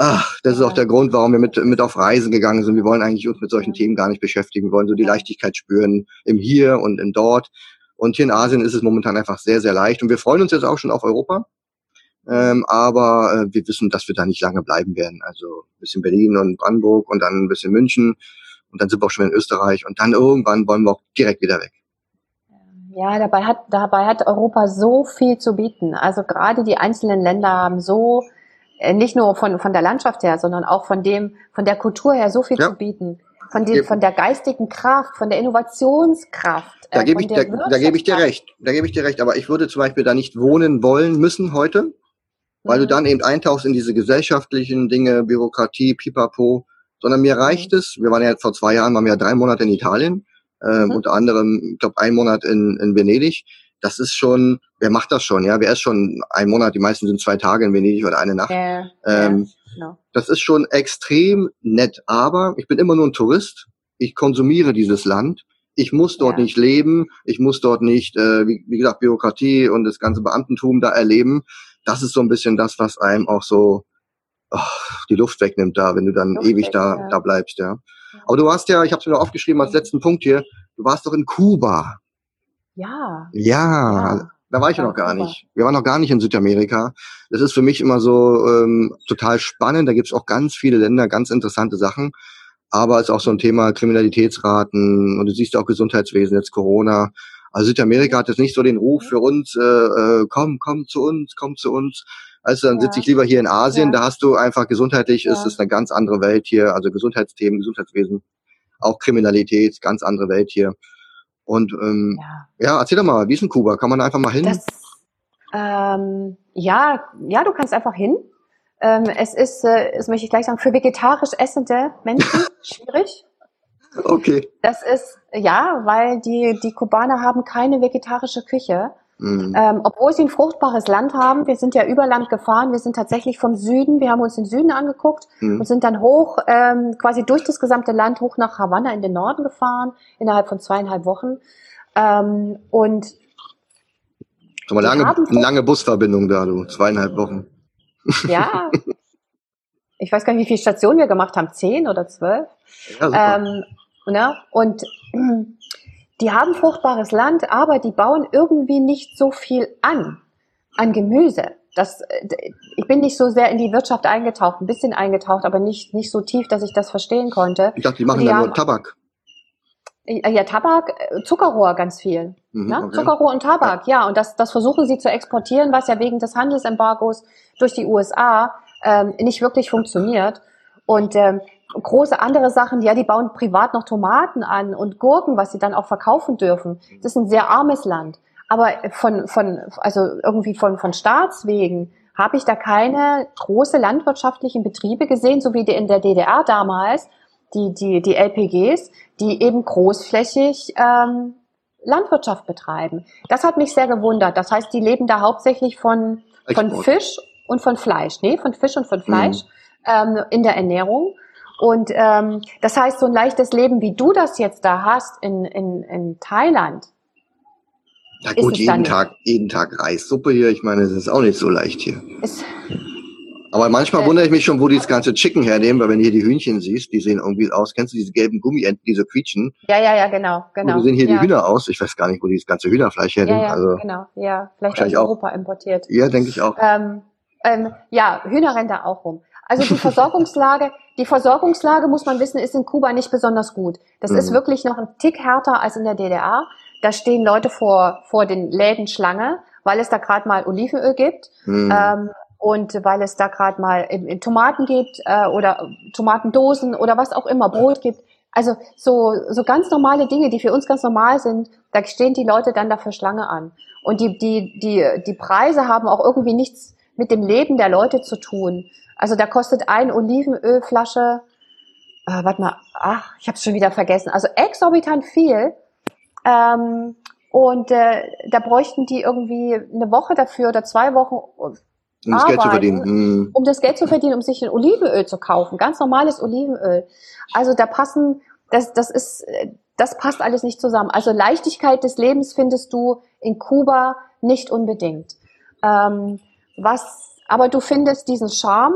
A: Ach, das ist auch der Grund, warum wir mit, mit auf Reisen gegangen sind. Wir wollen eigentlich uns mit solchen Themen gar nicht beschäftigen. Wir wollen so die Leichtigkeit spüren im Hier und im Dort. Und hier in Asien ist es momentan einfach sehr, sehr leicht. Und wir freuen uns jetzt auch schon auf Europa. Ähm, aber äh, wir wissen, dass wir da nicht lange bleiben werden. Also ein bisschen Berlin und Brandenburg und dann ein bisschen München und dann sind wir auch schon in Österreich und dann irgendwann wollen wir auch direkt wieder weg.
B: Ja, dabei hat, dabei hat Europa so viel zu bieten. Also gerade die einzelnen Länder haben so, nicht nur von, von der Landschaft her, sondern auch von dem, von der Kultur her so viel ja. zu bieten. Von, dem, von der geistigen Kraft, von der Innovationskraft.
A: Da gebe ich, da, da gebe ich dir recht. Da gebe ich dir recht. Aber ich würde zum Beispiel da nicht wohnen wollen müssen heute weil du mhm. dann eben eintauchst in diese gesellschaftlichen Dinge, Bürokratie, Pipapo, sondern mir reicht mhm. es, wir waren ja vor zwei Jahren, waren wir ja drei Monate in Italien, äh, mhm. unter anderem, ich glaube, ein Monat in, in Venedig. Das ist schon, wer macht das schon, ja? Wer ist schon ein Monat, die meisten sind zwei Tage in Venedig oder eine Nacht. Ja, ähm, ja, genau. Das ist schon extrem nett, aber ich bin immer nur ein Tourist. Ich konsumiere dieses Land. Ich muss dort ja. nicht leben, ich muss dort nicht, äh, wie, wie gesagt, Bürokratie und das ganze Beamtentum da erleben das ist so ein bisschen das, was einem auch so oh, die Luft wegnimmt da, wenn du dann Luft ewig weg, da, ja. da bleibst, ja. Aber du warst ja, ich habe es mir noch aufgeschrieben als letzten Punkt hier, du warst doch in Kuba.
B: Ja.
A: Ja, ja. da war ich ja noch gar Kuba. nicht. Wir waren noch gar nicht in Südamerika. Das ist für mich immer so ähm, total spannend. Da gibt's auch ganz viele Länder, ganz interessante Sachen. Aber es ist auch so ein Thema Kriminalitätsraten und du siehst auch Gesundheitswesen, jetzt Corona. Also Südamerika hat jetzt nicht so den Ruf für uns, äh, äh, komm, komm zu uns, komm zu uns. Also dann ja. sitze ich lieber hier in Asien, ja. da hast du einfach gesundheitlich, ja. ist es eine ganz andere Welt hier, also Gesundheitsthemen, Gesundheitswesen, auch Kriminalität, ganz andere Welt hier. Und ähm, ja. ja, erzähl doch mal, wie ist in Kuba? Kann man da einfach mal hin? Das,
B: ähm, ja, ja, du kannst einfach hin. Ähm, es ist, äh, das möchte ich gleich sagen, für vegetarisch essende Menschen schwierig.
A: Okay.
B: Das ist, ja, weil die, die Kubaner haben keine vegetarische Küche. Mhm. Ähm, obwohl sie ein fruchtbares Land haben. Wir sind ja über Land gefahren. Wir sind tatsächlich vom Süden. Wir haben uns den Süden angeguckt mhm. und sind dann hoch, ähm, quasi durch das gesamte Land hoch nach Havanna in den Norden gefahren, innerhalb von zweieinhalb Wochen. Ähm, und
A: aber lange, lange Busverbindung da, du, zweieinhalb Wochen.
B: Ja. ich weiß gar nicht, wie viele Stationen wir gemacht haben, zehn oder zwölf. Ja, ähm, Ne? Und die haben fruchtbares Land, aber die bauen irgendwie nicht so viel an, an Gemüse. Das, ich bin nicht so sehr in die Wirtschaft eingetaucht, ein bisschen eingetaucht, aber nicht, nicht so tief, dass ich das verstehen konnte.
A: Ich dachte, die machen die da nur Tabak.
B: Ja, Tabak, Zuckerrohr ganz viel. Mhm, ne? okay. Zuckerrohr und Tabak, ja. Und das, das versuchen sie zu exportieren, was ja wegen des Handelsembargos durch die USA ähm, nicht wirklich funktioniert. Und ähm, große andere Sachen, ja, die bauen privat noch Tomaten an und Gurken, was sie dann auch verkaufen dürfen. Das ist ein sehr armes Land. Aber von, von, also irgendwie von, von Staatswegen habe ich da keine große landwirtschaftlichen Betriebe gesehen, so wie in der DDR damals, die, die, die LPGs, die eben großflächig ähm, Landwirtschaft betreiben. Das hat mich sehr gewundert. Das heißt, die leben da hauptsächlich von, von Fisch und von Fleisch. Nee, von Fisch und von Fleisch mhm. ähm, in der Ernährung. Und ähm, das heißt, so ein leichtes Leben, wie du das jetzt da hast in, in, in Thailand.
A: Ja gut, jeden Tag, jeden Tag Reissuppe hier. Ich meine, es ist auch nicht so leicht hier. Aber manchmal äh, wundere ich mich schon, wo die das ganze Chicken hernehmen, weil wenn du hier die Hühnchen siehst, die sehen irgendwie aus. Kennst du diese gelben Gummienten, diese quietschen?
B: Ja, ja, ja, genau, genau.
A: Wo sehen hier
B: ja.
A: die Hühner aus? Ich weiß gar nicht, wo die das ganze Hühnerfleisch hernehmen.
B: Ja, ja,
A: also,
B: genau, ja. Vielleicht aus Europa auch. importiert.
A: Ja, denke ich auch.
B: Ähm, ähm, ja, Hühner rennen da auch rum. Also die Versorgungslage, die Versorgungslage, muss man wissen, ist in Kuba nicht besonders gut. Das mhm. ist wirklich noch ein Tick härter als in der DDR. Da stehen Leute vor, vor den Läden Schlange, weil es da gerade mal Olivenöl gibt. Mhm. Ähm, und weil es da gerade mal in, in Tomaten gibt äh, oder Tomatendosen oder was auch immer, Brot gibt. Also so, so ganz normale Dinge, die für uns ganz normal sind, da stehen die Leute dann dafür Schlange an. Und die, die, die, die Preise haben auch irgendwie nichts mit dem Leben der Leute zu tun. Also da kostet ein Olivenölflasche, äh, warte mal, ach, ich habe es schon wieder vergessen. Also exorbitant viel. Ähm, und äh, da bräuchten die irgendwie eine Woche dafür oder zwei Wochen, um das Geld zu verdienen. Hm. um das Geld zu verdienen, um sich ein Olivenöl zu kaufen, ganz normales Olivenöl. Also da passen, das, das ist, das passt alles nicht zusammen. Also Leichtigkeit des Lebens findest du in Kuba nicht unbedingt. Ähm, was, aber du findest diesen Charme,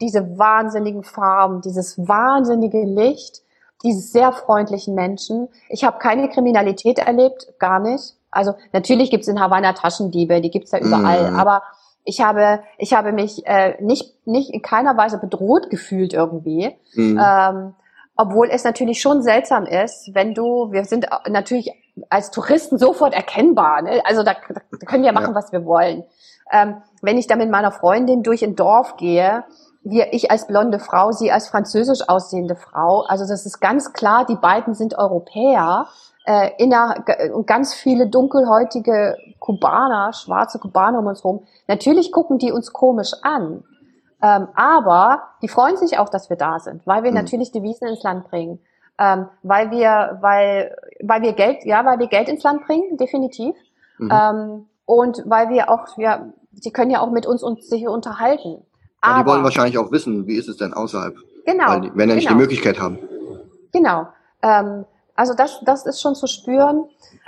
B: diese wahnsinnigen Farben, dieses wahnsinnige Licht, diese sehr freundlichen Menschen. Ich habe keine Kriminalität erlebt, gar nicht. Also natürlich gibt's in Havanna Taschendiebe, die gibt's ja überall, mm. aber ich habe, ich habe mich äh, nicht, nicht in keiner Weise bedroht gefühlt irgendwie. Mm. Ähm, obwohl es natürlich schon seltsam ist, wenn du, wir sind natürlich als Touristen sofort erkennbar. Ne? Also da, da können wir machen, ja. was wir wollen. Ähm, wenn ich da mit meiner Freundin durch ein Dorf gehe, wir, ich als blonde Frau, sie als französisch aussehende Frau, also das ist ganz klar, die beiden sind Europäer äh, inner, ganz viele dunkelhäutige Kubaner, schwarze Kubaner um uns herum. Natürlich gucken die uns komisch an. Ähm, aber die freuen sich auch, dass wir da sind, weil wir mhm. natürlich Devisen ins Land bringen. Ähm, weil wir, weil, weil wir Geld, ja, weil wir Geld ins Land bringen, definitiv. Mhm. Ähm, und weil wir auch, ja, sie können ja auch mit uns, uns sich unterhalten.
A: Aber, ja, die wollen wahrscheinlich auch wissen, wie ist es denn außerhalb? Genau. Weil wenn ja nicht genau. die Möglichkeit haben.
B: Genau. Ähm, also das, das ist schon zu spüren.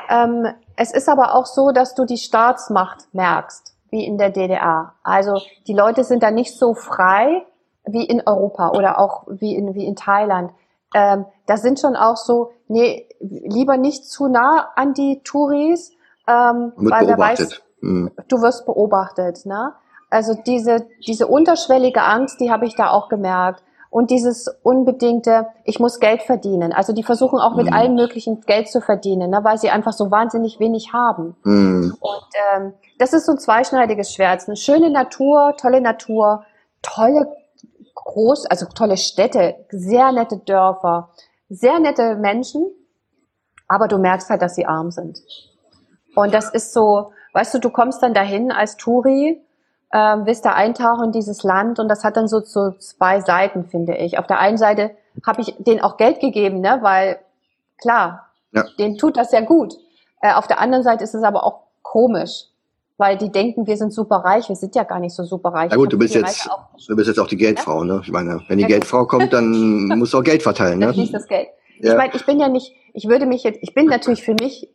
B: Ähm, es ist aber auch so, dass du die Staatsmacht merkst, wie in der DDR. Also die Leute sind da nicht so frei wie in Europa oder auch wie in, wie in Thailand. Ähm, da sind schon auch so, nee, lieber nicht zu nah an die Touris, ähm, weil wer weiß, hm. du wirst beobachtet. Ne? Also diese, diese unterschwellige Angst, die habe ich da auch gemerkt und dieses unbedingte, ich muss Geld verdienen. Also die versuchen auch mit mhm. allen möglichen Geld zu verdienen, ne, weil sie einfach so wahnsinnig wenig haben. Mhm. Und ähm, das ist so ein zweischneidiges Schwert. Eine schöne Natur, tolle Natur, tolle groß, also tolle Städte, sehr nette Dörfer, sehr nette Menschen, aber du merkst halt, dass sie arm sind. Und das ist so, weißt du, du kommst dann dahin als Touri ähm, willst da eintauchen in dieses Land und das hat dann so, so zwei Seiten, finde ich. Auf der einen Seite habe ich denen auch Geld gegeben, ne, weil klar, ja. denen tut das ja gut. Äh, auf der anderen Seite ist es aber auch komisch, weil die denken, wir sind super reich, wir sind ja gar nicht so super reich.
A: Na gut, du bist jetzt, du bist jetzt auch die Geldfrau, ne? Ich meine, wenn die ja, Geldfrau kommt, dann musst du auch Geld verteilen, ne?
B: Nicht das Geld. Ja. Ich meine, ich bin ja nicht, ich würde mich jetzt, ich bin natürlich für mich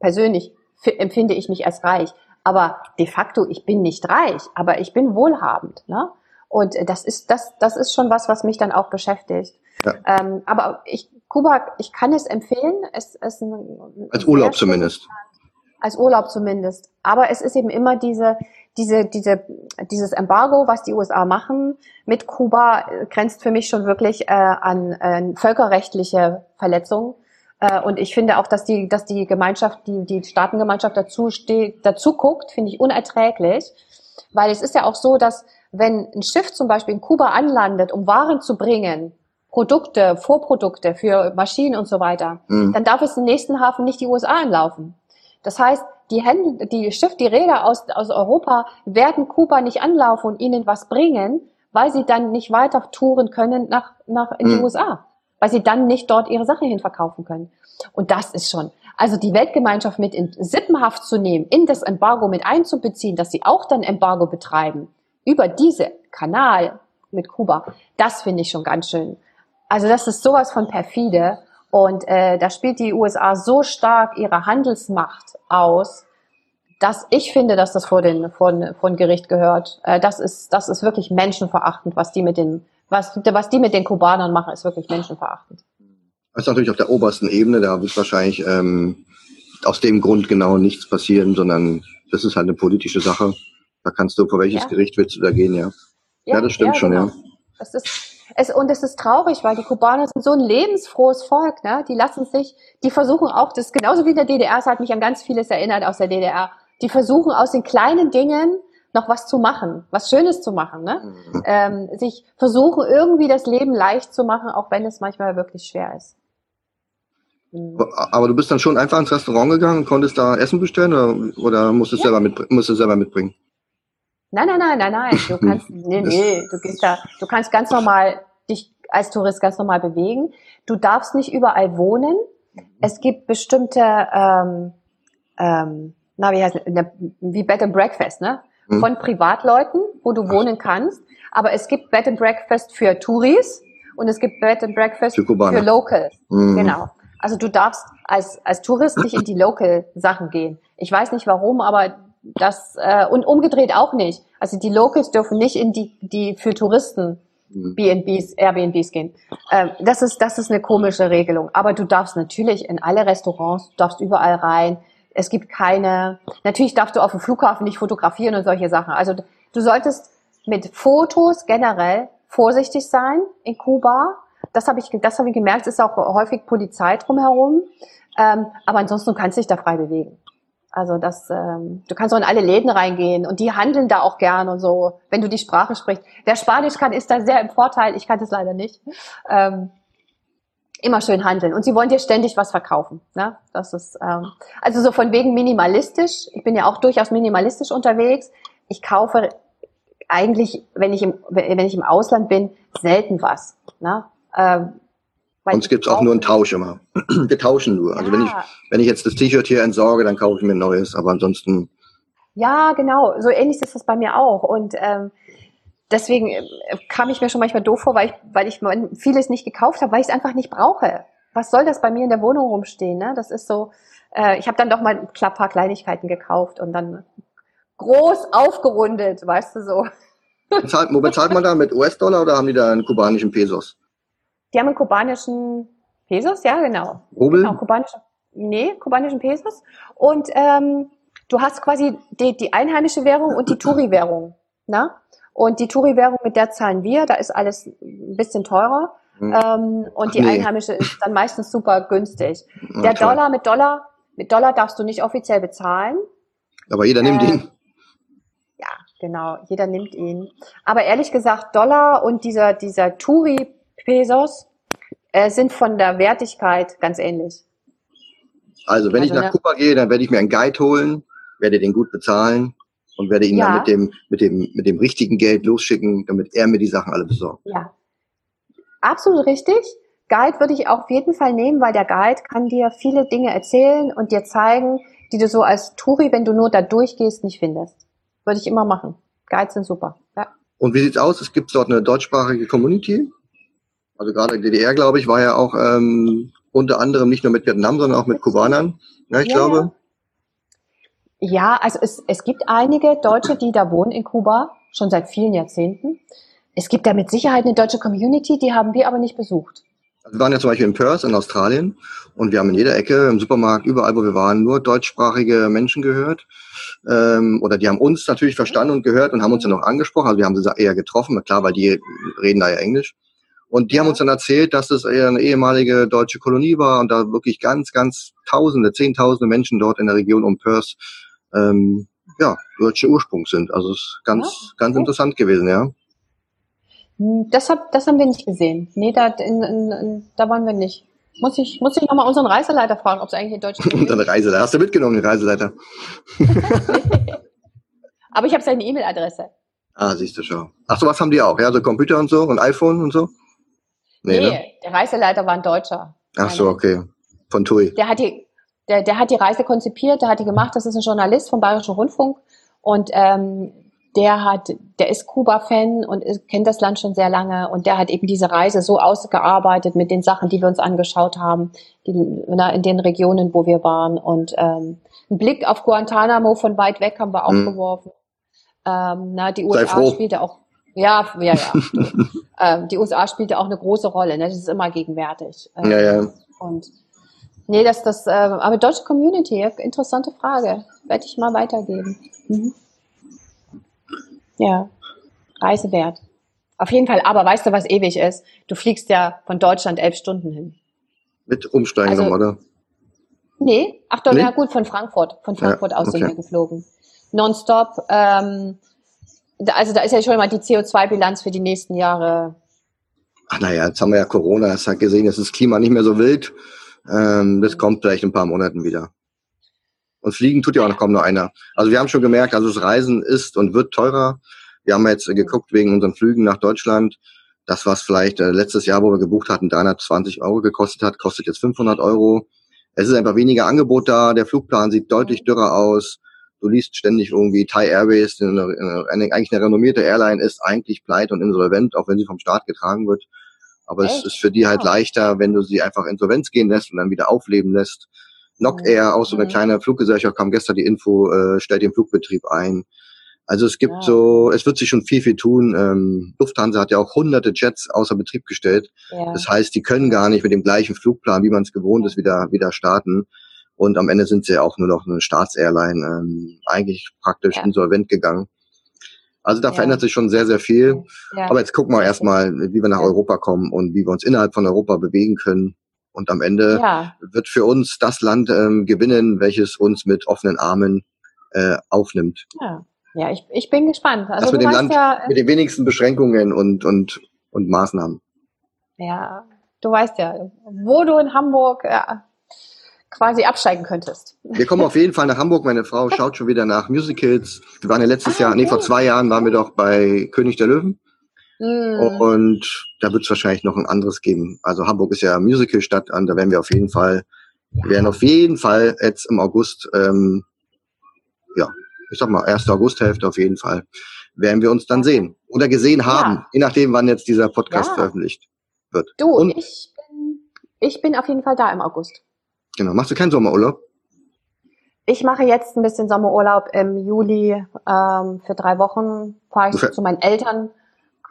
B: persönlich empfinde ich mich als reich. Aber de facto, ich bin nicht reich, aber ich bin wohlhabend. Ne? Und das ist, das, das ist schon was, was mich dann auch beschäftigt. Ja. Ähm, aber ich, Kuba, ich kann es empfehlen. Es, es ein,
A: als Urlaub zumindest.
B: Als Urlaub zumindest. Aber es ist eben immer diese, diese, diese, dieses Embargo, was die USA machen mit Kuba, grenzt für mich schon wirklich äh, an äh, völkerrechtliche Verletzungen. Äh, und ich finde auch, dass die, dass die Gemeinschaft, die, die Staatengemeinschaft dazu steht, dazu guckt, finde ich unerträglich. Weil es ist ja auch so, dass wenn ein Schiff zum Beispiel in Kuba anlandet, um Waren zu bringen, Produkte, Vorprodukte für Maschinen und so weiter, mhm. dann darf es im nächsten Hafen nicht die USA anlaufen. Das heißt, die Händler, die Schiff, die Räder aus, aus Europa werden Kuba nicht anlaufen und ihnen was bringen, weil sie dann nicht weiter touren können nach, nach in die mhm. USA weil sie dann nicht dort ihre Sachen hinverkaufen können. Und das ist schon, also die Weltgemeinschaft mit in Sippenhaft zu nehmen, in das Embargo mit einzubeziehen, dass sie auch dann Embargo betreiben, über diese Kanal mit Kuba, das finde ich schon ganz schön. Also das ist sowas von perfide. Und äh, da spielt die USA so stark ihre Handelsmacht aus, dass ich finde, dass das vor den vor, vor ein Gericht gehört. Äh, das ist das ist wirklich menschenverachtend, was die mit den was, was die mit den Kubanern machen, ist wirklich menschenverachtend.
A: Das ist natürlich auf der obersten Ebene, da wird wahrscheinlich ähm, aus dem Grund genau nichts passieren, sondern das ist halt eine politische Sache. Da kannst du, vor welches ja. Gericht willst du da gehen, ja. Ja, ja das stimmt ja, schon, genau. ja.
B: Das ist, es, und es ist traurig, weil die Kubaner sind so ein lebensfrohes Volk, ne? Die lassen sich, die versuchen auch, das genauso wie in der DDR, es hat mich an ganz vieles erinnert aus der DDR. Die versuchen aus den kleinen Dingen noch was zu machen, was Schönes zu machen, ne? Mhm. Ähm, sich versuchen, irgendwie das Leben leicht zu machen, auch wenn es manchmal wirklich schwer ist.
A: Mhm. Aber du bist dann schon einfach ins Restaurant gegangen und konntest da Essen bestellen oder, oder musst du ja. selber mit, musst du selber mitbringen?
B: Nein, nein, nein, nein, nein. Du kannst, nee, nee, du gehst da, du kannst ganz normal dich als Tourist ganz normal bewegen. Du darfst nicht überall wohnen. Es gibt bestimmte, ähm, ähm, na, wie heißt wie Bed and Breakfast, ne? mhm. von Privatleuten, wo du wohnen kannst. Aber es gibt Bed and Breakfast für Touris und es gibt Bed and Breakfast für, für Locals. Mhm. Genau. Also du darfst als, als Tourist nicht in die Local-Sachen gehen. Ich weiß nicht warum, aber das äh, und umgedreht auch nicht. Also die Locals dürfen nicht in die, die für Touristen B&Bs, Airbnbs gehen. Ähm, das ist, das ist eine komische Regelung. Aber du darfst natürlich in alle Restaurants, du darfst überall rein. Es gibt keine, natürlich darfst du auf dem Flughafen nicht fotografieren und solche Sachen. Also du solltest mit Fotos generell vorsichtig sein in Kuba. Das habe ich, das habe ich gemerkt, es ist auch häufig Polizei drumherum. Ähm, aber ansonsten du kannst dich da frei bewegen. Also das, ähm, du kannst auch in alle Läden reingehen und die handeln da auch gern und so, wenn du die Sprache sprichst. Wer Spanisch kann, ist da sehr im Vorteil. Ich kann das leider nicht. Ähm, immer schön handeln und sie wollen dir ständig was verkaufen. Ne? Das ist ähm, also so von wegen minimalistisch. Ich bin ja auch durchaus minimalistisch unterwegs. Ich kaufe eigentlich, wenn ich im wenn ich im Ausland bin, selten was. Ne? Ähm,
A: Sonst gibt's auch nur einen Tausch immer. Wir tauschen nur. Ja. Also wenn ich, wenn ich jetzt das T-Shirt hier entsorge, dann kaufe ich mir ein neues, aber ansonsten.
B: Ja, genau. So ähnlich ist das bei mir auch. Und ähm, deswegen äh, kam ich mir schon manchmal doof vor, weil ich, weil ich vieles nicht gekauft habe, weil ich es einfach nicht brauche. Was soll das bei mir in der Wohnung rumstehen? Ne? Das ist so, äh, ich habe dann doch mal ein paar Kleinigkeiten gekauft und dann groß aufgerundet, weißt du so.
A: Bezahlt, wo bezahlt man da? Mit US-Dollar oder haben die da einen kubanischen Pesos?
B: Die haben einen kubanischen Pesos, ja, genau.
A: Rubel?
B: Genau, kubanische, nee, kubanischen Pesos. Und ähm, du hast quasi die, die einheimische Währung und die Touri-Währung. Ne? Und die Touri-Währung, mit der zahlen wir, da ist alles ein bisschen teurer. Hm. Ähm, und Ach, die nee. einheimische ist dann meistens super günstig. Der klar. Dollar mit Dollar, mit Dollar darfst du nicht offiziell bezahlen.
A: Aber jeder nimmt äh, ihn.
B: Ja, genau, jeder nimmt ihn. Aber ehrlich gesagt, Dollar und dieser, dieser Touri Pesos äh, sind von der Wertigkeit ganz ähnlich.
A: Also wenn also, ich nach ne? Kuba gehe, dann werde ich mir einen Guide holen, werde den gut bezahlen und werde ihn ja. dann mit dem, mit dem, mit dem richtigen Geld losschicken, damit er mir die Sachen alle besorgt.
B: Ja. Absolut richtig. Guide würde ich auch auf jeden Fall nehmen, weil der Guide kann dir viele Dinge erzählen und dir zeigen, die du so als Touri, wenn du nur da durchgehst, nicht findest. Würde ich immer machen. Guides sind super. Ja.
A: Und wie sieht's aus? Es gibt dort eine deutschsprachige Community? Also gerade DDR, glaube ich, war ja auch ähm, unter anderem nicht nur mit Vietnam, sondern auch mit Kubanern. Ja, ich ja, glaube.
B: Ja, also es, es gibt einige Deutsche, die da wohnen in Kuba, schon seit vielen Jahrzehnten. Es gibt da mit Sicherheit eine deutsche Community, die haben wir aber nicht besucht.
A: Also wir waren ja zum Beispiel in Perth in Australien und wir haben in jeder Ecke, im Supermarkt, überall, wo wir waren, nur deutschsprachige Menschen gehört. Ähm, oder die haben uns natürlich verstanden und gehört und haben uns dann auch angesprochen. Also wir haben sie eher getroffen, klar, weil die reden da ja Englisch. Und die haben uns dann erzählt, dass es eher eine ehemalige deutsche Kolonie war und da wirklich ganz, ganz Tausende, Zehntausende Menschen dort in der Region um Perth, ähm, ja, deutsche Ursprung sind. Also es ist ganz, ja, ganz okay. interessant gewesen, ja.
B: Das, hab, das haben wir nicht gesehen. Nee, da, in, in, da waren wir nicht. Muss ich, muss ich nochmal unseren Reiseleiter fragen, ob es eigentlich in Deutschland ist.
A: Unseren Reiseleiter. Hast du mitgenommen, den Reiseleiter?
B: Aber ich habe seine E-Mail-Adresse.
A: Ah, siehst du schon. Ach so, was haben die auch? Ja, so Computer und so und iPhone und so?
B: Nee, nee ne? der Reiseleiter war ein Deutscher.
A: Ach so, okay. Von TUI.
B: Der hat die, der, der hat die Reise konzipiert, der hat die gemacht, das ist ein Journalist vom Bayerischen Rundfunk und ähm, der hat, der ist Kuba-Fan und ist, kennt das Land schon sehr lange und der hat eben diese Reise so ausgearbeitet mit den Sachen, die wir uns angeschaut haben, die, na, in den Regionen, wo wir waren und ähm, einen Blick auf Guantanamo von weit weg haben wir auch hm. geworfen. Ähm, na, die USA spielte auch ja, ja, ja. ähm, die USA spielte auch eine große Rolle, ne? Das ist immer gegenwärtig.
A: Ähm, ja, ja.
B: Und nee, das, das, äh, aber deutsche Community, interessante Frage. Werde ich mal weitergeben. Mhm. Ja, Reise wert. Auf jeden Fall, aber weißt du, was ewig ist? Du fliegst ja von Deutschland elf Stunden hin.
A: Mit Umsteigen also, oder?
B: Nee, ach doch, nee? ja gut, von Frankfurt. Von Frankfurt ja, aus okay. sind wir geflogen. Nonstop. Ähm, also da ist ja schon mal die CO2-Bilanz für die nächsten Jahre.
A: Ach naja, jetzt haben wir ja Corona, es hat gesehen, jetzt ist das Klima nicht mehr so wild. Ähm, das kommt vielleicht in ein paar Monaten wieder. Und fliegen tut ja auch noch kaum nur einer. Also wir haben schon gemerkt, also das Reisen ist und wird teurer. Wir haben jetzt geguckt wegen unseren Flügen nach Deutschland. Das, was vielleicht äh, letztes Jahr, wo wir gebucht hatten, 320 Euro gekostet hat, kostet jetzt 500 Euro. Es ist einfach weniger Angebot da. Der Flugplan sieht deutlich dürrer aus. Du liest ständig irgendwie Thai Airways, eine, eine, eigentlich eine renommierte Airline ist eigentlich pleite und insolvent, auch wenn sie vom Staat getragen wird. Aber Echt? es ist für die halt wow. leichter, wenn du sie einfach insolvenz gehen lässt und dann wieder aufleben lässt. Nock mhm. Air, auch so eine mhm. kleine Fluggesellschaft, kam gestern die Info, äh, stellt den Flugbetrieb ein. Also es gibt ja. so, es wird sich schon viel, viel tun. Ähm, Lufthansa hat ja auch hunderte Jets außer Betrieb gestellt. Ja. Das heißt, die können gar nicht mit dem gleichen Flugplan, wie man es gewohnt ist, wieder, wieder starten. Und am Ende sind sie auch nur noch eine Staatsairline, ähm, eigentlich praktisch ja. insolvent gegangen. Also da ja. verändert sich schon sehr, sehr viel. Ja. Aber jetzt gucken wir erstmal, wie wir nach Europa kommen und wie wir uns innerhalb von Europa bewegen können. Und am Ende wird für uns das Land ähm, gewinnen, welches uns mit offenen Armen äh, aufnimmt.
B: Ja. Ja, ich, ich bin gespannt.
A: Also das mit dem Land ja, mit den wenigsten Beschränkungen und, und, und Maßnahmen.
B: Ja, du weißt ja, wo du in Hamburg äh, quasi absteigen könntest.
A: Wir kommen auf jeden Fall nach Hamburg. Meine Frau schaut schon wieder nach Musicals. Wir waren ja letztes ah, Jahr, okay. nee, vor zwei Jahren waren wir doch bei König der Löwen. Mm. Und da wird es wahrscheinlich noch ein anderes geben. Also Hamburg ist ja Musicalstadt, und da werden wir auf jeden Fall, ja. wir werden auf jeden Fall jetzt im August ähm, ja, ich sag mal, 1. Augusthälfte auf jeden Fall, werden wir uns dann sehen oder gesehen haben, ja. je nachdem, wann jetzt dieser Podcast ja. veröffentlicht wird.
B: Du, Und, ich, bin, ich bin auf jeden Fall da im August.
A: Genau. Machst du keinen Sommerurlaub?
B: Ich mache jetzt ein bisschen Sommerurlaub im Juli. Ähm, für drei Wochen fahre ich zu meinen Eltern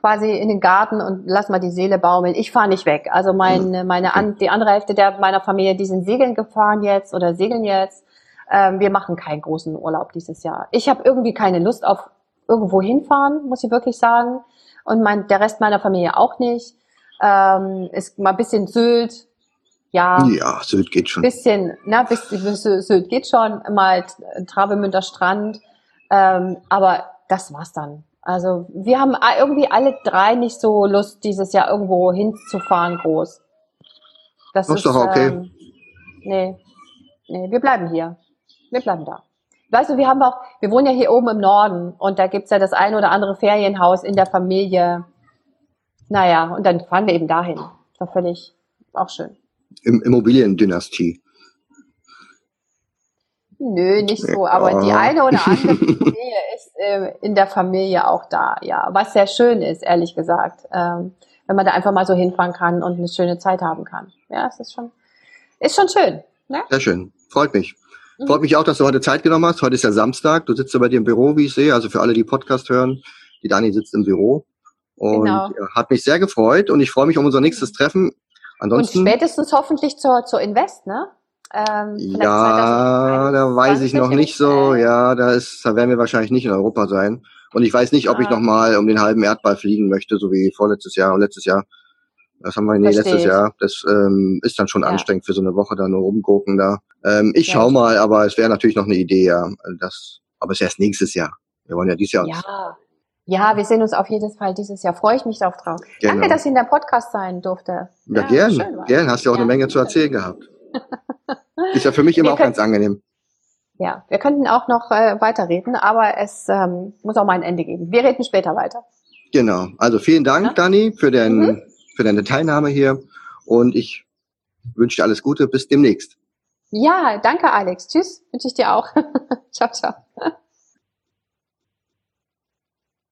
B: quasi in den Garten und lass mal die Seele baumeln. Ich fahre nicht weg. Also meine, mhm. meine an, die andere Hälfte der meiner Familie, die sind segeln gefahren jetzt oder segeln jetzt. Ähm, wir machen keinen großen Urlaub dieses Jahr. Ich habe irgendwie keine Lust auf irgendwo hinfahren, muss ich wirklich sagen. Und mein, der Rest meiner Familie auch nicht. Ähm, ist mal ein bisschen Sylt. Ja,
A: ja, Sylt geht schon.
B: Bisschen, na, bisschen, Sylt geht schon. Mal Travemünter Strand. Ähm, aber das war's dann. Also wir haben irgendwie alle drei nicht so Lust, dieses Jahr irgendwo hinzufahren groß.
A: Das, das ist doch okay. Ähm,
B: nee, nee, wir bleiben hier wir bleiben da. Weißt du, wir haben auch, wir wohnen ja hier oben im Norden und da gibt's ja das ein oder andere Ferienhaus in der Familie. Naja, und dann fahren wir eben dahin. Das war völlig auch schön.
A: Im Immobiliendynastie.
B: Nö, nicht so, aber ja. die eine oder andere Familie ist äh, in der Familie auch da, ja. Was sehr schön ist, ehrlich gesagt. Ähm, wenn man da einfach mal so hinfahren kann und eine schöne Zeit haben kann. Ja, es ist schon, ist schon schön. Ne?
A: Sehr schön. Freut mich. Mhm. Freut mich auch, dass du heute Zeit genommen hast. Heute ist ja Samstag. Du sitzt ja bei dir im Büro, wie ich sehe. Also für alle, die Podcast hören, die Dani sitzt im Büro. Und genau. hat mich sehr gefreut und ich freue mich um unser nächstes Treffen.
B: Ansonsten, und spätestens hoffentlich zur, zur Invest, ne?
A: Ähm, ja, da weiß ich noch nicht so. Äh, ja, da ist, da werden wir wahrscheinlich nicht in Europa sein. Und ich weiß nicht, ob ah. ich nochmal um den halben Erdball fliegen möchte, so wie vorletztes Jahr und letztes Jahr. Das haben wir nee, letztes Jahr. Das ähm, ist dann schon ja. anstrengend für so eine Woche da nur rumgucken da. Ähm, ich ja, schau mal, aber es wäre natürlich noch eine Idee, ja. Das, aber es ist erst nächstes Jahr. Wir wollen ja dieses Jahr.
B: Ja. Ja, wir sehen uns auf jeden Fall dieses Jahr. Freue ich mich darauf drauf. Genau. Danke, dass ich in der Podcast sein durfte.
A: Ja, ja gern. Gern. Hast ja auch eine Menge zu erzählen gehabt. ist ja für mich immer auch ganz angenehm.
B: Ja, wir könnten auch noch äh, weiterreden, aber es ähm, muss auch mal ein Ende geben. Wir reden später weiter.
A: Genau. Also vielen Dank, ja? Dani, für den mhm für deine Teilnahme hier und ich wünsche dir alles Gute. Bis demnächst.
B: Ja, danke Alex. Tschüss, wünsche ich dir auch. ciao, ciao.